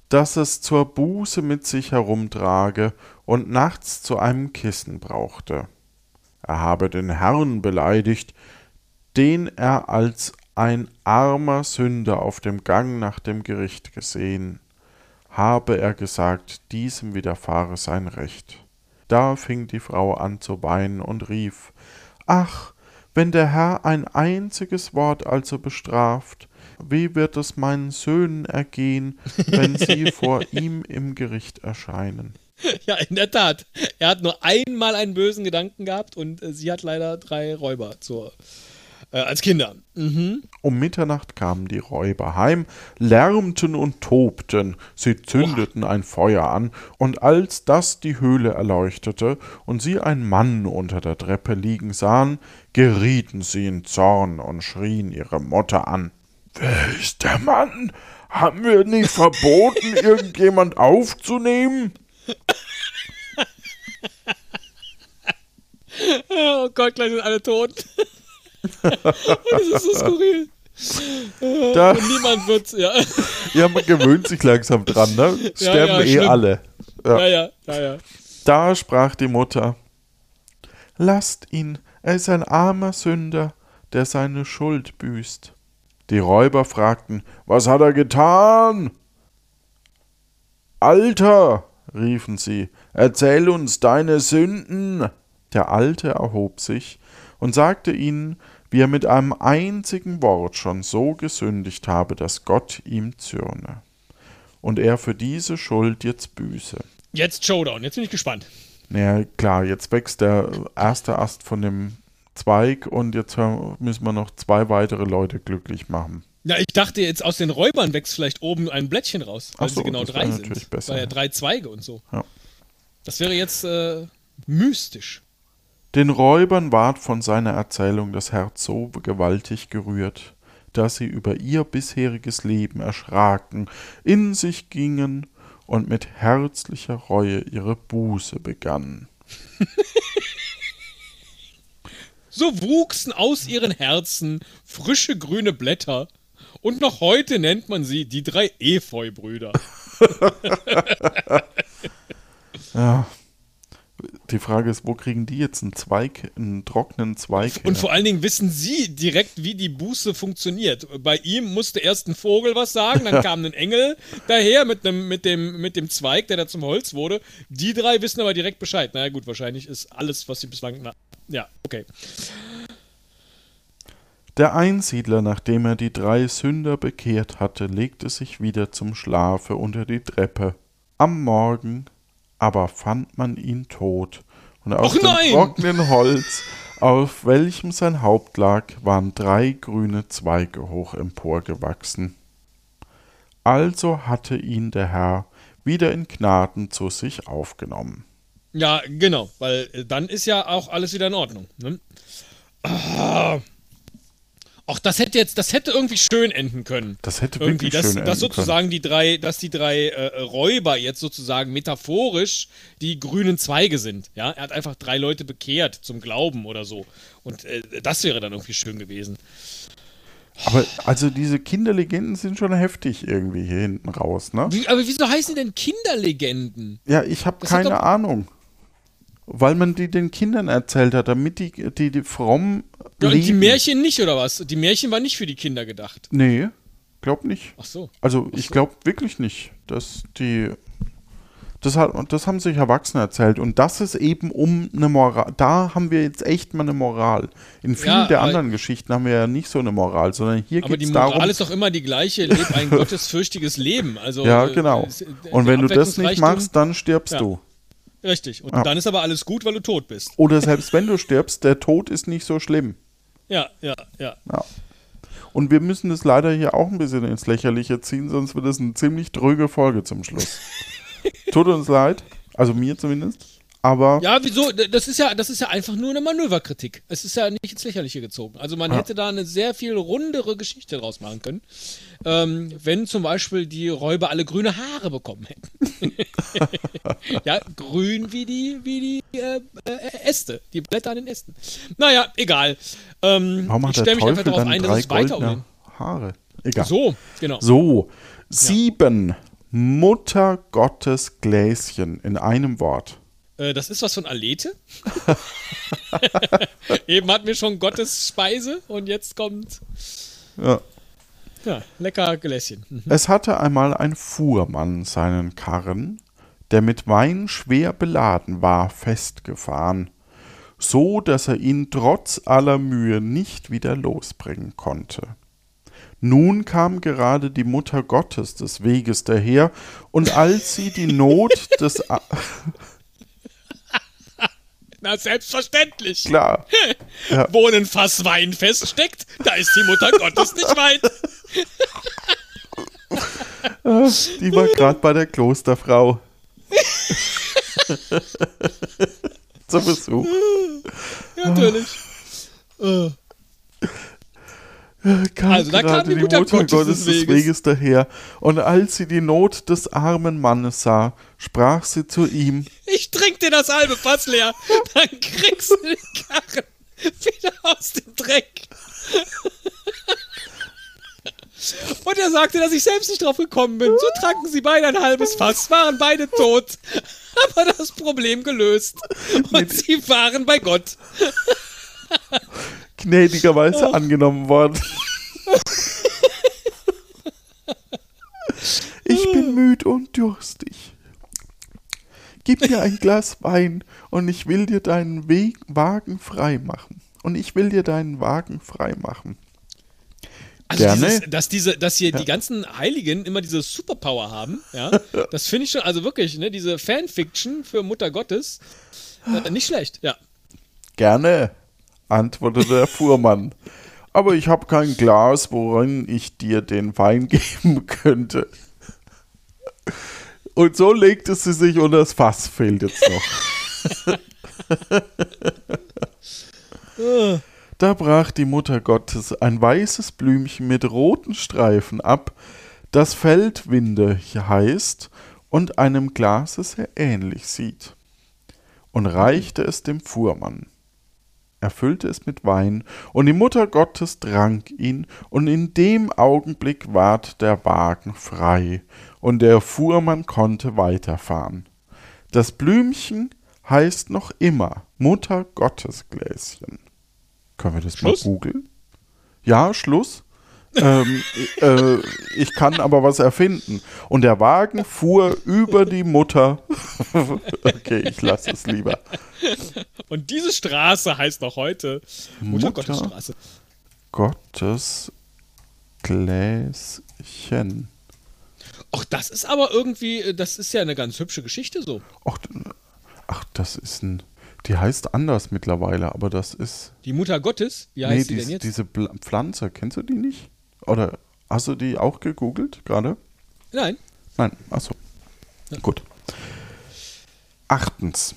Speaker 1: dass es zur Buße mit sich herumtrage und nachts zu einem Kissen brauchte. Er habe den Herrn beleidigt, den er als ein armer Sünder auf dem Gang nach dem Gericht gesehen. Habe er gesagt, diesem widerfahre sein Recht. Da fing die Frau an zu weinen und rief Ach, wenn der Herr ein einziges Wort also bestraft, wie wird es meinen Söhnen ergehen, wenn sie vor ihm im Gericht erscheinen?
Speaker 2: Ja, in der Tat. Er hat nur einmal einen bösen Gedanken gehabt und äh, sie hat leider drei Räuber zur, äh, als Kinder. Mhm.
Speaker 1: Um Mitternacht kamen die Räuber heim, lärmten und tobten, sie zündeten ein Feuer an, und als das die Höhle erleuchtete und sie einen Mann unter der Treppe liegen sahen, gerieten sie in Zorn und schrien ihre Mutter an. Wer ist der Mann? Haben wir nicht verboten, irgendjemand aufzunehmen?
Speaker 2: Oh Gott, gleich sind alle tot. Das ist so skurril.
Speaker 1: Da,
Speaker 2: Und niemand wird's, ja.
Speaker 1: ja, man gewöhnt sich langsam dran, ne?
Speaker 2: Ja,
Speaker 1: Sterben
Speaker 2: ja,
Speaker 1: eh
Speaker 2: schlimm.
Speaker 1: alle.
Speaker 2: Ja, ja, ja, ja.
Speaker 1: Da sprach die Mutter, lasst ihn, er ist ein armer Sünder, der seine Schuld büßt. Die Räuber fragten, was hat er getan? Alter, riefen sie, erzähl uns deine Sünden. Der Alte erhob sich und sagte ihnen, wie er mit einem einzigen Wort schon so gesündigt habe, dass Gott ihm zürne. Und er für diese Schuld jetzt büße.
Speaker 2: Jetzt Showdown, jetzt bin ich gespannt.
Speaker 1: Naja, klar, jetzt wächst der erste Ast von dem Zweig und jetzt müssen wir noch zwei weitere Leute glücklich machen.
Speaker 2: Ja, ich dachte jetzt aus den Räubern wächst vielleicht oben ein Blättchen raus, weil
Speaker 1: so,
Speaker 2: sie genau
Speaker 1: das
Speaker 2: drei
Speaker 1: wäre
Speaker 2: sind.
Speaker 1: natürlich besser,
Speaker 2: Weil ja
Speaker 1: ja.
Speaker 2: drei Zweige und so.
Speaker 1: Ja.
Speaker 2: Das wäre jetzt äh, mystisch.
Speaker 1: Den Räubern ward von seiner Erzählung das Herz so gewaltig gerührt, dass sie über ihr bisheriges Leben erschraken, in sich gingen und mit herzlicher Reue ihre Buße begannen.
Speaker 2: So wuchsen aus ihren Herzen frische grüne Blätter. Und noch heute nennt man sie die drei Efeu-Brüder.
Speaker 1: Ja. Die Frage ist, wo kriegen die jetzt einen Zweig, einen trockenen Zweig
Speaker 2: Und
Speaker 1: her?
Speaker 2: vor allen Dingen wissen sie direkt, wie die Buße funktioniert. Bei ihm musste erst ein Vogel was sagen, dann kam ein Engel daher mit, einem, mit, dem, mit dem Zweig, der da zum Holz wurde. Die drei wissen aber direkt Bescheid. Naja, gut, wahrscheinlich ist alles, was sie bislang. Na, ja, okay.
Speaker 1: Der Einsiedler, nachdem er die drei Sünder bekehrt hatte, legte sich wieder zum Schlafe unter die Treppe. Am Morgen aber fand man ihn tot, und auf
Speaker 2: Och
Speaker 1: dem
Speaker 2: nein!
Speaker 1: trockenen Holz, auf welchem sein Haupt lag, waren drei grüne Zweige hoch emporgewachsen. Also hatte ihn der Herr wieder in Gnaden zu sich aufgenommen.
Speaker 2: Ja, genau, weil äh, dann ist ja auch alles wieder in Ordnung. Ne? Ah. Ach, das hätte jetzt, das hätte irgendwie schön enden können.
Speaker 1: Das hätte
Speaker 2: irgendwie,
Speaker 1: wirklich
Speaker 2: dass,
Speaker 1: schön enden
Speaker 2: dass sozusagen die drei, dass die drei äh, Räuber jetzt sozusagen metaphorisch die grünen Zweige sind. Ja, er hat einfach drei Leute bekehrt zum Glauben oder so. Und äh, das wäre dann irgendwie schön gewesen.
Speaker 1: Aber also diese Kinderlegenden sind schon heftig irgendwie hier hinten raus, ne?
Speaker 2: Wie, aber wieso heißen die denn Kinderlegenden?
Speaker 1: Ja, ich habe keine
Speaker 2: doch-
Speaker 1: Ahnung. Weil man die den Kindern erzählt hat, damit die, die, die fromm
Speaker 2: Ja, und die
Speaker 1: leben.
Speaker 2: Märchen nicht, oder was? Die Märchen waren nicht für die Kinder gedacht.
Speaker 1: Nee, glaub nicht.
Speaker 2: Ach so.
Speaker 1: Also ich glaube wirklich nicht, dass die. Das, hat, und das haben sich Erwachsene erzählt. Und das ist eben um eine Moral. Da haben wir jetzt echt mal eine Moral. In vielen
Speaker 2: Ja,
Speaker 1: der
Speaker 2: aber-
Speaker 1: anderen Geschichten haben wir ja nicht so eine Moral, sondern hier
Speaker 2: Aber
Speaker 1: geht
Speaker 2: die
Speaker 1: es
Speaker 2: Moral
Speaker 1: darum.
Speaker 2: ist doch immer die gleiche, leb ein gottesfürchtiges Leben. Also,
Speaker 1: ja, genau.
Speaker 2: äh,
Speaker 1: Und wenn du das nicht machst, dann stirbst
Speaker 2: Ja.
Speaker 1: du.
Speaker 2: Richtig. Und
Speaker 1: Ja.
Speaker 2: dann ist aber alles gut, weil du tot bist.
Speaker 1: Oder selbst wenn du stirbst, der Tod ist nicht so schlimm.
Speaker 2: Ja, ja, ja.
Speaker 1: Ja. Und wir müssen das leider hier auch ein bisschen ins Lächerliche ziehen, sonst wird es eine ziemlich dröge Folge zum Schluss. Tut uns leid, also mir zumindest. Aber
Speaker 2: Ja, wieso? Das ist ja, das ist ja einfach nur eine Manöverkritik. Es ist ja nicht ins Lächerliche gezogen. Also man
Speaker 1: Ja.
Speaker 2: hätte da eine sehr viel rundere Geschichte draus machen können, ähm, wenn zum Beispiel die Räuber alle grüne Haare bekommen hätten. ja, grün wie die, wie die äh, äh, Äste, die Blätter an den Ästen. Naja, egal. Ähm,
Speaker 1: warum
Speaker 2: ich
Speaker 1: hat der
Speaker 2: stelle mich einfach darauf ein, dass es weiter um.
Speaker 1: Haare? Egal.
Speaker 2: So, genau.
Speaker 1: So, sieben Mutter Gottes Gläschen in einem Wort.
Speaker 2: Äh, das ist was von Alete. Eben hatten wir schon Gottes Speise und jetzt kommt
Speaker 1: Ja.
Speaker 2: ja, lecker Gläschen. Hm.
Speaker 1: Es hatte einmal ein Fuhrmann seinen Karren, der mit Wein schwer beladen war, festgefahren, so dass er ihn trotz aller Mühe nicht wieder losbringen konnte. Nun kam gerade die Mutter Gottes des Weges daher, und als sie die Not des
Speaker 2: Na, selbstverständlich.
Speaker 1: klar,
Speaker 2: Wo ein Fass Wein feststeckt, da ist die Mutter Gottes nicht weit.
Speaker 1: die war gerade bei der Klosterfrau. Zu Besuch.
Speaker 2: Ja, natürlich.
Speaker 1: Kam
Speaker 2: Also, da kam die
Speaker 1: die
Speaker 2: Mutter
Speaker 1: Mutter,
Speaker 2: Gottes
Speaker 1: Gottes,
Speaker 2: des Weges.
Speaker 1: Weges daher. Und als sie die Not des armen Mannes sah, sprach sie zu ihm:
Speaker 2: Ich trink dir das halbe Fass leer, dann kriegst du den Karren wieder aus dem Dreck. Und er sagte, dass ich selbst nicht drauf gekommen bin. So tranken sie beide ein halbes Fass, waren beide tot. Aber das Problem gelöst. Und sie waren bei Gott.
Speaker 1: Gnädigerweise angenommen worden. Ich bin müd und durstig. Gib mir ein Glas Wein und ich will dir deinen Weg, Wagen frei machen. Und ich will dir deinen Wagen frei machen.
Speaker 2: Also
Speaker 1: Gerne.
Speaker 2: Dieses, dass diese, dass hier die ganzen Heiligen immer diese Superpower haben, ja, das finde ich schon, also wirklich, ne, diese Fanfiction für Mutter Gottes, äh, nicht schlecht, ja.
Speaker 1: Gerne, antwortete der Fuhrmann. Aber ich habe kein Glas, worin ich dir den Wein geben könnte. Und so legte sie sich unter das Fass, fehlt jetzt noch. Da brach die Mutter Gottes ein weißes Blümchen mit roten Streifen ab, das Feldwinde heißt und einem Glase sehr ähnlich sieht, und reichte es dem Fuhrmann. Er füllte es mit Wein, und die Mutter Gottes trank ihn, und in dem Augenblick ward der Wagen frei, und der Fuhrmann konnte weiterfahren. Das Blümchen heißt noch immer Mutter Gottes Gläschen. Können wir das
Speaker 2: Schluss?
Speaker 1: mal googeln? Ja, Schluss. Ähm, äh, ich kann aber was erfinden. Und der Wagen fuhr über die Mutter. okay, ich lasse es lieber.
Speaker 2: Und diese Straße heißt noch heute Mutter, Gottes Straße.
Speaker 1: Gottes Gläschen.
Speaker 2: Ach, das ist aber irgendwie, äh, das ist ja eine ganz hübsche Geschichte so.
Speaker 1: Ach, ach, das ist ein. Die heißt anders mittlerweile, aber das ist.
Speaker 2: Die Mutter Gottes, wie
Speaker 1: nee,
Speaker 2: heißt sie
Speaker 1: dies,
Speaker 2: denn jetzt?
Speaker 1: diese Pflanze, kennst du die nicht? Oder hast du die auch gegoogelt gerade?
Speaker 2: Nein.
Speaker 1: Nein, achso. Gut. Achtens.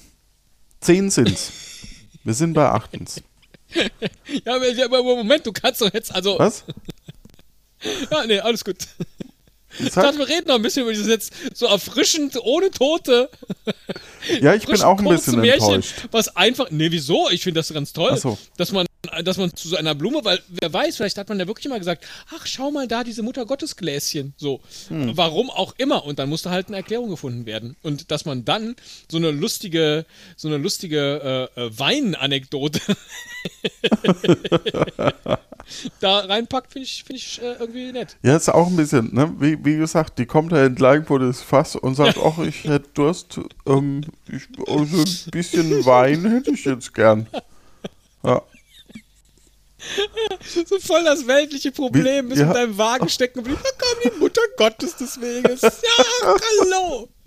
Speaker 1: Zehn sind's. Wir sind bei achtens.
Speaker 2: Ja, aber, ja, Moment, du kannst doch jetzt, also.
Speaker 1: Was?
Speaker 2: Ja, nee, alles gut. Ich dachte, wir reden noch ein bisschen über dieses jetzt so erfrischend, ohne Tote.
Speaker 1: Ja, ich bin auch ein bisschen
Speaker 2: Märchen,
Speaker 1: enttäuscht.
Speaker 2: Was einfach, nee, wieso? Ich finde das ganz toll,
Speaker 1: so.
Speaker 2: dass man, dass man zu so einer Blume, weil wer weiß, vielleicht hat man ja wirklich immer gesagt, ach, schau mal da, diese Mutter Gottes Gläschen, so.
Speaker 1: Hm.
Speaker 2: Warum auch immer. Und dann musste halt eine Erklärung gefunden werden. Und dass man dann so eine lustige, so eine lustige äh, äh, Weinanekdote da reinpackt, finde ich, finde ich äh, irgendwie nett.
Speaker 1: Ja, ist auch ein bisschen, ne? Wie, wie gesagt, die kommt da entlang vor das Fass und sagt, ach, ich hätte Durst, ähm, ich, also ein bisschen Wein hätte ich jetzt gern. Ja.
Speaker 2: So voll das weltliche Problem,
Speaker 1: Wie-
Speaker 2: bis
Speaker 1: ja.
Speaker 2: mit deinem Wagen stecken geblieben. Da kam die Mutter Gottes des Weges. Ja, hallo.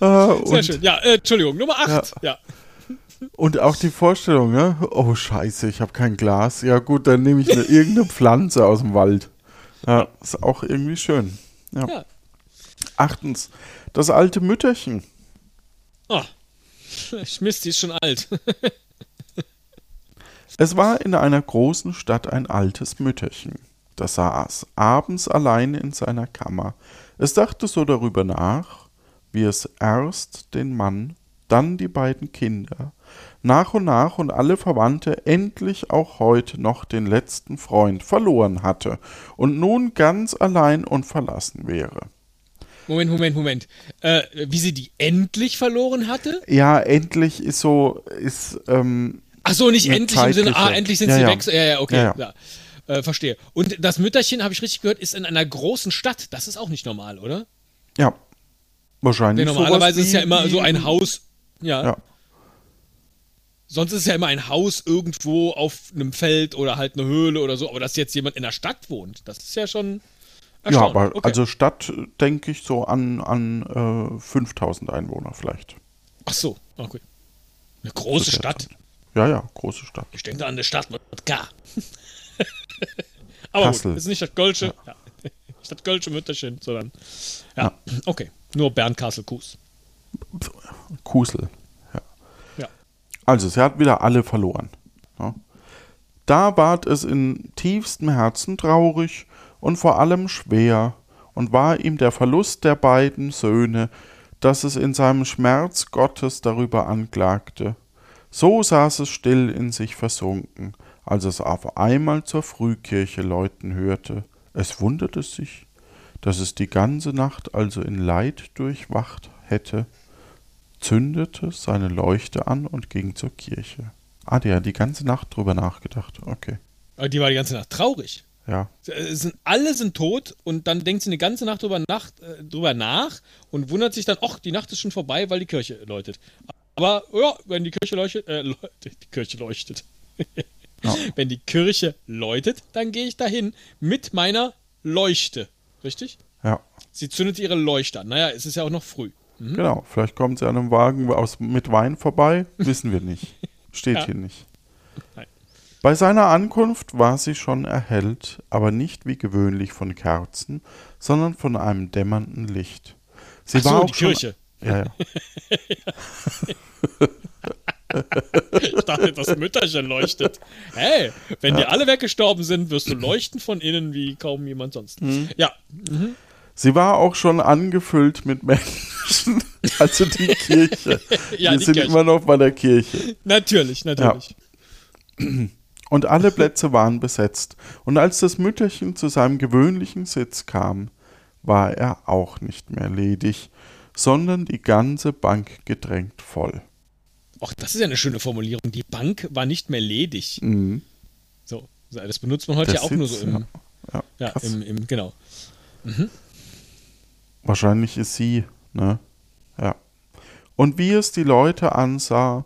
Speaker 1: Ah,
Speaker 2: Sehr schön. Ja, äh, Entschuldigung, Nummer 8. Ja.
Speaker 1: und auch die Vorstellung, ne? Oh, scheiße, ich habe kein Glas. Ja, gut, dann nehme ich eine, irgendeine Pflanze aus dem Wald. Ja, ist auch irgendwie schön. Ja.
Speaker 2: Ja.
Speaker 1: Achtens, das alte Mütterchen.
Speaker 2: Oh. Mist, die ist schon alt.
Speaker 1: Es war in einer großen Stadt ein altes Mütterchen. Das saß abends allein in seiner Kammer. Es dachte so darüber nach, wie es erst den Mann, dann die beiden Kinder, nach und nach und alle Verwandte endlich auch heute noch den letzten Freund verloren hatte und nun ganz allein und verlassen wäre.
Speaker 2: Moment, Moment, Moment. Äh, wie sie die endlich verloren hatte?
Speaker 1: Ja, endlich ist so, ist, ähm,
Speaker 2: Ach so, nicht endlich im Sinne, ah, endlich sind
Speaker 1: Ja,
Speaker 2: sie
Speaker 1: ja.
Speaker 2: weg. Ja, ja, okay.
Speaker 1: Ja.
Speaker 2: Äh, verstehe. Und das Mütterchen, habe ich richtig gehört, ist in einer großen Stadt. Das ist auch nicht normal, oder?
Speaker 1: ja, wahrscheinlich.
Speaker 2: Denn
Speaker 1: sowas
Speaker 2: normalerweise ist ja immer so ein Haus. Ja.
Speaker 1: Ja.
Speaker 2: Sonst ist es ja immer ein Haus irgendwo auf einem Feld oder halt eine Höhle oder so. Aber dass jetzt jemand in der Stadt wohnt, das ist ja schon.
Speaker 1: Ja, aber
Speaker 2: okay.
Speaker 1: also Stadt äh, denke ich so an, an äh, 5000 Einwohner vielleicht.
Speaker 2: Ach so, okay. Eine große Stadt.
Speaker 1: Ja, ja, große Stadt.
Speaker 2: Ich denke an eine Stadt mit K. aber
Speaker 1: Kassel.
Speaker 2: gut, ist nicht das Gölsche. Ja. Nicht das Gölsche Mütterchen, sondern. Ja, okay. Nur Bernkastel-Kues.
Speaker 1: Kusel. Ja.
Speaker 2: Ja.
Speaker 1: Also, sie hat wieder alle verloren. Ja. Da ward es in tiefstem Herzen traurig und vor allem schwer und war ihm der Verlust der beiden Söhne, dass es in seinem Schmerz Gottes darüber anklagte. So saß es still in sich versunken, als es auf einmal zur Frühkirche läuten hörte. Es wunderte sich, dass es die ganze Nacht also in Leid durchwacht hätte. zündete seine Leuchte an und ging zur Kirche. Ah, der hat die ganze Nacht drüber nachgedacht. Okay.
Speaker 2: Aber die war die ganze Nacht traurig.
Speaker 1: Ja.
Speaker 2: Es sind, alle sind tot und dann denkt sie eine ganze Nacht drüber, Nacht, äh, drüber nach und wundert sich dann, ach, die Nacht ist schon vorbei, weil die Kirche läutet. Aber ja, wenn die Kirche leuchtet, äh, die Kirche leuchtet.
Speaker 1: Ja.
Speaker 2: Wenn die Kirche läutet, dann gehe ich dahin mit meiner Leuchte. Richtig?
Speaker 1: Ja.
Speaker 2: Sie zündet ihre Leuchte an. Naja, es ist ja auch noch früh.
Speaker 1: Genau. Vielleicht kommt sie an einem Wagen aus, mit Wein vorbei. Wissen wir nicht. Steht
Speaker 2: Ja.
Speaker 1: hier nicht.
Speaker 2: Nein.
Speaker 1: Bei seiner Ankunft war sie schon erhellt, aber nicht wie gewöhnlich von Kerzen, sondern von einem dämmernden Licht. Sie
Speaker 2: Ach
Speaker 1: war
Speaker 2: so,
Speaker 1: auch
Speaker 2: die
Speaker 1: schon,
Speaker 2: Kirche.
Speaker 1: Ja, ja.
Speaker 2: Ich dachte, das Mütterchen leuchtet. Hey, wenn die alle weggestorben sind, wirst du leuchten von innen wie kaum jemand sonst.
Speaker 1: Mhm.
Speaker 2: Ja,
Speaker 1: Sie war auch schon angefüllt mit Menschen, also die Kirche.
Speaker 2: Ja,
Speaker 1: Wir sind
Speaker 2: Kirche.
Speaker 1: immer noch bei der Kirche.
Speaker 2: natürlich, natürlich.
Speaker 1: Und alle Plätze waren besetzt. Und als das Mütterchen zu seinem gewöhnlichen Sitz kam, war er auch nicht mehr ledig, sondern die ganze Bank gedrängt voll.
Speaker 2: Ach, das ist ja eine schöne Formulierung. Die Bank war nicht mehr ledig.
Speaker 1: Mhm.
Speaker 2: So, das benutzt man heute
Speaker 1: Der
Speaker 2: ja auch nur so im,
Speaker 1: Ja,
Speaker 2: ja,
Speaker 1: krass.
Speaker 2: im, im, genau.
Speaker 1: Wahrscheinlich ist sie, ne? Ja. Und wie es die Leute ansah,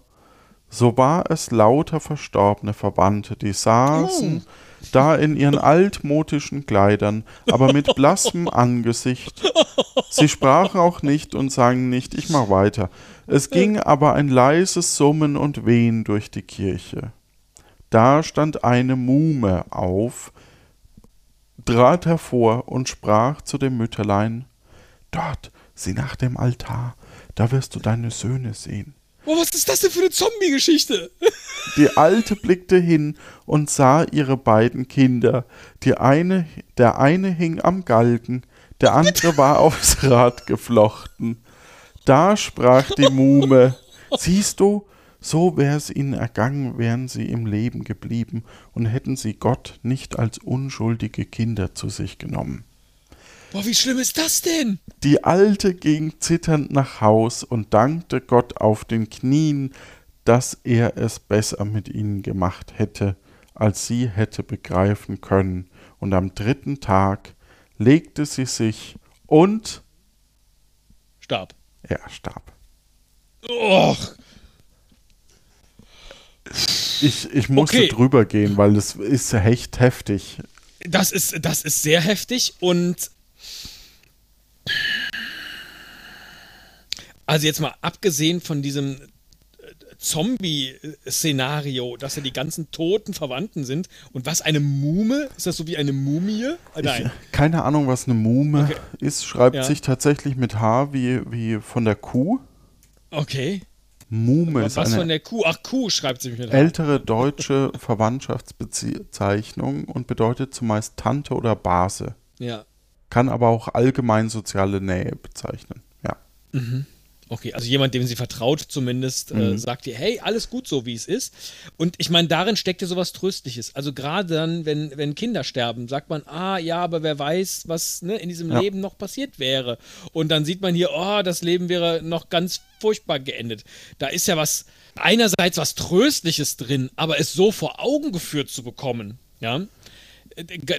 Speaker 1: so war es lauter verstorbene Verwandte, die saßen da in ihren altmodischen Kleidern, aber mit blassem Angesicht. Sie sprachen auch nicht und sangen nicht, ich mach weiter. Es ging aber ein leises Summen und Wehen durch die Kirche. Da stand eine Muhme auf, trat hervor und sprach zu dem Mütterlein, Dort, sieh nach dem Altar, da wirst du deine Söhne sehen.
Speaker 2: Oh, was ist das denn für eine Zombie-Geschichte?
Speaker 1: Die Alte blickte hin und sah ihre beiden Kinder. Die eine, der eine hing am Galgen, der andere war aufs Rad geflochten. Da sprach die Muhme, siehst du, so wäre es ihnen ergangen, wären sie im Leben geblieben und hätten sie Gott nicht als unschuldige Kinder zu sich genommen.
Speaker 2: Boah, wie schlimm ist das denn?
Speaker 1: Die Alte ging zitternd nach Haus und dankte Gott auf den Knien, dass er es besser mit ihnen gemacht hätte, als sie hätte begreifen können. Und am dritten Tag legte sie sich und
Speaker 2: Stab.
Speaker 1: er starb.
Speaker 2: Och,
Speaker 1: Ich, ich musste
Speaker 2: Okay.
Speaker 1: drüber gehen, weil das ist echt heftig.
Speaker 2: das ist, das ist sehr heftig und. Also, jetzt mal abgesehen von diesem äh, Zombie-Szenario, dass ja die ganzen toten Verwandten sind. Und was eine Mume? Ist das so wie eine Mumie? Äh,
Speaker 1: Ich,
Speaker 2: Nein.
Speaker 1: keine Ahnung, was eine Muhme
Speaker 2: Okay.
Speaker 1: ist. Schreibt
Speaker 2: Ja.
Speaker 1: sich tatsächlich mit H wie, wie von der Kuh.
Speaker 2: Okay.
Speaker 1: Muhme ist
Speaker 2: Was
Speaker 1: eine
Speaker 2: von der Kuh? Ach, Kuh schreibt sich mit H.
Speaker 1: ältere deutsche Verwandtschaftsbezeichnung und bedeutet zumeist Tante oder Base.
Speaker 2: Ja.
Speaker 1: Kann aber auch allgemein soziale Nähe bezeichnen. Ja.
Speaker 2: Okay, also jemand, dem sie vertraut zumindest,
Speaker 1: Mhm.
Speaker 2: äh, sagt ihr, hey, alles gut so, wie es ist. Und ich meine, darin steckt ja sowas Tröstliches. Also gerade dann, wenn, wenn Kinder sterben, sagt man, ah ja, aber wer weiß, was ne, in diesem
Speaker 1: Ja.
Speaker 2: Leben noch passiert wäre. Und dann sieht man hier, oh, das Leben wäre noch ganz furchtbar geendet. Da ist ja was, einerseits was Tröstliches drin, aber es so vor Augen geführt zu bekommen, ja.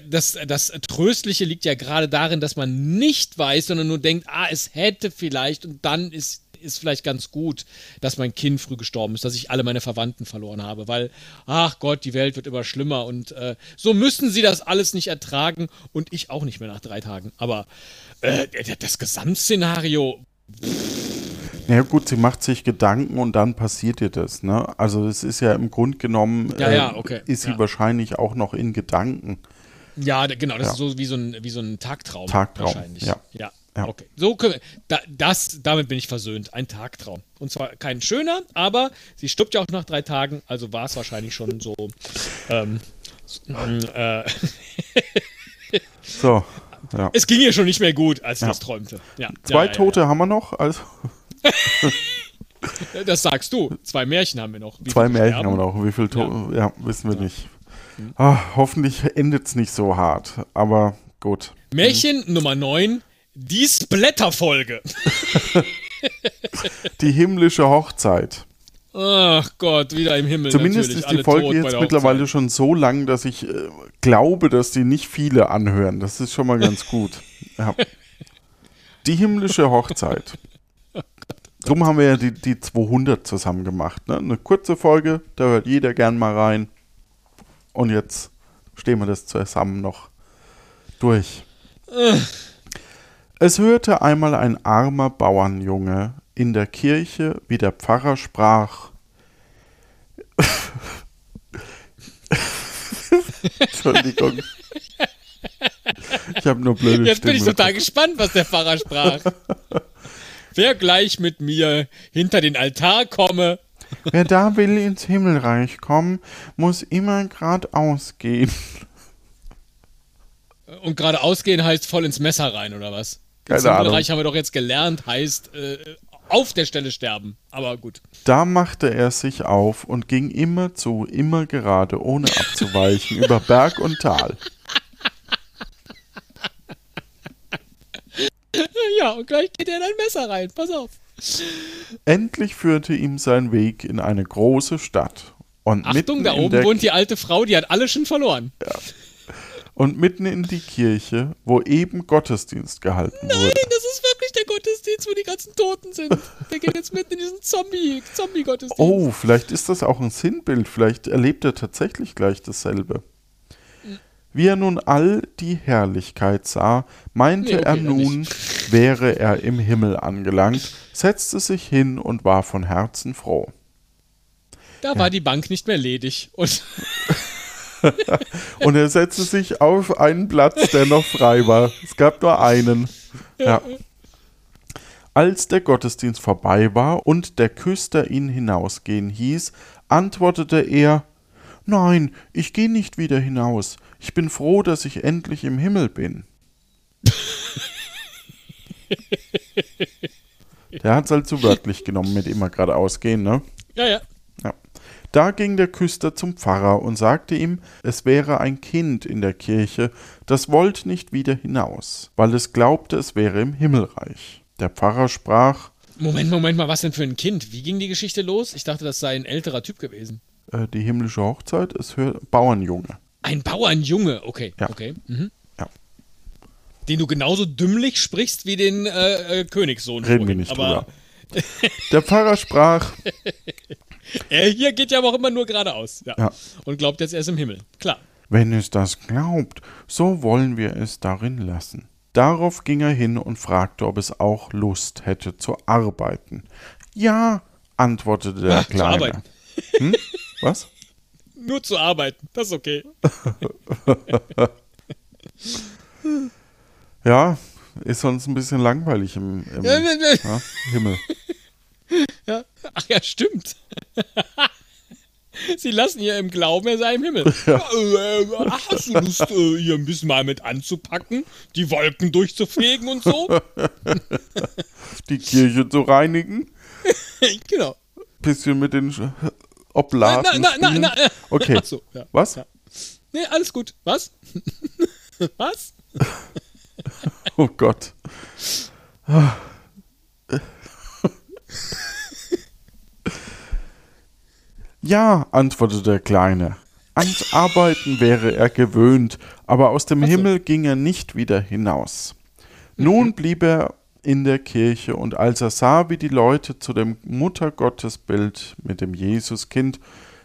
Speaker 2: Das, das Tröstliche liegt ja gerade darin, dass man nicht weiß, sondern nur denkt, ah, es hätte vielleicht und dann ist ist vielleicht ganz gut, dass mein Kind früh gestorben ist, dass ich alle meine Verwandten verloren habe, weil, ach Gott, die Welt wird immer schlimmer und äh, so müssen sie das alles nicht ertragen und ich auch nicht mehr nach drei Tagen. Aber äh, das Gesamtszenario,
Speaker 1: Ja gut, sie macht sich Gedanken und dann passiert ihr das. Ne? Also es ist ja im Grunde genommen,
Speaker 2: Ja,
Speaker 1: äh,
Speaker 2: ja, okay,
Speaker 1: ist sie
Speaker 2: ja.
Speaker 1: wahrscheinlich auch noch in Gedanken.
Speaker 2: ja, genau, das ist so wie so ein, wie so ein Tagtraum.
Speaker 1: Tagtraum,
Speaker 2: Wahrscheinlich.
Speaker 1: ja.
Speaker 2: Okay, so können wir, da, das, damit bin ich versöhnt. Ein Tagtraum. Und zwar kein schöner, aber sie stirbt ja auch nach drei Tagen, also war es wahrscheinlich schon so. Ähm, äh,
Speaker 1: So, ja.
Speaker 2: es ging ihr schon nicht mehr gut, als sie
Speaker 1: Ja.
Speaker 2: das träumte. Ja,
Speaker 1: Zwei Tote haben wir noch, also.
Speaker 2: Das sagst du. Zwei Märchen haben wir noch. Wie
Speaker 1: zwei Märchen
Speaker 2: sterben?
Speaker 1: haben wir noch. Wie viel Tote? Ja. wissen wir nicht. Ah, hoffentlich endet es nicht so hart, aber gut.
Speaker 2: Märchen Nummer 9, die Splatter-Folge.
Speaker 1: Die himmlische Hochzeit.
Speaker 2: Ach Gott, wieder im Himmel.
Speaker 1: Zumindest
Speaker 2: natürlich.
Speaker 1: ist die
Speaker 2: Alle
Speaker 1: Folge jetzt mittlerweile schon so lang, dass ich äh, glaube, dass die nicht viele anhören. Das ist schon mal ganz gut. Ja. Die himmlische Hochzeit. Drum haben wir ja die, die 200 zusammen gemacht. Ne? Eine kurze Folge, da hört jeder gern mal rein. Und jetzt stehen wir das zusammen noch durch. Es hörte einmal ein armer Bauernjunge in der Kirche, wie der Pfarrer sprach. Entschuldigung. Ich habe nur blöde
Speaker 2: Jetzt bin ich total gespannt, was der Pfarrer sprach. Wer gleich mit mir hinter den Altar komme.
Speaker 1: Wer da will ins Himmelreich kommen, muss immer geradeaus gehen.
Speaker 2: Und geradeaus gehen heißt voll ins Messer rein, oder was?
Speaker 1: Keine
Speaker 2: Ins
Speaker 1: Ahnung.
Speaker 2: Himmelreich haben wir doch jetzt gelernt, heißt äh, auf der Stelle sterben. Aber gut.
Speaker 1: Da machte er sich auf und ging immer zu, immer gerade, ohne abzuweichen, über Berg und Tal.
Speaker 2: Ja, und gleich geht er in ein Messer rein. Pass auf.
Speaker 1: Endlich führte ihm sein Weg in eine große Stadt. Und
Speaker 2: Achtung, da oben wohnt die alte Frau, die hat alle schon verloren.
Speaker 1: und mitten in die Kirche, wo eben Gottesdienst gehalten wurde.
Speaker 2: Nein, das ist wirklich der Gottesdienst, wo die ganzen Toten sind. Der geht jetzt mitten in diesen Zombie, Zombie-Gottesdienst.
Speaker 1: Oh, vielleicht ist das auch ein Sinnbild. Vielleicht erlebt er tatsächlich gleich dasselbe. Wie er nun all die Herrlichkeit sah, meinte
Speaker 2: Nee, okay,
Speaker 1: er nun, wäre er im Himmel angelangt, setzte sich hin und war von Herzen froh.
Speaker 2: Da war die Bank nicht mehr ledig. Und
Speaker 1: Und er setzte sich auf einen Platz, der noch frei war. Es gab nur einen. Ja. Als der Gottesdienst vorbei war und der Küster ihn hinausgehen hieß, antwortete er Nein, ich gehe nicht wieder hinaus. Ich bin froh, dass ich endlich im Himmel bin. der hat es halt zu wörtlich genommen mit immer geradeaus gehen, ne?
Speaker 2: ja, ja.
Speaker 1: Ja. Da ging der Küster zum Pfarrer und sagte ihm, es wäre ein Kind in der Kirche, das wollte nicht wieder hinaus, weil es glaubte, es wäre im Himmelreich. Der Pfarrer sprach,
Speaker 2: Moment, Moment mal, was denn für ein Kind? Wie ging die Geschichte los? Ich dachte, das sei ein älterer Typ gewesen.
Speaker 1: Äh, die himmlische Hochzeit, es hört Bauernjunge.
Speaker 2: Ein Bauernjunge, okay,
Speaker 1: Ja.
Speaker 2: okay. Mhm.
Speaker 1: Ja.
Speaker 2: Den du genauso dümmlich sprichst wie den äh, äh, Königssohn.
Speaker 1: Reden wir nicht
Speaker 2: Aber
Speaker 1: drüber. Der Pfarrer sprach,
Speaker 2: er hier geht ja aber auch immer nur geradeaus. Ja.
Speaker 1: Ja.
Speaker 2: Und glaubt jetzt, er ist im Himmel. Klar.
Speaker 1: wenn es das glaubt, so wollen wir es darin lassen. Darauf ging er hin und fragte, ob es auch Lust hätte zu arbeiten. Ja, antwortete der
Speaker 2: Ach, zu
Speaker 1: Kleine.
Speaker 2: arbeiten.
Speaker 1: Hm? Was?
Speaker 2: Nur zu arbeiten. Das ist okay.
Speaker 1: Ja, ist sonst ein bisschen langweilig im, im
Speaker 2: Ja,
Speaker 1: Himmel.
Speaker 2: Ja. Ach ja, stimmt. Sie lassen ihr im Glauben, er sei im Himmel. Ja. äh, hast du Lust, äh, hier ein bisschen mal mit anzupacken, die Wolken durchzufegen und so?
Speaker 1: Die Kirche zu reinigen,
Speaker 2: genau.
Speaker 1: bisschen mit den Oblaten
Speaker 2: Na, na, na,
Speaker 1: spielen.
Speaker 2: na.
Speaker 1: Okay,
Speaker 2: so, ja.
Speaker 1: was?
Speaker 2: Ja. Nee, alles gut. Was? Was?
Speaker 1: Oh Gott. Ja, antwortete der Kleine. Ans Arbeiten wäre er gewöhnt, aber aus dem Himmel ging er nicht wieder hinaus. Nun blieb er in der Kirche, und als er sah, wie die Leute zu dem Muttergottesbild mit dem Jesuskind,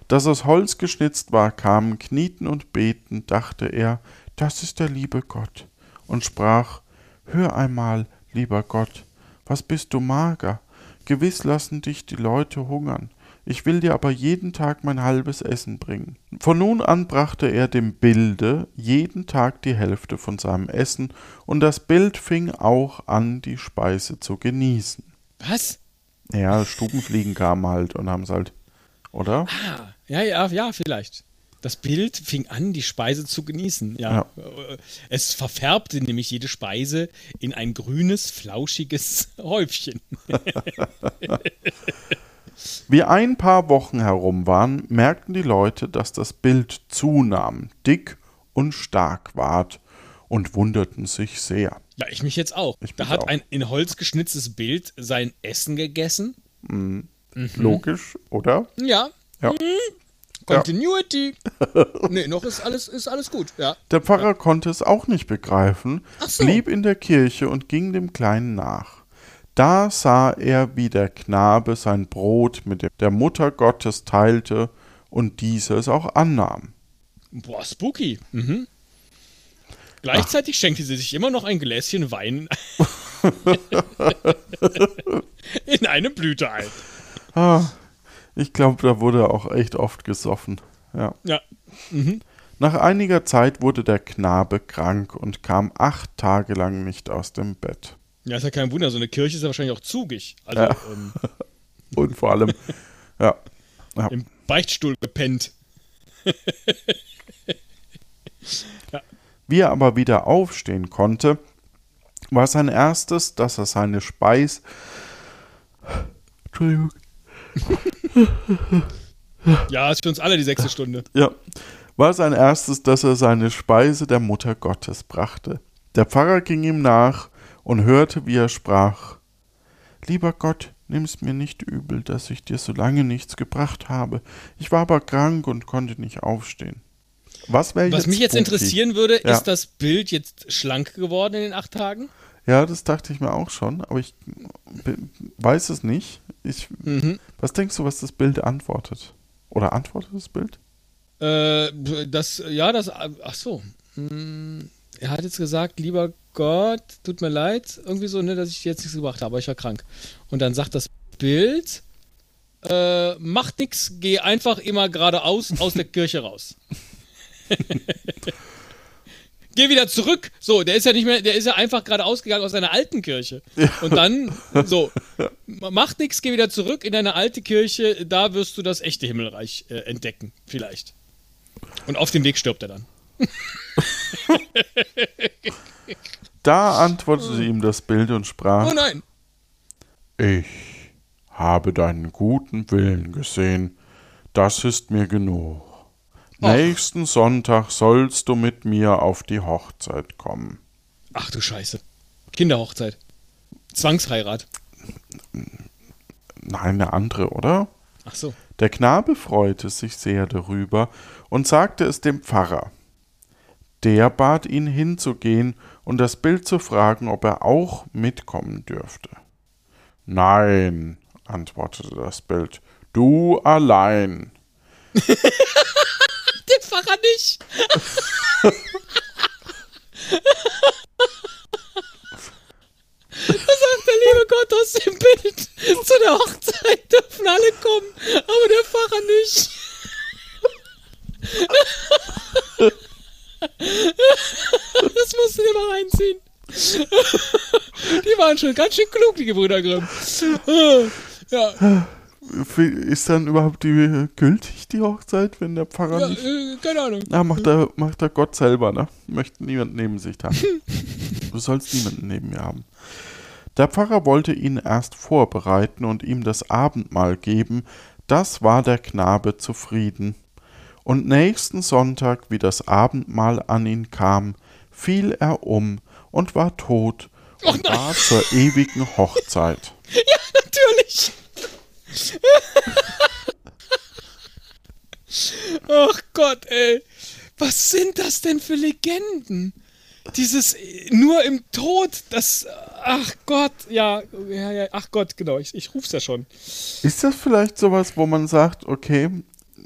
Speaker 1: das aus Holz geschnitzt war, kamen, knieten und beten, dachte er, das ist der liebe Gott, und sprach, Hör einmal, lieber Gott, was bist du mager? Gewiss lassen dich die Leute hungern. Ich will dir aber jeden Tag mein halbes Essen bringen. Von nun an brachte er dem Bilde jeden Tag die Hälfte von seinem Essen, und das Bild fing auch an, die Speise zu genießen.
Speaker 2: Was?
Speaker 1: Ja, Stubenfliegen kamen halt und haben's halt, oder?
Speaker 2: Ah, ja, ja, ja, vielleicht. Das Bild fing an, die Speise zu genießen. Ja. Äh, Es verfärbte nämlich jede Speise in ein grünes, flauschiges Häufchen.
Speaker 1: Wie ein paar Wochen herum waren, merkten die Leute, dass das Bild zunahm, dick und stark ward, und wunderten sich sehr.
Speaker 2: Ja, ich mich jetzt auch.
Speaker 1: Ich
Speaker 2: da hat
Speaker 1: auch.
Speaker 2: ein in Holz geschnitztes Bild sein Essen gegessen.
Speaker 1: Logisch, oder?
Speaker 2: Ja.
Speaker 1: Ja.
Speaker 2: Mhm. Continuity. nee, noch ist alles, ist alles gut. Ja.
Speaker 1: Der Pfarrer konnte es auch nicht begreifen,
Speaker 2: so.
Speaker 1: blieb in der Kirche und ging dem Kleinen nach. Da sah er, wie der Knabe sein Brot mit dem- der Mutter Gottes teilte und diese es auch annahm.
Speaker 2: Boah, spooky. Mhm. Gleichzeitig schenkte sie sich immer noch ein Gläschen Wein in eine Blüte ein.
Speaker 1: Ah, ich glaube, da wurde auch echt oft gesoffen. Ja.
Speaker 2: Ja.
Speaker 1: Nach einiger Zeit wurde der Knabe krank und kam acht Tage lang nicht aus dem Bett.
Speaker 2: Ja, ist ja kein Wunder, so eine Kirche ist ja wahrscheinlich auch zugig. Also
Speaker 1: Ja.
Speaker 2: ähm,
Speaker 1: Und vor allem, ja, ja.
Speaker 2: im Beichtstuhl gepennt.
Speaker 1: Wie er aber wieder aufstehen konnte, war sein erstes, dass er seine Speis. Entschuldigung.
Speaker 2: Ja, ist für uns alle die sechste Stunde.
Speaker 1: Ja, war sein erstes, dass er seine Speise der Mutter Gottes brachte. Der Pfarrer ging ihm nach und hörte, wie er sprach: Lieber Gott, nimm's mir nicht übel, dass ich dir so lange nichts gebracht habe. Ich war aber krank und konnte nicht aufstehen. Was,
Speaker 2: Was mich jetzt
Speaker 1: spooky?
Speaker 2: interessieren würde,
Speaker 1: Ja.
Speaker 2: ist das Bild jetzt schlank geworden in den acht Tagen?
Speaker 1: Ja, das dachte ich mir auch schon, aber ich weiß es nicht. Ich,
Speaker 2: Mhm.
Speaker 1: Was denkst du, was das Bild antwortet? Oder antwortet das Bild?
Speaker 2: Äh, das, ja, das, ach so. Hm, Er hat jetzt gesagt, lieber Gott, tut mir leid, irgendwie so, ne, dass ich dir jetzt nichts gebracht habe, aber ich war krank. Und dann sagt das Bild, äh, macht nix, geh einfach immer geradeaus aus der Kirche raus. Geh wieder zurück. So, der ist ja nicht mehr, der ist ja einfach geradeaus gegangen aus seiner alten Kirche. Und dann, so, macht nix, geh wieder zurück in deine alte Kirche, da wirst du das echte Himmelreich äh, entdecken, vielleicht. Und auf dem Weg stirbt er dann.
Speaker 1: Da antwortete ihm das Bild und sprach:
Speaker 2: Oh nein!
Speaker 1: Ich habe deinen guten Willen gesehen, das ist mir genug.
Speaker 2: Ach.
Speaker 1: Nächsten Sonntag sollst du mit mir auf die Hochzeit kommen.
Speaker 2: Ach du Scheiße. Kinderhochzeit. Zwangsheirat.
Speaker 1: Nein, eine andere, oder?
Speaker 2: Ach so.
Speaker 1: Der Knabe freute sich sehr darüber und sagte es dem Pfarrer. Der bat ihn hinzugehen und das Bild zu fragen, ob er auch mitkommen dürfte. Nein, antwortete das Bild, du allein.
Speaker 2: Den Pfarrer nicht! Da sagt der liebe Gott aus dem Bild, zu der Hochzeit dürfen alle kommen, aber der Pfarrer nicht. Das musst du dir mal reinziehen. Die waren schon ganz schön klug, die Gebrüder Grimm. Ja,
Speaker 1: Ist dann überhaupt die, gültig, die Hochzeit, wenn der Pfarrer
Speaker 2: ja
Speaker 1: nicht.
Speaker 2: äh, keine Ahnung.
Speaker 1: Na, macht er, macht er Gott selber, ne? Möchte niemand neben sich haben. du sollst niemanden neben mir haben. Der Pfarrer wollte ihn erst vorbereiten und ihm das Abendmahl geben, das war der Knabe zufrieden. Und nächsten Sonntag, wie das Abendmahl an ihn kam, fiel er um und war tot und war zur ewigen Hochzeit.
Speaker 2: Natürlich. Ach Gott, ey. Was sind das denn für Legenden? Dieses äh, nur im Tod, das. Ach Gott, ja, ja, ja ach Gott, genau, ich, ich ruf's ja schon.
Speaker 1: Ist das vielleicht sowas, wo man sagt, okay,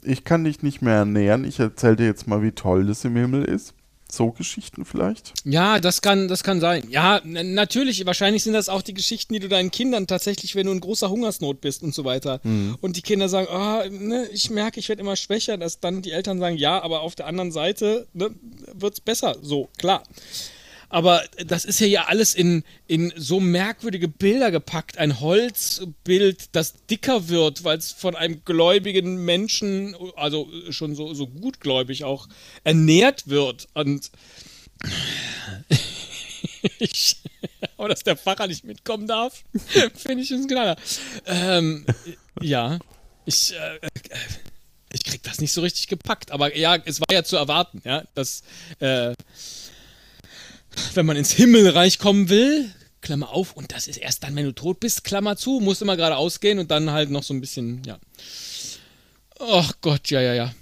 Speaker 1: ich kann dich nicht mehr ernähren, ich erzähle dir jetzt mal, wie toll das im Himmel ist? So Geschichten vielleicht?
Speaker 2: Ja, das kann, das kann sein. Ja, natürlich, wahrscheinlich sind das auch die Geschichten, die du deinen Kindern tatsächlich, wenn du in großer Hungersnot bist und so weiter. Und die Kinder sagen, ah, ne, ich merke, ich werde immer schwächer, dass dann die Eltern sagen, ja, aber auf der anderen Seite ne, wird es besser. So, klar. Aber das ist ja ja alles in, in so merkwürdige Bilder gepackt. Ein Holzbild, das dicker wird, weil es von einem gläubigen Menschen, also schon so, so gutgläubig auch, ernährt wird. Und ich, aber dass der Pfarrer nicht mitkommen darf, finde ich ein Knaller. Ähm, ja, ich, äh, ich krieg das nicht so richtig gepackt. Aber ja, es war ja zu erwarten, ja, dass, äh, wenn man ins Himmelreich kommen will, Klammer auf, und das ist erst dann, wenn du tot bist, Klammer zu, musst immer gerade ausgehen und dann halt noch so ein bisschen, ja. Ach Gott, ja, ja, ja.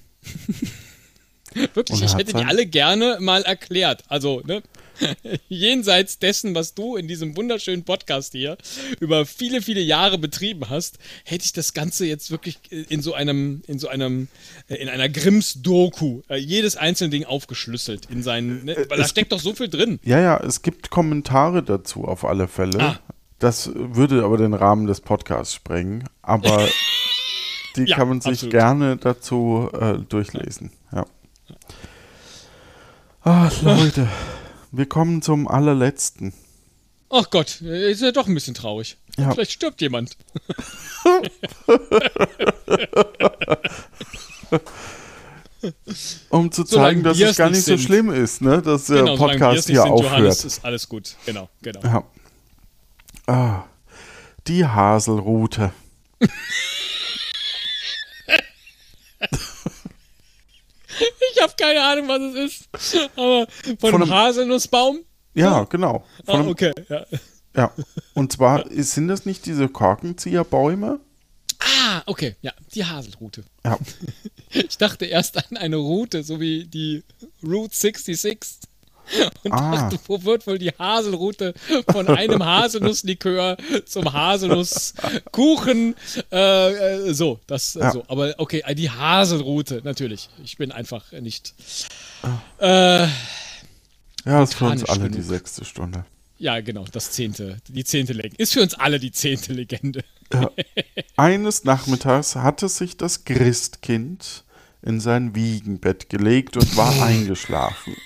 Speaker 2: Wirklich, ich hätte die alle gerne mal erklärt. Also, ne? Jenseits dessen, was du in diesem wunderschönen Podcast hier über viele, viele Jahre betrieben hast, hätte ich das Ganze jetzt wirklich äh, in so einem, in so einem, äh, in einer Grimms-Doku, äh, jedes einzelne Ding aufgeschlüsselt in seinen, ne? weil da
Speaker 1: es
Speaker 2: steckt doch so viel drin.
Speaker 1: Ja, ja, es gibt Kommentare dazu auf alle Fälle.
Speaker 2: Ah.
Speaker 1: Das würde aber den Rahmen des Podcasts sprengen. Aber die
Speaker 2: Ja,
Speaker 1: kann man sich
Speaker 2: absolut.
Speaker 1: gerne dazu äh, durchlesen. Ja. Ah, Leute, wir kommen zum allerletzten.
Speaker 2: Ach Gott, ist ja doch ein bisschen traurig.
Speaker 1: Ja.
Speaker 2: Vielleicht stirbt jemand.
Speaker 1: Um zu
Speaker 2: Solange
Speaker 1: zeigen, dass
Speaker 2: wir
Speaker 1: es gar
Speaker 2: nicht
Speaker 1: so
Speaker 2: sind.
Speaker 1: schlimm ist, ne? dass der
Speaker 2: genau, solange
Speaker 1: Podcast hier
Speaker 2: sind, Johannes,
Speaker 1: aufhört.
Speaker 2: ist alles gut. Genau, genau.
Speaker 1: Ja. Ah, die Haselrute.
Speaker 2: Ich habe keine Ahnung, was es ist. Aber von,
Speaker 1: Von
Speaker 2: einem
Speaker 1: einem-
Speaker 2: Haselnussbaum?
Speaker 1: Ja, genau. Von
Speaker 2: Ah,
Speaker 1: einem-
Speaker 2: okay. Ja.
Speaker 1: Ja. Und zwar sind das nicht diese Korkenzieherbäume?
Speaker 2: Ah, okay. Ja, die Haselrute.
Speaker 1: Ja.
Speaker 2: Ich dachte erst an eine Route, so wie die Route 66. Und
Speaker 1: Ah.
Speaker 2: dachte, wo wird wohl die Haselrute von einem Haselnusslikör zum Haselnusskuchen? Äh, äh, so, das äh,
Speaker 1: Ja.
Speaker 2: so. Aber okay, äh, die Haselrute, natürlich. Ich bin einfach nicht. Äh,
Speaker 1: Ja, ist für uns alle
Speaker 2: genug.
Speaker 1: die sechste Stunde.
Speaker 2: ja, genau, das zehnte, die zehnte Legende. Ist für uns alle die zehnte Legende.
Speaker 1: Eines Nachmittags hatte sich das Christkind in sein Wiegenbett gelegt und war eingeschlafen.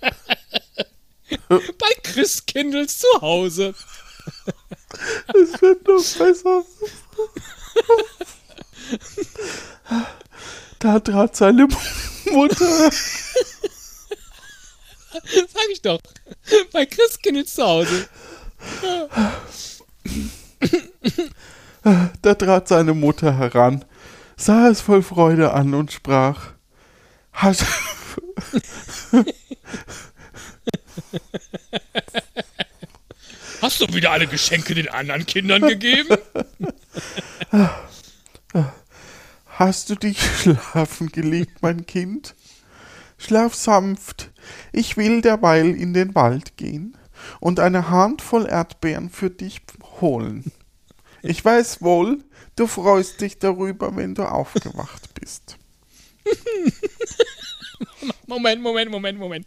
Speaker 2: Bei Christkindls zu Hause.
Speaker 1: Es wird noch besser. Da trat seine Mutter.
Speaker 2: Sag ich doch. Bei Christkindls zu Hause.
Speaker 1: Da trat seine Mutter heran, sah es voll Freude an und sprach: Hast,
Speaker 2: Hast du wieder alle Geschenke den anderen Kindern gegeben?
Speaker 1: hast du dich schlafen gelegt, mein Kind? Schlaf sanft. Ich will derweil in den Wald gehen und eine Handvoll Erdbeeren für dich holen. Ich weiß wohl, du freust dich darüber, wenn du aufgewacht bist.
Speaker 2: Moment, Moment, Moment, Moment.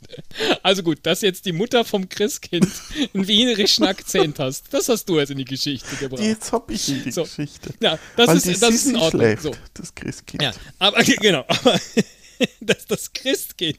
Speaker 2: Also gut, dass jetzt die Mutter vom Christkind einen wienerischen Akzent hast, das hast du jetzt in die Geschichte gebracht.
Speaker 1: Jetzt hab ich in die
Speaker 2: So.
Speaker 1: Geschichte.
Speaker 2: Ja, das
Speaker 1: Weil
Speaker 2: ist, das ist in Ordnung.
Speaker 1: schläft,
Speaker 2: So.
Speaker 1: das Christkind.
Speaker 2: Ja, aber genau, aber dass das Christkind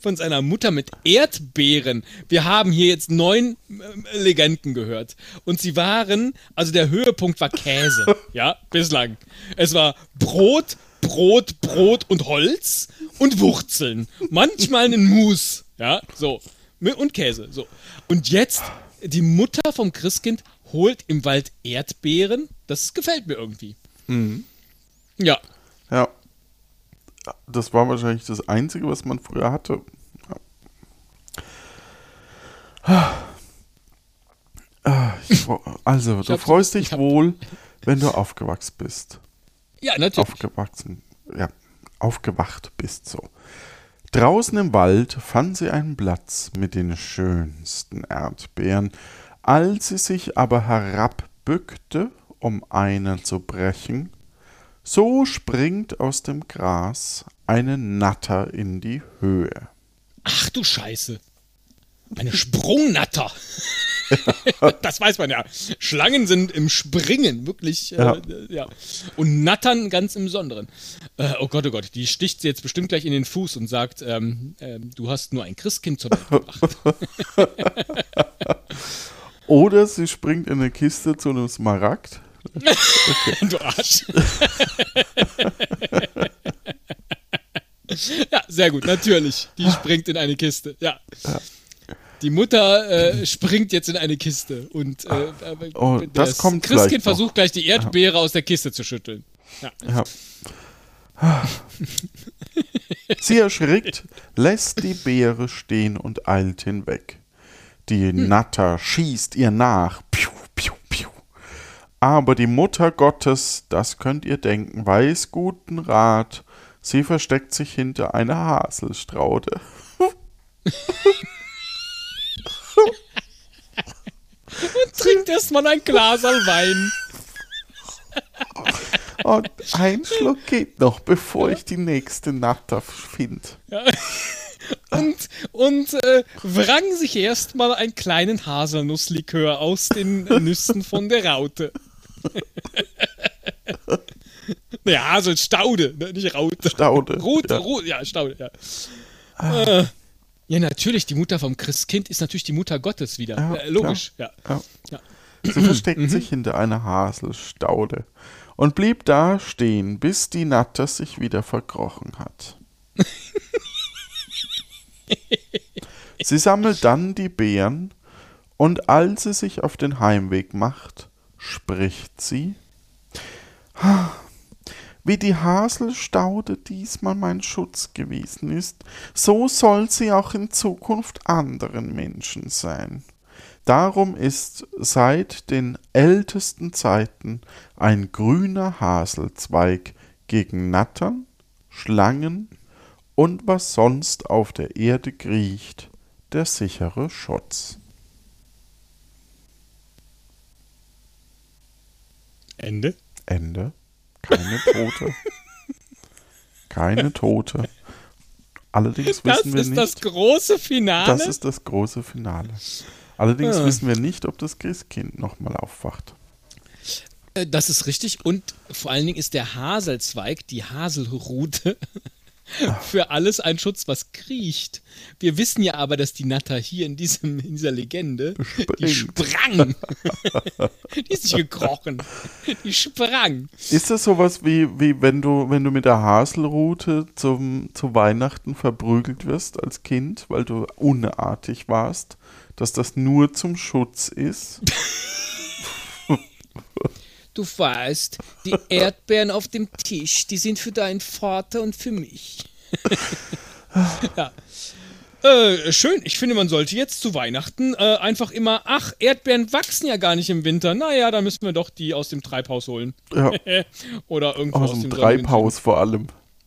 Speaker 2: von seiner Mutter mit Erdbeeren. Wir haben hier jetzt neun ähm, Legenden gehört und sie waren, also der Höhepunkt war Käse, ja, bislang. Es war Brot, Brot, Brot und Holz und Wurzeln. Manchmal ein Mus, ja, so. Und Käse, so. Und jetzt, die Mutter vom Christkind holt im Wald Erdbeeren. Das gefällt mir irgendwie. Ja,
Speaker 1: Ja. Das war wahrscheinlich das Einzige, was man früher hatte. Ja. Ah, ich fro- Also, du freust dich wohl, wenn du aufgewachsen bist.
Speaker 2: ja, natürlich.
Speaker 1: Aufgewachsen, ja, aufgewacht bist so. Draußen im Wald fand sie einen Platz mit den schönsten Erdbeeren. Als sie sich aber herabbückte, um eine zu brechen, so springt aus dem Gras eine Natter in die Höhe.
Speaker 2: Ach du Scheiße. Eine Sprungnatter. das weiß man ja. Schlangen sind im Springen, wirklich. Äh,
Speaker 1: Ja.
Speaker 2: äh, ja. Und Nattern ganz im Besonderen. Äh, oh Gott, oh Gott, die sticht sie jetzt bestimmt gleich in den Fuß und sagt, ähm, ähm, du hast nur ein Christkind zur Welt gebracht.
Speaker 1: Oder sie springt in eine Kiste zu einem Smaragd.
Speaker 2: du Arsch. ja, sehr gut, natürlich. Die springt in eine Kiste. Ja. Die Mutter äh, springt jetzt in eine Kiste und äh,
Speaker 1: Oh, das kommt vielleicht
Speaker 2: Christkind versucht gleich die Erdbeere aus der Kiste zu schütteln. Ja.
Speaker 1: Ja. Sie erschrickt, lässt die Beere stehen und eilt hinweg. Die Natter schießt ihr nach. Piu, piu, piu. Aber die Mutter Gottes, das könnt ihr denken, weiß guten Rat. Sie versteckt sich hinter einer Haselstraude.
Speaker 2: Trinkt erstmal ein Glas Wein.
Speaker 1: Und ein Schluck geht noch, bevor ich die nächste Natter finde.
Speaker 2: Und, und äh, wrang sich erstmal einen kleinen Haselnusslikör aus den Nüssen von der Raute. ja, Haselstaude, ne, nicht Raute.
Speaker 1: Staude.
Speaker 2: Rute,
Speaker 1: ja.
Speaker 2: Rute, ja, Staude, ja. Äh, ja, natürlich, die Mutter vom Christkind ist natürlich die Mutter Gottes wieder.
Speaker 1: Ja,
Speaker 2: äh, logisch, ja.
Speaker 1: Ja.
Speaker 2: Ja.
Speaker 1: Sie versteckt sich hinter einer Haselstaude und blieb da stehen, bis die Natter sich wieder verkrochen hat. sie sammelt dann die Beeren und als sie sich auf den Heimweg macht, spricht sie: "Ah, Wie die Haselstaude diesmal mein Schutz gewesen ist, so soll sie auch in Zukunft anderen Menschen sein. Darum ist seit den ältesten Zeiten ein grüner Haselzweig gegen Nattern, Schlangen und was sonst auf der Erde kriecht, der sichere Schutz.
Speaker 2: Ende.
Speaker 1: Ende. Keine Tote. Keine Tote. Allerdings
Speaker 2: Das
Speaker 1: wissen wir
Speaker 2: ist
Speaker 1: nicht.
Speaker 2: das große Finale.
Speaker 1: Das ist das große Finale. Allerdings
Speaker 2: Ah.
Speaker 1: wissen wir nicht, ob das Christkind nochmal aufwacht.
Speaker 2: Äh, Das ist richtig. Und vor allen Dingen ist der Haselzweig, die Haselrute, für alles ein Schutz, was kriecht. Wir wissen ja aber, dass die Natter hier in, diesem, in dieser Legende, die sprang. die ist nicht gekrochen. Die sprang.
Speaker 1: Ist das sowas wie, wie wenn du, wenn du mit der Haselrute zum, zu Weihnachten verprügelt wirst als Kind, weil du unartig warst, dass das nur zum Schutz ist?
Speaker 2: Du weißt, die Erdbeeren auf dem Tisch, die sind für deinen Vater und für mich. ja. Äh, schön, ich finde, man sollte jetzt zu Weihnachten äh, einfach immer, ach, Erdbeeren wachsen ja gar nicht im Winter. Naja, dann müssen wir doch die aus dem Treibhaus holen.
Speaker 1: Ja,
Speaker 2: Oder irgendwo
Speaker 1: aus
Speaker 2: aus,
Speaker 1: dem Treibhaus vor allem.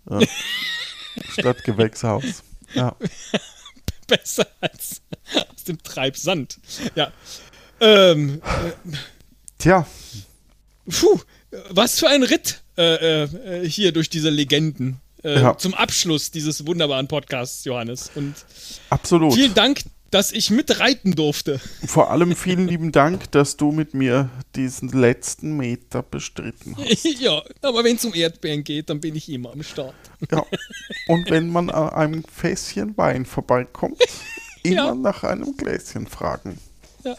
Speaker 1: Ja. Statt Gewächshaus. Ja.
Speaker 2: Besser als aus dem Treibsand. Ja. Ähm,
Speaker 1: Tja,
Speaker 2: puh, was für ein Ritt äh, äh, hier durch diese Legenden. Äh,
Speaker 1: Ja.
Speaker 2: Zum Abschluss dieses wunderbaren Podcasts, Johannes. Und
Speaker 1: absolut.
Speaker 2: Vielen Dank, dass ich mitreiten durfte.
Speaker 1: Vor allem vielen lieben Dank, dass du mit mir diesen letzten Meter bestritten hast.
Speaker 2: ja, aber wenn es um Erdbeeren geht, dann bin ich immer am Start.
Speaker 1: Ja. Und wenn man an einem Fässchen Wein vorbeikommt, immer
Speaker 2: Ja.
Speaker 1: nach einem Gläschen fragen.
Speaker 2: Ja.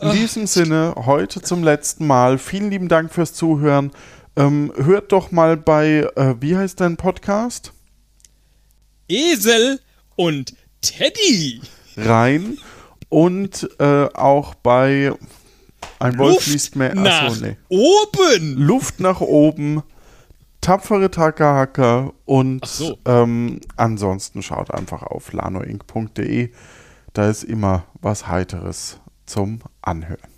Speaker 1: In diesem Sinne, heute zum letzten Mal. Vielen lieben Dank fürs Zuhören. Ähm, hört doch mal bei, äh, wie heißt dein Podcast?
Speaker 2: Esel und Teddy.
Speaker 1: Rein. Und äh, auch bei Ein Wolf
Speaker 2: Luft
Speaker 1: liest mehr.
Speaker 2: nach
Speaker 1: Achso, nee.
Speaker 2: oben.
Speaker 1: Luft nach oben, tapfere Takahacker und
Speaker 2: Ach so.
Speaker 1: ähm, ansonsten schaut einfach auf lanoinc.de. Da ist immer was Heiteres zum Anhören.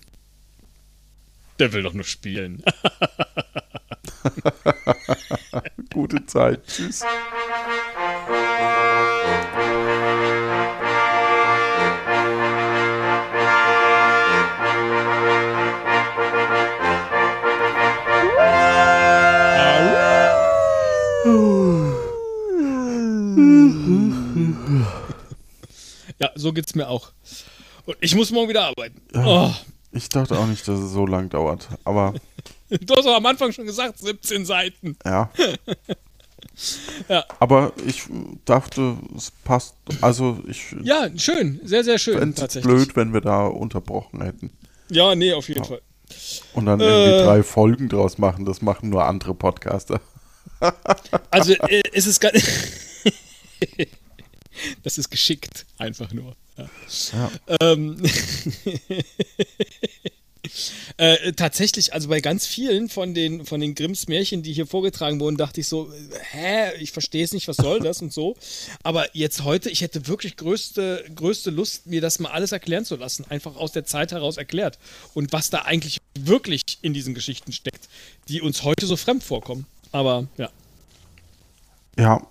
Speaker 2: Der will doch nur spielen.
Speaker 1: Gute Zeit. Tschüss.
Speaker 2: Ja, so geht's mir auch. Und ich muss morgen wieder arbeiten. Oh,
Speaker 1: Ich dachte auch nicht, dass es so lang dauert. Aber
Speaker 2: du hast doch am Anfang schon gesagt, 17 Seiten.
Speaker 1: ja.
Speaker 2: Ja.
Speaker 1: Aber ich dachte, es passt. Also ich
Speaker 2: Ja, schön. Sehr, sehr schön.
Speaker 1: es
Speaker 2: tatsächlich.
Speaker 1: blöd, wenn wir da unterbrochen hätten.
Speaker 2: Ja, nee, auf jeden Fall.
Speaker 1: Und dann irgendwie
Speaker 2: Äh.
Speaker 1: drei Folgen draus machen. Das machen nur andere Podcaster.
Speaker 2: Also, äh, es ist gar Das ist geschickt, einfach nur. Ja.
Speaker 1: Ja.
Speaker 2: Ähm, Äh, tatsächlich, also bei ganz vielen von den, von den Grimms Märchen, die hier vorgetragen wurden, dachte ich so, hä, ich verstehe es nicht, was soll das und so. Aber jetzt heute, ich hätte wirklich größte, größte Lust, mir das mal alles erklären zu lassen. Einfach aus der Zeit heraus erklärt. Und was da eigentlich wirklich in diesen Geschichten steckt, die uns heute so fremd vorkommen. Aber ja.
Speaker 1: Ja,